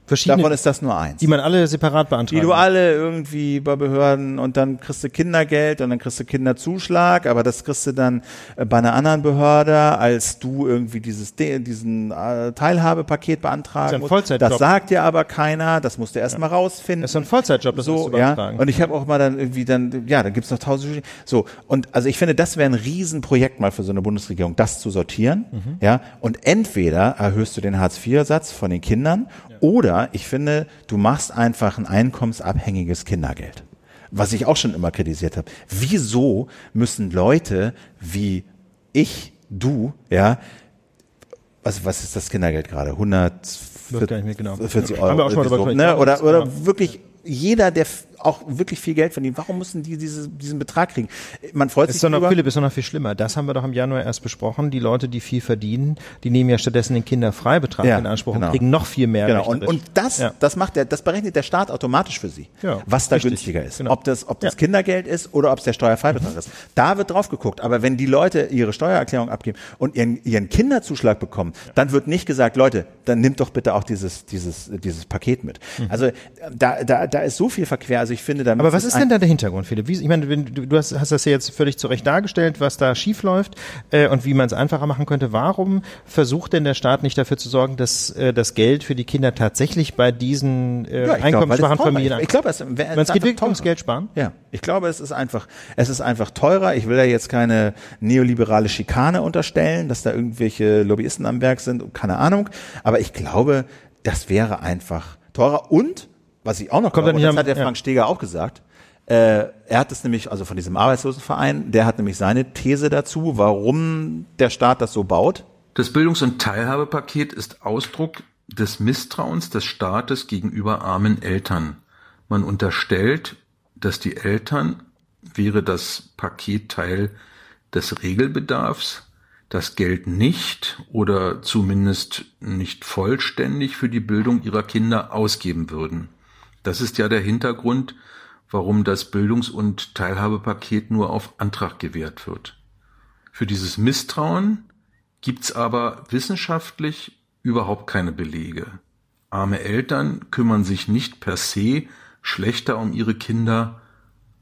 verschiedene, Davon ist das nur eins. die man alle separat beantragen Die du alle irgendwie bei Behörden und dann kriegst du Kindergeld und dann kriegst du Kinderzuschlag, aber das kriegst du dann äh, bei einer anderen Behörde, als du irgendwie dieses diesen äh, Teilhabepaket Das ist beantragen ein musst. Vollzeitjob. Das sagt dir aber keiner, das musst du erst mal rausfinden. Das ist so ein Vollzeitjob, das so, ja. beantragen. Und ich habe auch mal dann irgendwie dann, ja, dann gibt's noch tausend. So und also ich finde, das wäre ein Riesenprojekt mal für so eine Bundesregierung, das zu sortieren, Mhm. ja. Und entweder erhöhst du den Hartz-IV-Satz von den Kindern, oder ich finde, du machst einfach ein einkommensabhängiges Kindergeld. Was ich auch schon immer kritisiert habe. Wieso müssen Leute wie ich, du, ja, was, was ist das Kindergeld gerade? 140 Weiß gar nicht mehr genau. 40 Ja. Euro. Haben wir auch schon mal so, ne? gesprochen. Oder, Ja. oder wirklich jeder, der auch wirklich viel Geld verdient, warum müssen die diese, diesen Betrag kriegen? Man freut ist sich doch noch. Philipp, ist doch noch viel schlimmer. Das haben wir doch im Januar erst besprochen. Die Leute, die viel verdienen, die nehmen ja stattdessen den Kinderfreibetrag Ja, in Anspruch genau. und kriegen noch viel mehr. Genau, und, und das, Ja. das macht der, das berechnet der Staat automatisch für sie, Ja, was da richtig, günstiger ist. genau. Ob das, ob das. Kindergeld ist oder ob es der Steuerfreibetrag Mhm. ist. Da wird drauf geguckt. Aber wenn die Leute ihre Steuererklärung abgeben und ihren, ihren Kinderzuschlag bekommen, dann wird nicht gesagt, Leute, dann nimmt doch bitte auch dieses, dieses, dieses Paket mit. Also, da, da, da ist so viel verquer. Also ich finde, da Mhm. Aber was ist denn da der Hintergrund, Philipp? Wie, ich meine, du, hast, hast das ja jetzt völlig zu Recht dargestellt, was da schief läuft äh, und wie man es einfacher machen könnte. Warum versucht denn der Staat nicht dafür zu sorgen, dass äh, das Geld für die Kinder tatsächlich bei diesen äh, Ja, einkommensschwachen. Familien Ich glaube, es, es geht einfach wirklich ums teurer. Geld sparen? Ja, ich glaube, es ist einfach, es ist einfach teurer. Ich will da jetzt keine neoliberale Schikane unterstellen, dass da irgendwelche Lobbyisten am Werk sind, keine Ahnung. Aber ich glaube, das wäre einfach teurer. Und, was ich auch noch Kommt glaube, das am- hat der ja. Frank Steger auch gesagt, äh, er hat es nämlich, also von diesem Arbeitslosenverein, der hat nämlich seine These dazu, warum der Staat das so baut. Das Bildungs- und Teilhabepaket ist Ausdruck des Misstrauens des Staates gegenüber armen Eltern. Man unterstellt, dass die Eltern, wäre das Paket Teil des Regelbedarfs, das Geld nicht oder zumindest nicht vollständig für die Bildung ihrer Kinder ausgeben würden. Das ist ja der Hintergrund, warum das Bildungs- und Teilhabepaket nur auf Antrag gewährt wird. Für dieses Misstrauen gibt's aber wissenschaftlich überhaupt keine Belege. Arme Eltern kümmern sich nicht per se schlechter um ihre Kinder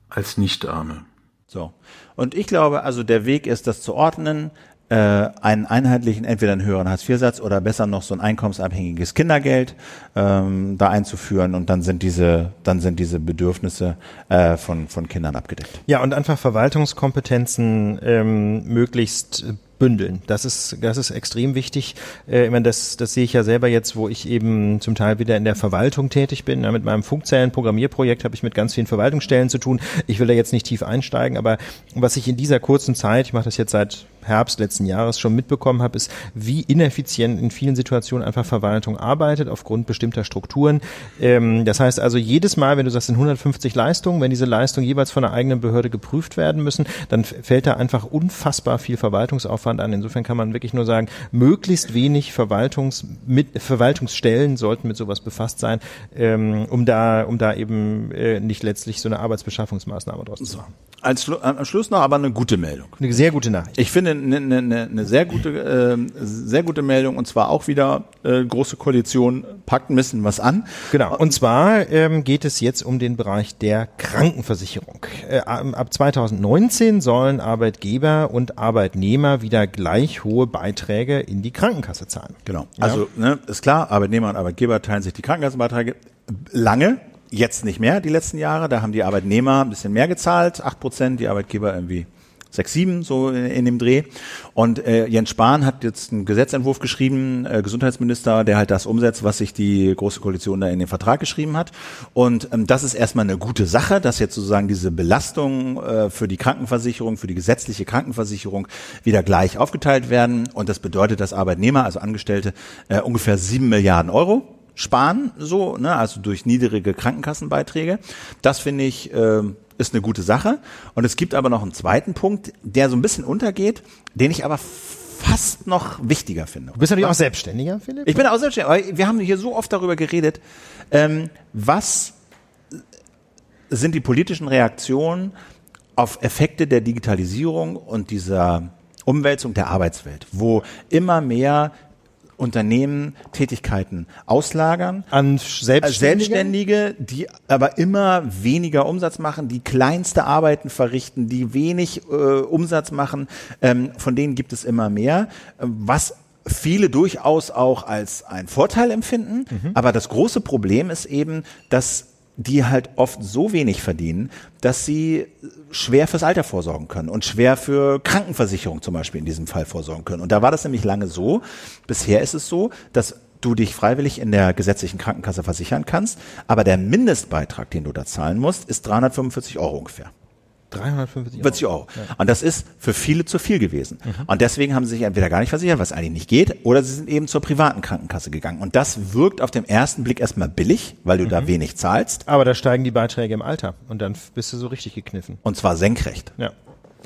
als Nicht-Arme. So. Und ich glaube, also der Weg ist, das zu ordnen, äh, einen einheitlichen, entweder einen höheren Hartz-IV-Satz oder besser noch so ein einkommensabhängiges Kindergeld ähm, da einzuführen und dann sind diese, dann sind diese Bedürfnisse äh, von, von Kindern abgedeckt. Ja, und einfach Verwaltungskompetenzen ähm, möglichst bündeln. Das ist, das ist extrem wichtig. Äh, ich meine, das, das sehe ich ja selber jetzt, wo ich eben zum Teil wieder in der Verwaltung tätig bin. Ja, mit meinem Funkzellen-Programmierprojekt habe ich mit ganz vielen Verwaltungsstellen zu tun. Ich will da jetzt nicht tief einsteigen, aber was ich in dieser kurzen Zeit, ich mache das jetzt seit Herbst letzten Jahres schon mitbekommen habe, ist, wie ineffizient in vielen Situationen einfach Verwaltung arbeitet aufgrund bestimmter Strukturen. Ähm, das heißt also jedes Mal, wenn du sagst, in 150 Leistungen, wenn diese Leistungen jeweils von einer eigenen Behörde geprüft werden müssen, dann fällt da einfach unfassbar viel Verwaltungsaufwand an. Insofern kann man wirklich nur sagen, möglichst wenig Verwaltungs mit, Verwaltungsstellen sollten mit sowas befasst sein, ähm, um da, um da eben äh, nicht letztlich so eine Arbeitsbeschaffungsmaßnahme draus zu machen. Als Schlu am Schluss noch aber eine gute Meldung. Eine sehr gute Nachricht. Ich finde eine, eine, eine, sehr gute, äh, sehr gute Meldung und zwar auch wieder äh, große Koalition packt ein bisschen was an. Genau. Und zwar ähm, geht es jetzt um den Bereich der Krankenversicherung. Äh, ab 2019 sollen Arbeitgeber und Arbeitnehmer wieder gleich hohe Beiträge in die Krankenkasse zahlen. Genau. Also ne, ist klar, Arbeitnehmer und Arbeitgeber teilen sich die Krankenkassenbeiträge lange. Jetzt nicht mehr, die letzten Jahre. Da haben die Arbeitnehmer ein bisschen mehr gezahlt, acht Prozent, die Arbeitgeber irgendwie sechs, sieben, so in, dem Dreh. Und äh, Jens Spahn hat jetzt einen Gesetzentwurf geschrieben, äh, Gesundheitsminister, der halt das umsetzt, was sich die Große Koalition da in den Vertrag geschrieben hat. Und ähm, das ist erstmal eine gute Sache, dass jetzt sozusagen diese Belastung äh, für die Krankenversicherung, für die gesetzliche Krankenversicherung wieder gleich aufgeteilt werden. Und das bedeutet, dass Arbeitnehmer, also Angestellte, äh, ungefähr sieben Milliarden Euro sparen, so, ne, also durch niedrige Krankenkassenbeiträge. Das finde ich äh, ist eine gute Sache. Und es gibt aber noch einen zweiten Punkt, der so ein bisschen untergeht, den ich aber fast noch wichtiger finde. Du bist natürlich auch Selbstständiger, Philipp? Ich bin auch selbstständig, aber wir haben hier so oft darüber geredet, ähm, was sind die politischen Reaktionen auf Effekte der Digitalisierung und dieser Umwälzung der Arbeitswelt, wo immer mehr Unternehmen Tätigkeiten auslagern an Selbstständige? Selbstständige, die aber immer weniger Umsatz machen, die kleinste Arbeiten verrichten, die wenig äh, Umsatz machen, ähm, von denen gibt es immer mehr, was viele durchaus auch als ein Vorteil empfinden. Mhm. Aber das große Problem ist eben, dass die halt oft so wenig verdienen, dass sie schwer fürs Alter vorsorgen können und schwer für Krankenversicherung zum Beispiel in diesem Fall vorsorgen können. Und da war das nämlich lange so. Bisher ist es so, dass du dich freiwillig in der gesetzlichen Krankenkasse versichern kannst, aber der Mindestbeitrag, den du da zahlen musst, ist 345 Euro ungefähr. 350 Euro. Euro. Ja. Und das ist für viele zu viel gewesen. Mhm. Und deswegen haben sie sich entweder gar nicht versichert, was eigentlich nicht geht, oder sie sind eben zur privaten Krankenkasse gegangen. Und das wirkt auf den ersten Blick erstmal billig, weil du mhm. da wenig zahlst. Aber da steigen die Beiträge im Alter und dann bist du so richtig gekniffen. Und zwar senkrecht. Ja.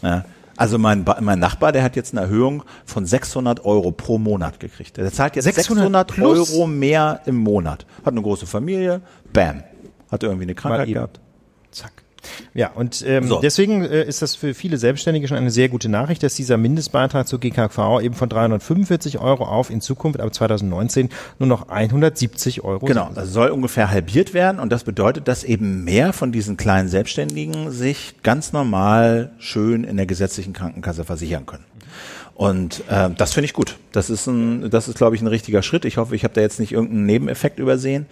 ja. Also mein, mein Nachbar, der hat jetzt eine Erhöhung von 600 Euro pro Monat gekriegt. Der zahlt jetzt 600, 600 Euro mehr im Monat. Hat eine große Familie, bam. Hat irgendwie eine Krankheit gehabt. Zack. Ja, und ähm, so. deswegen äh, ist das für viele Selbstständige schon eine sehr gute Nachricht, dass dieser Mindestbeitrag zur GKV eben von 345 Euro auf in Zukunft ab 2019 nur noch 170 Euro Genau, das soll ungefähr halbiert werden und das bedeutet, dass eben mehr von diesen kleinen Selbstständigen sich ganz normal schön in der gesetzlichen Krankenkasse versichern können. Und äh, das finde ich gut. Das ist ein, das ist, glaube ich, ein richtiger Schritt. Ich hoffe, ich habe da jetzt nicht irgendeinen Nebeneffekt übersehen.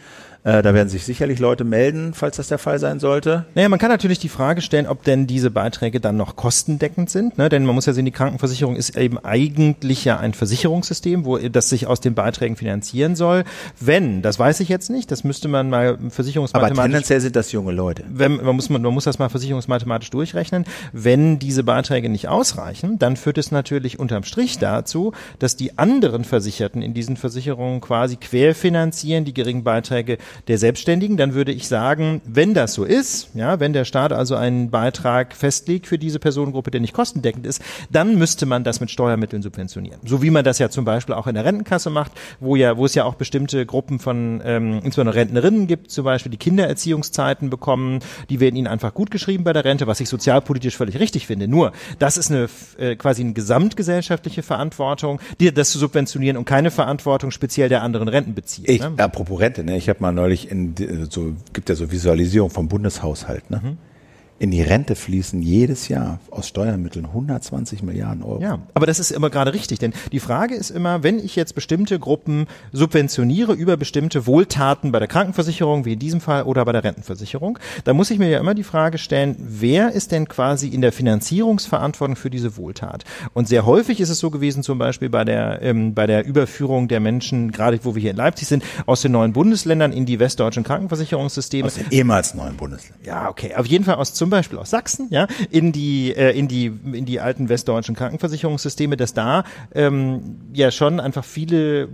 Äh, da werden sich sicherlich Leute melden, falls das der Fall sein sollte. Naja, man kann natürlich die Frage stellen, ob denn diese Beiträge dann noch kostendeckend sind, ne? denn man muss ja sehen, die Krankenversicherung ist eben eigentlich ja ein Versicherungssystem, wo das sich aus den Beiträgen finanzieren soll. Wenn, das weiß ich jetzt nicht, das müsste man mal Aber versicherungsmathematisch tendenziell sind das junge Leute. wenn, man, muss, man, man muss das mal versicherungsmathematisch durchrechnen. Wenn diese Beiträge nicht ausreichen, dann führt es natürlich unterm Strich dazu, dass die anderen Versicherten in diesen Versicherungen quasi querfinanzieren die geringen Beiträge der Selbstständigen. Dann würde ich sagen, wenn das so ist, ja, wenn der Staat also einen Beitrag festlegt für diese Personengruppe, der nicht kostendeckend ist, dann müsste man das mit Steuermitteln subventionieren. So wie man das ja zum Beispiel auch in der Rentenkasse macht, wo ja, wo es ja auch bestimmte Gruppen von ähm, insbesondere Rentnerinnen gibt, zum Beispiel die Kindererziehungszeiten bekommen, die werden ihnen einfach gut geschrieben bei der Rente, was ich sozialpolitisch völlig richtig finde. Nur, das ist eine äh, quasi eine gesamtgesellschaftliche Verantwortung, die das zu subventionieren und keine Verantwortung speziell der anderen Rentenbezieher. Ich, ne? apropos Rente, ne, ich habe mal neulich in so gibt ja so Visualisierung vom Bundeshaushalt, ne? Mhm. In die Rente fließen jedes Jahr aus Steuermitteln 120 Milliarden Euro. Ja, aber das ist immer gerade richtig, denn die Frage ist immer, wenn ich jetzt bestimmte Gruppen subventioniere über bestimmte Wohltaten bei der Krankenversicherung, wie in diesem Fall, oder bei der Rentenversicherung, dann muss ich mir ja immer die Frage stellen, wer ist denn quasi in der Finanzierungsverantwortung für diese Wohltat? Und sehr häufig ist es so gewesen, zum Beispiel bei der, ähm, bei der Überführung der Menschen, gerade wo wir hier in Leipzig sind, aus den neuen Bundesländern in die westdeutschen Krankenversicherungssysteme. Aus den ehemals neuen Bundesländern. Ja, okay. Auf jeden Fall aus zum Beispiel aus Sachsen, ja, in die äh, in die in die alten westdeutschen Krankenversicherungssysteme, dass da ähm, ja schon einfach viele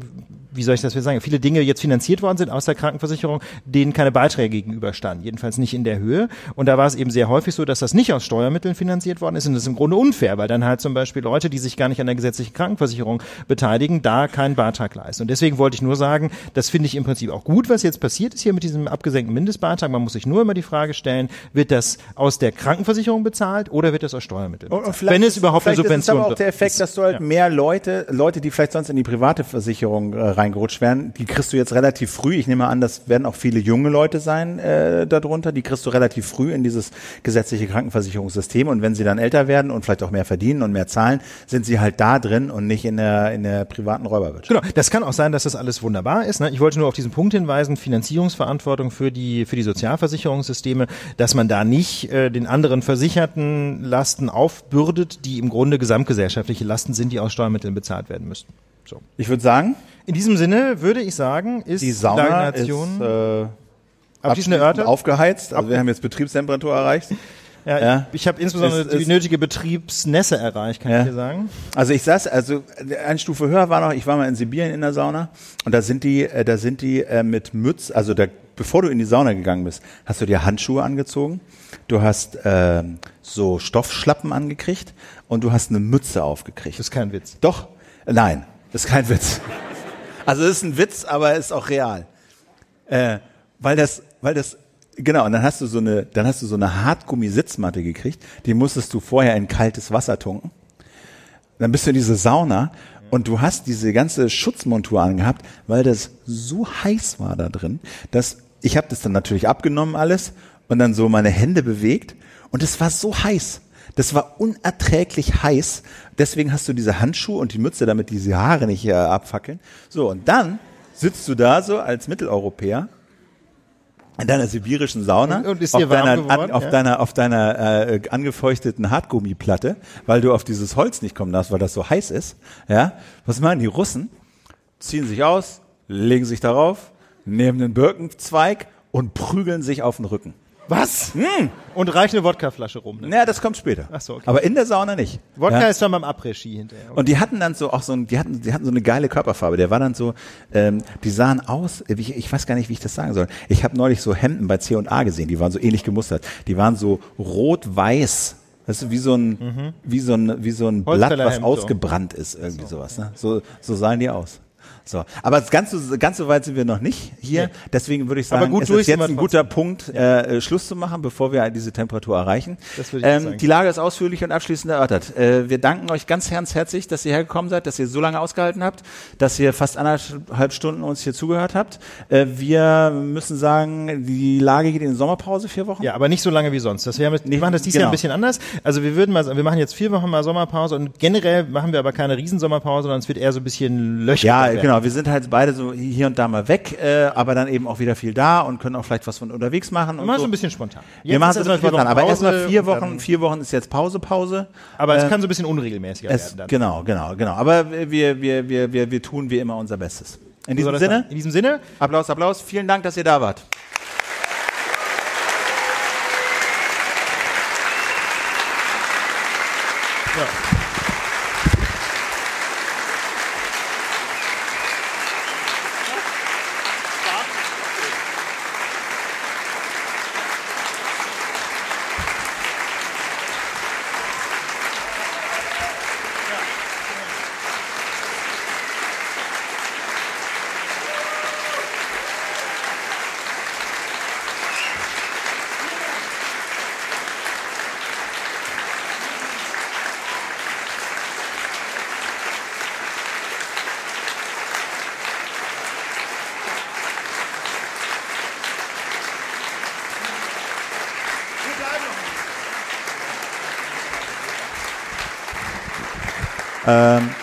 wie soll ich das sagen, viele Dinge jetzt finanziert worden sind aus der Krankenversicherung, denen keine Beiträge gegenüberstanden, jedenfalls nicht in der Höhe. Und da war es eben sehr häufig so, dass das nicht aus Steuermitteln finanziert worden ist und das ist im Grunde unfair, weil dann halt zum Beispiel Leute, die sich gar nicht an der gesetzlichen Krankenversicherung beteiligen, da keinen Beitrag leisten. Und deswegen wollte ich nur sagen, das finde ich im Prinzip auch gut, was jetzt passiert ist hier mit diesem abgesenkten Mindestbeitrag. Man muss sich nur immer die Frage stellen, wird das aus der Krankenversicherung bezahlt oder wird das aus Steuermitteln Und- und bezahlt? vielleicht Wenn es ist- überhaupt eine vielleicht ist es Subvention aber auch der Effekt, ist. dass du halt Ja. mehr Leute, Leute, die vielleicht sonst in die private Versicherung äh, reingerutscht wären, die kriegst du jetzt relativ früh. Ich nehme an, das werden auch viele junge Leute sein äh, darunter. Die kriegst du relativ früh in dieses gesetzliche Krankenversicherungssystem. Und wenn sie dann älter werden und vielleicht auch mehr verdienen und mehr zahlen, sind sie halt da drin und nicht in der in der privaten Räuberwirtschaft. Genau, das kann auch sein, dass das alles wunderbar ist. Ne? Ich wollte nur auf diesen Punkt hinweisen, Finanzierungsverantwortung für die, für die Sozialversicherungssysteme, dass man da nicht äh, den anderen Versicherten Lasten aufbürdet, die im Grunde gesamtgesellschaftliche Lasten sind, die aus Steuermitteln bezahlt werden müssten. So. Ich würde sagen, In diesem Sinne würde ich sagen, ist die Sauna ist äh, abschließende Örter. aufgeheizt. Also wir haben jetzt Betriebstemperatur erreicht. ja, ja. Ich, ich habe insbesondere Es die ist- nötige Betriebsnässe erreicht, kann Ja. ich dir sagen. Also ich saß, also eine Stufe höher war noch, ich war mal in Sibirien in der Sauna und da sind die, äh, da sind die äh, mit Mütz, also da, bevor du in die Sauna gegangen bist, hast du dir Handschuhe angezogen, du hast ähm, so Stoffschlappen angekriegt und du hast eine Mütze aufgekriegt. Das ist kein Witz. Doch, nein, das ist kein Witz. Also ist ein Witz, aber ist auch real. Äh, weil das, weil das, genau, und dann hast du so eine, dann hast du so eine Hartgummi-Sitzmatte gekriegt, die musstest du vorher in kaltes Wasser tunken. Dann bist du in diese Sauna und du hast diese ganze Schutzmontur angehabt, weil das so heiß war da drin, dass ich habe das dann natürlich abgenommen alles und dann so meine Hände bewegt und es war so heiß. Das war unerträglich heiß. Deswegen hast du diese Handschuhe und die Mütze, damit diese Haare nicht äh, abfackeln. So, und dann sitzt du da so als Mitteleuropäer in deiner sibirischen Sauna Und- und auf, deiner, geworden, an, auf ja? deiner auf deiner äh, angefeuchteten Hartgummiplatte, weil du auf dieses Holz nicht kommen darfst, weil das so heiß ist. Ja, was machen die Russen? Ziehen sich aus, legen sich darauf, nehmen einen Birkenzweig und prügeln sich auf den Rücken. Was? Und reicht eine Wodkaflasche rum. Ne? Naja, das kommt später. Ach so, okay. Aber in der Sauna nicht. Wodka ja? ist dann beim Après-Ski hinterher. Und die hatten dann so auch so ein, die hatten, die hatten so eine geile Körperfarbe. Der war dann so, ähm, die sahen aus, ich, ich weiß gar nicht, wie ich das sagen soll. Ich habe neulich so Hemden bei C und A gesehen, die waren so ähnlich gemustert. Die waren so rot-weiß. Das ist wie so ein, wie so ein, wie so ein Blatt, was so. ausgebrannt ist, irgendwie sowas. Ne? So, so sahen die aus. So, aber ganz so, ganz so weit sind wir noch nicht hier. Nee. Deswegen würde ich Aber sagen, gut es ist jetzt ein guter Punkt, äh, Schluss zu machen, bevor wir diese Temperatur erreichen. Das würde ich ähm, sagen. die Lage ist ausführlich und abschließend erörtert. Äh, wir danken euch ganz herzlich, dass ihr hergekommen seid, dass ihr so lange ausgehalten habt, dass ihr fast anderthalb Stunden uns hier zugehört habt. Äh, wir müssen sagen, die Lage geht in die Sommerpause, vier Wochen. Ja, aber nicht so lange wie sonst. Das, wir, haben wir machen das dieses genau. Jahr ein bisschen anders. Also wir würden mal, sagen, wir machen jetzt vier Wochen mal Sommerpause und generell machen wir aber keine Riesensommerpause, sondern es wird eher so ein bisschen löchrig. Ja, werden. Genau. Wir sind halt beide so hier und da mal weg, äh, aber dann eben auch wieder viel da und können auch vielleicht was von unterwegs machen. Und Immer so so. ein bisschen spontan. wir Jetzt machen ist es erstmal vier spontan, aber erstmal vier Wochen, vier Wochen ist jetzt Pause, Pause. Aber es Äh, kann so ein bisschen unregelmäßiger es, werden dann. genau, genau, genau. Aber wir, wir, wir, wir, wir tun wie immer unser Bestes. In diesem Sinne, sein. In diesem Sinne, Applaus, Applaus. Vielen Dank, dass ihr da wart. Ähm,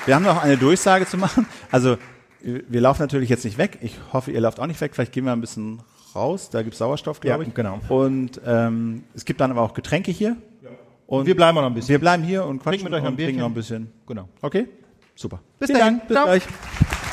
wir haben noch eine Durchsage zu machen. Also wir laufen natürlich jetzt nicht weg. Ich hoffe, ihr lauft auch nicht weg. Vielleicht gehen wir ein bisschen raus. Da gibt's Sauerstoff, glaube Ja, ich. genau. Und ähm, es gibt dann aber auch Getränke hier. Und wir bleiben auch noch ein bisschen. wir bleiben hier und quatschen mit euch und trinken noch ein bisschen. Genau. Okay, super. Bis Vielen dahin. Dank. Bis Ciao. gleich.